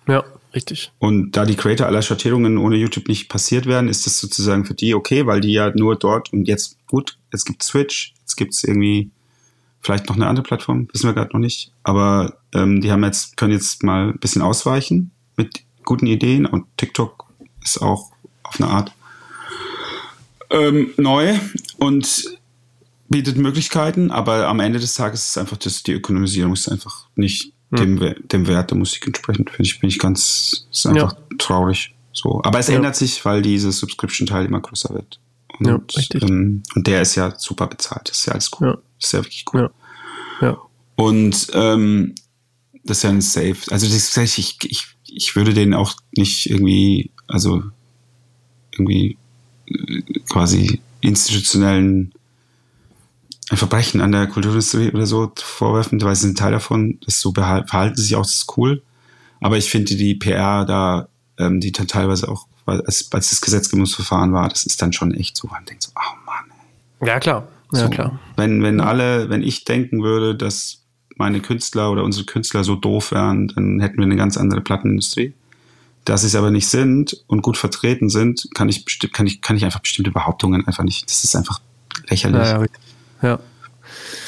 Speaker 1: Ja, richtig.
Speaker 2: Und da die Creator aller Schattierungen ohne YouTube nicht passiert werden, ist das sozusagen für die okay, weil die ja nur dort und jetzt, gut, jetzt gibt Switch, jetzt gibt es irgendwie vielleicht noch eine andere Plattform, wissen wir gerade noch nicht. Aber ähm, die haben jetzt, können jetzt mal ein bisschen ausweichen mit guten Ideen und TikTok ist auch auf eine Art ähm, neu und bietet Möglichkeiten, aber am Ende des Tages ist einfach das, die Ökonomisierung ist einfach nicht hm. dem, dem Wert der Musik entsprechend. Finde ich, bin ich ganz, ist einfach ja. traurig. So. Aber es ja. ändert sich, weil dieses Subscription-Teil immer größer wird. Und, ja, richtig. Ähm, und der ist ja super bezahlt. Das ist ja alles cool. Ja. Das ist ja wirklich cool. Ja. ja. Und ähm, das ist ja ein Safe. Also das, ich, ich, ich würde den auch nicht irgendwie, also irgendwie äh, quasi institutionellen ein Verbrechen an der Kulturindustrie oder so vorwerfen, weil sie sind Teil davon, das so verhalten sich auch, das ist cool. Aber ich finde die PR da, ähm, die dann teilweise auch, als, als das Gesetzgebungsverfahren war, das ist dann schon echt so, man denkt so, oh Mann.
Speaker 1: Ey. Ja, klar. Ja,
Speaker 2: so,
Speaker 1: klar.
Speaker 2: Wenn, wenn alle, wenn ich denken würde, dass meine Künstler oder unsere Künstler so doof wären, dann hätten wir eine ganz andere Plattenindustrie. Dass sie es aber nicht sind und gut vertreten sind, kann ich, kann ich, kann ich einfach bestimmte Behauptungen einfach nicht. Das ist einfach lächerlich.
Speaker 1: Ja, ja. ja.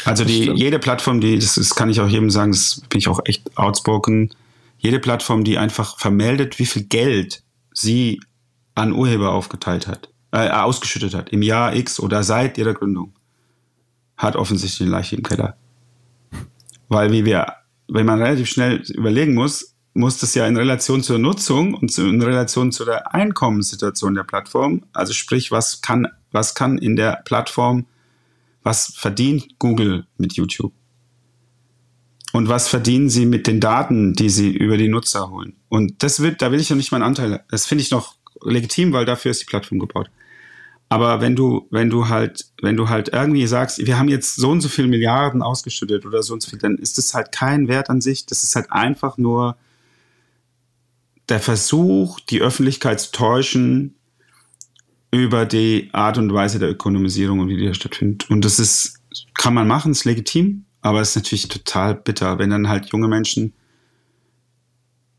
Speaker 2: Also die, jede Plattform, die, das, das kann ich auch jedem sagen, das bin ich auch echt outspoken, jede Plattform, die einfach vermeldet, wie viel Geld sie an Urheber aufgeteilt hat, äh, ausgeschüttet hat, im Jahr X oder seit ihrer Gründung, hat offensichtlich den Leiche im Keller. Weil wie wir, wenn man relativ schnell überlegen muss, muss das ja in Relation zur Nutzung und in Relation zu der Einkommenssituation der Plattform, also sprich, was kann, was kann in der Plattform, was verdient Google mit YouTube? Und was verdienen sie mit den Daten, die sie über die Nutzer holen? Und das wird, da will ich ja nicht meinen Anteil. Das finde ich noch legitim, weil dafür ist die Plattform gebaut. Aber wenn du, wenn du halt, wenn du halt irgendwie sagst, wir haben jetzt so und so viele Milliarden ausgeschüttet oder so und so viel, dann ist das halt kein Wert an sich. Das ist halt einfach nur der Versuch, die Öffentlichkeit zu täuschen über die Art und Weise der Ökonomisierung und wie die da stattfindet. Und das ist, kann man machen, ist legitim. Aber es ist natürlich total bitter, wenn dann halt junge Menschen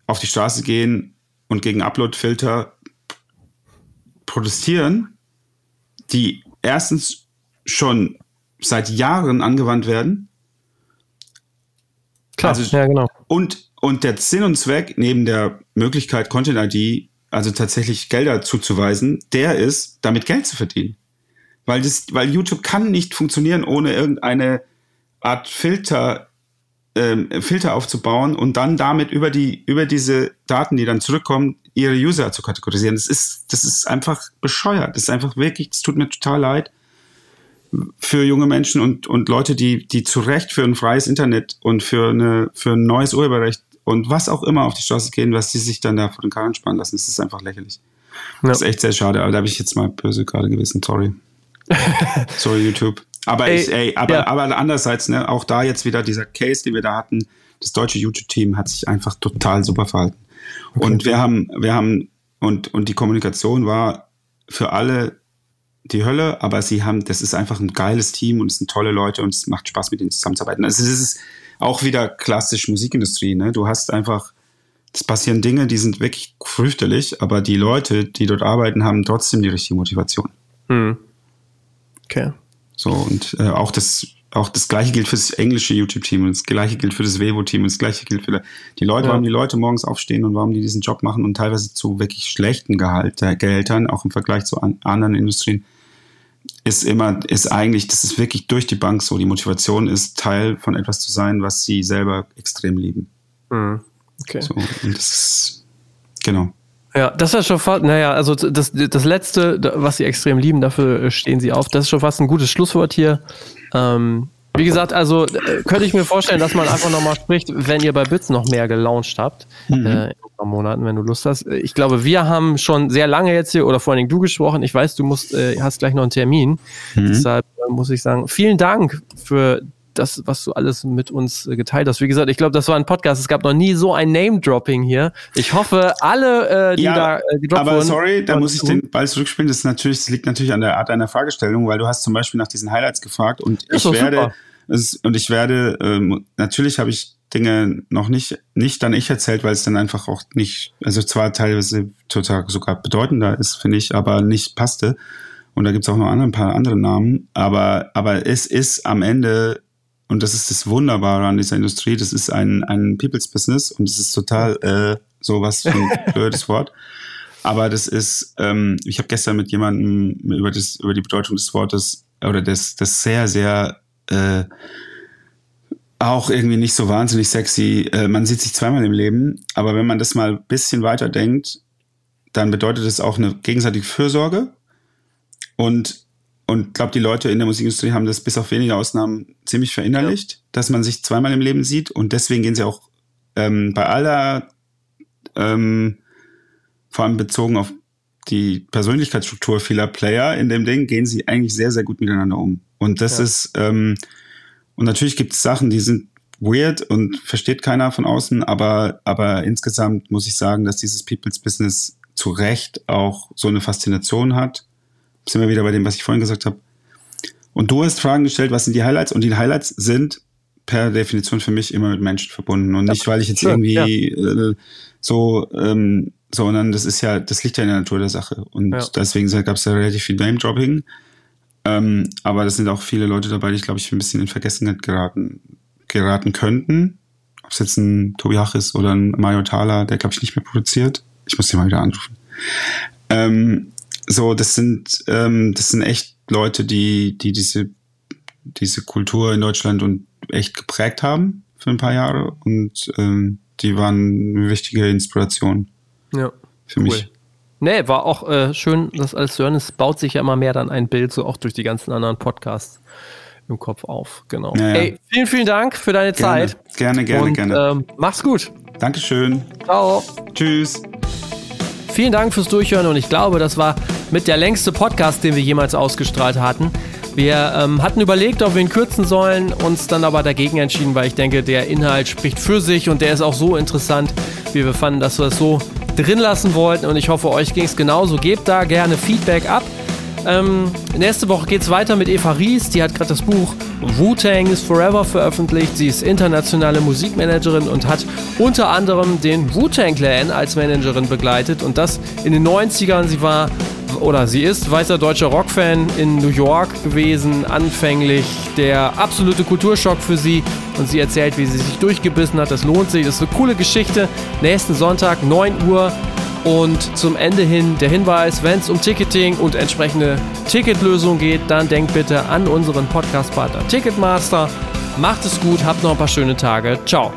Speaker 2: auf die Straße gehen und gegen Uploadfilter protestieren, die erstens schon seit Jahren angewandt werden.
Speaker 1: Klar, also, ja, genau.
Speaker 2: Und, und der Sinn und Zweck neben der Möglichkeit, Content-ID, also tatsächlich Gelder zuzuweisen, der ist, damit Geld zu verdienen. Weil, das, weil YouTube kann nicht funktionieren ohne irgendeine Art Filter, ähm, Filter aufzubauen und dann damit über die, über diese Daten, die dann zurückkommen, ihre User zu kategorisieren. Das ist, das ist einfach bescheuert. Das ist einfach wirklich, das tut mir total leid für junge Menschen und, und Leute, die, die zu Recht für ein freies Internet und für eine, für ein neues Urheberrecht und was auch immer auf die Straße gehen, was sie sich dann da vor den Karren spannen lassen. Das ist einfach lächerlich. Ja. Das ist echt sehr schade, aber da habe ich jetzt mal böse gerade gewesen. Sorry. Sorry, YouTube. Aber ey, ich, ey, aber, ja. aber andererseits, ne, auch da jetzt wieder dieser Case, den wir da hatten, das deutsche YouTube-Team hat sich einfach total super verhalten. Okay. Und wir haben, wir haben, und, und die Kommunikation war für alle die Hölle, aber sie haben, das ist einfach ein geiles Team und es sind tolle Leute und es macht Spaß, mit ihnen zusammenzuarbeiten. Also das ist auch wieder klassisch Musikindustrie, ne? Du hast einfach, es passieren Dinge, die sind wirklich fürchterlich, aber die Leute, die dort arbeiten, haben trotzdem die richtige Motivation.
Speaker 1: Hm. Okay.
Speaker 2: So, und äh, auch das, auch das gleiche gilt für das englische YouTube-Team und das gleiche gilt für das Vevo-Team und das gleiche gilt für die Leute, ja. warum die Leute morgens aufstehen und warum die diesen Job machen und teilweise zu wirklich schlechten Gehalt, äh, Gehältern, auch im Vergleich zu an, anderen Industrien, ist immer, ist eigentlich, das ist wirklich durch die Bank so. Die Motivation ist, Teil von etwas zu sein, was sie selber extrem lieben.
Speaker 1: Mhm. Okay.
Speaker 2: So, und das ist, genau.
Speaker 1: Ja, das ist schon fast, naja, also das, das Letzte, was sie extrem lieben, dafür stehen sie auf. Das ist schon fast ein gutes Schlusswort hier. Ähm, wie gesagt, also äh, könnte ich mir vorstellen, dass man einfach nochmal spricht, wenn ihr bei Bits noch mehr gelauncht habt. Mhm. Äh, in ein paar Monaten, wenn du Lust hast. Ich glaube, wir haben schon sehr lange jetzt hier, oder vor allen Dingen du gesprochen. Ich weiß, du musst, äh, hast gleich noch einen Termin. Mhm. Deshalb äh, muss ich sagen, vielen Dank für das, was du alles mit uns äh, geteilt hast. Wie gesagt, ich glaube, das war ein Podcast. Es gab noch nie so ein Name-Dropping hier. Ich hoffe, alle, äh, die
Speaker 2: ja,
Speaker 1: da äh,
Speaker 2: gedroppt aber wurden. Aber sorry, da muss ich den Ball zurückspielen. Das, ist natürlich, das liegt natürlich an der Art deiner Fragestellung, weil du hast zum Beispiel nach diesen Highlights gefragt und ich werde, es, und ich werde, ähm, natürlich habe ich Dinge noch nicht, nicht dann ich erzählt, weil es dann einfach auch nicht, also zwar teilweise total sogar bedeutender ist, finde ich, aber nicht passte. Und da gibt es auch noch andere, ein paar andere Namen. Aber, aber es ist am Ende und das ist das Wunderbare an dieser Industrie. Das ist ein, ein People's Business und es ist total äh, so was für ein blödes Wort. Aber das ist, ähm, ich habe gestern mit jemandem über, das, über die Bedeutung des Wortes oder das, das sehr, sehr äh, auch irgendwie nicht so wahnsinnig sexy. Äh, man sieht sich zweimal im Leben, aber wenn man das mal ein bisschen weiter denkt, dann bedeutet es auch eine gegenseitige Fürsorge und und glaube, die Leute in der Musikindustrie haben das bis auf wenige Ausnahmen ziemlich verinnerlicht, ja. dass man sich zweimal im Leben sieht und deswegen gehen sie auch ähm, bei aller, ähm, vor allem bezogen auf die Persönlichkeitsstruktur vieler Player in dem Ding, gehen sie eigentlich sehr, sehr gut miteinander um. Und das ja. ist, ähm, und natürlich gibt es Sachen, die sind weird und versteht keiner von außen, aber, aber insgesamt muss ich sagen, dass dieses People's Business zu Recht auch so eine Faszination hat. Sind wir wieder bei dem, was ich vorhin gesagt habe. Und du hast Fragen gestellt, was sind die Highlights? Und die Highlights sind per Definition für mich immer mit Menschen verbunden und nicht, weil ich jetzt Schön, irgendwie ja. äh, so, ähm, sondern das ist ja, das liegt ja in der Natur der Sache. Und ja. deswegen gab es ja relativ viel Name-Dropping. Ähm, aber das sind auch viele Leute dabei, die, glaube ich, ein bisschen in Vergessenheit geraten, geraten könnten. Ob es jetzt ein Tobi Hach ist oder ein Mario Thaler, der, glaube ich, nicht mehr produziert. Ich muss den mal wieder anrufen. Ähm, so, das sind, ähm, das sind echt Leute, die, die diese, diese Kultur in Deutschland und echt geprägt haben für ein paar Jahre und ähm, die waren eine wichtige Inspiration
Speaker 1: ja,
Speaker 2: für cool. mich.
Speaker 1: Nee, war auch äh, schön, das alles zu hören. Es baut sich ja immer mehr dann ein Bild, so auch durch die ganzen anderen Podcasts im Kopf auf. Genau. Ja, ja. Ey, vielen, vielen Dank für deine
Speaker 2: gerne,
Speaker 1: Zeit.
Speaker 2: Gerne, gerne,
Speaker 1: Und,
Speaker 2: gerne.
Speaker 1: Ähm, mach's gut.
Speaker 2: Dankeschön.
Speaker 1: Ciao.
Speaker 2: Tschüss.
Speaker 1: Vielen Dank fürs Durchhören und ich glaube, das war mit der längste Podcast, den wir jemals ausgestrahlt hatten. Wir ähm, hatten überlegt, ob wir ihn kürzen sollen, uns dann aber dagegen entschieden, weil ich denke, der Inhalt spricht für sich und der ist auch so interessant, wie wir fanden, dass wir es so drin lassen wollten. Und ich hoffe, euch ging es genauso. Gebt da gerne Feedback ab. Ähm, nächste Woche geht es weiter mit Eva Ries. Die hat gerade das Buch Wu-Tang is Forever veröffentlicht. Sie ist internationale Musikmanagerin und hat unter anderem den Wu-Tang Clan als Managerin begleitet. Und das in den 90ern. Sie war oder sie ist weißer deutscher Rockfan in New York gewesen, anfänglich der absolute Kulturschock für sie und sie erzählt, wie sie sich durchgebissen hat. Das lohnt sich, das ist eine coole Geschichte. Nächsten Sonntag, 9 Uhr. Und zum Ende hin der Hinweis, wenn es um Ticketing und entsprechende Ticketlösungen geht, dann denkt bitte an unseren Podcast-Partner Ticketmaster. Macht es gut, habt noch ein paar schöne Tage. Ciao.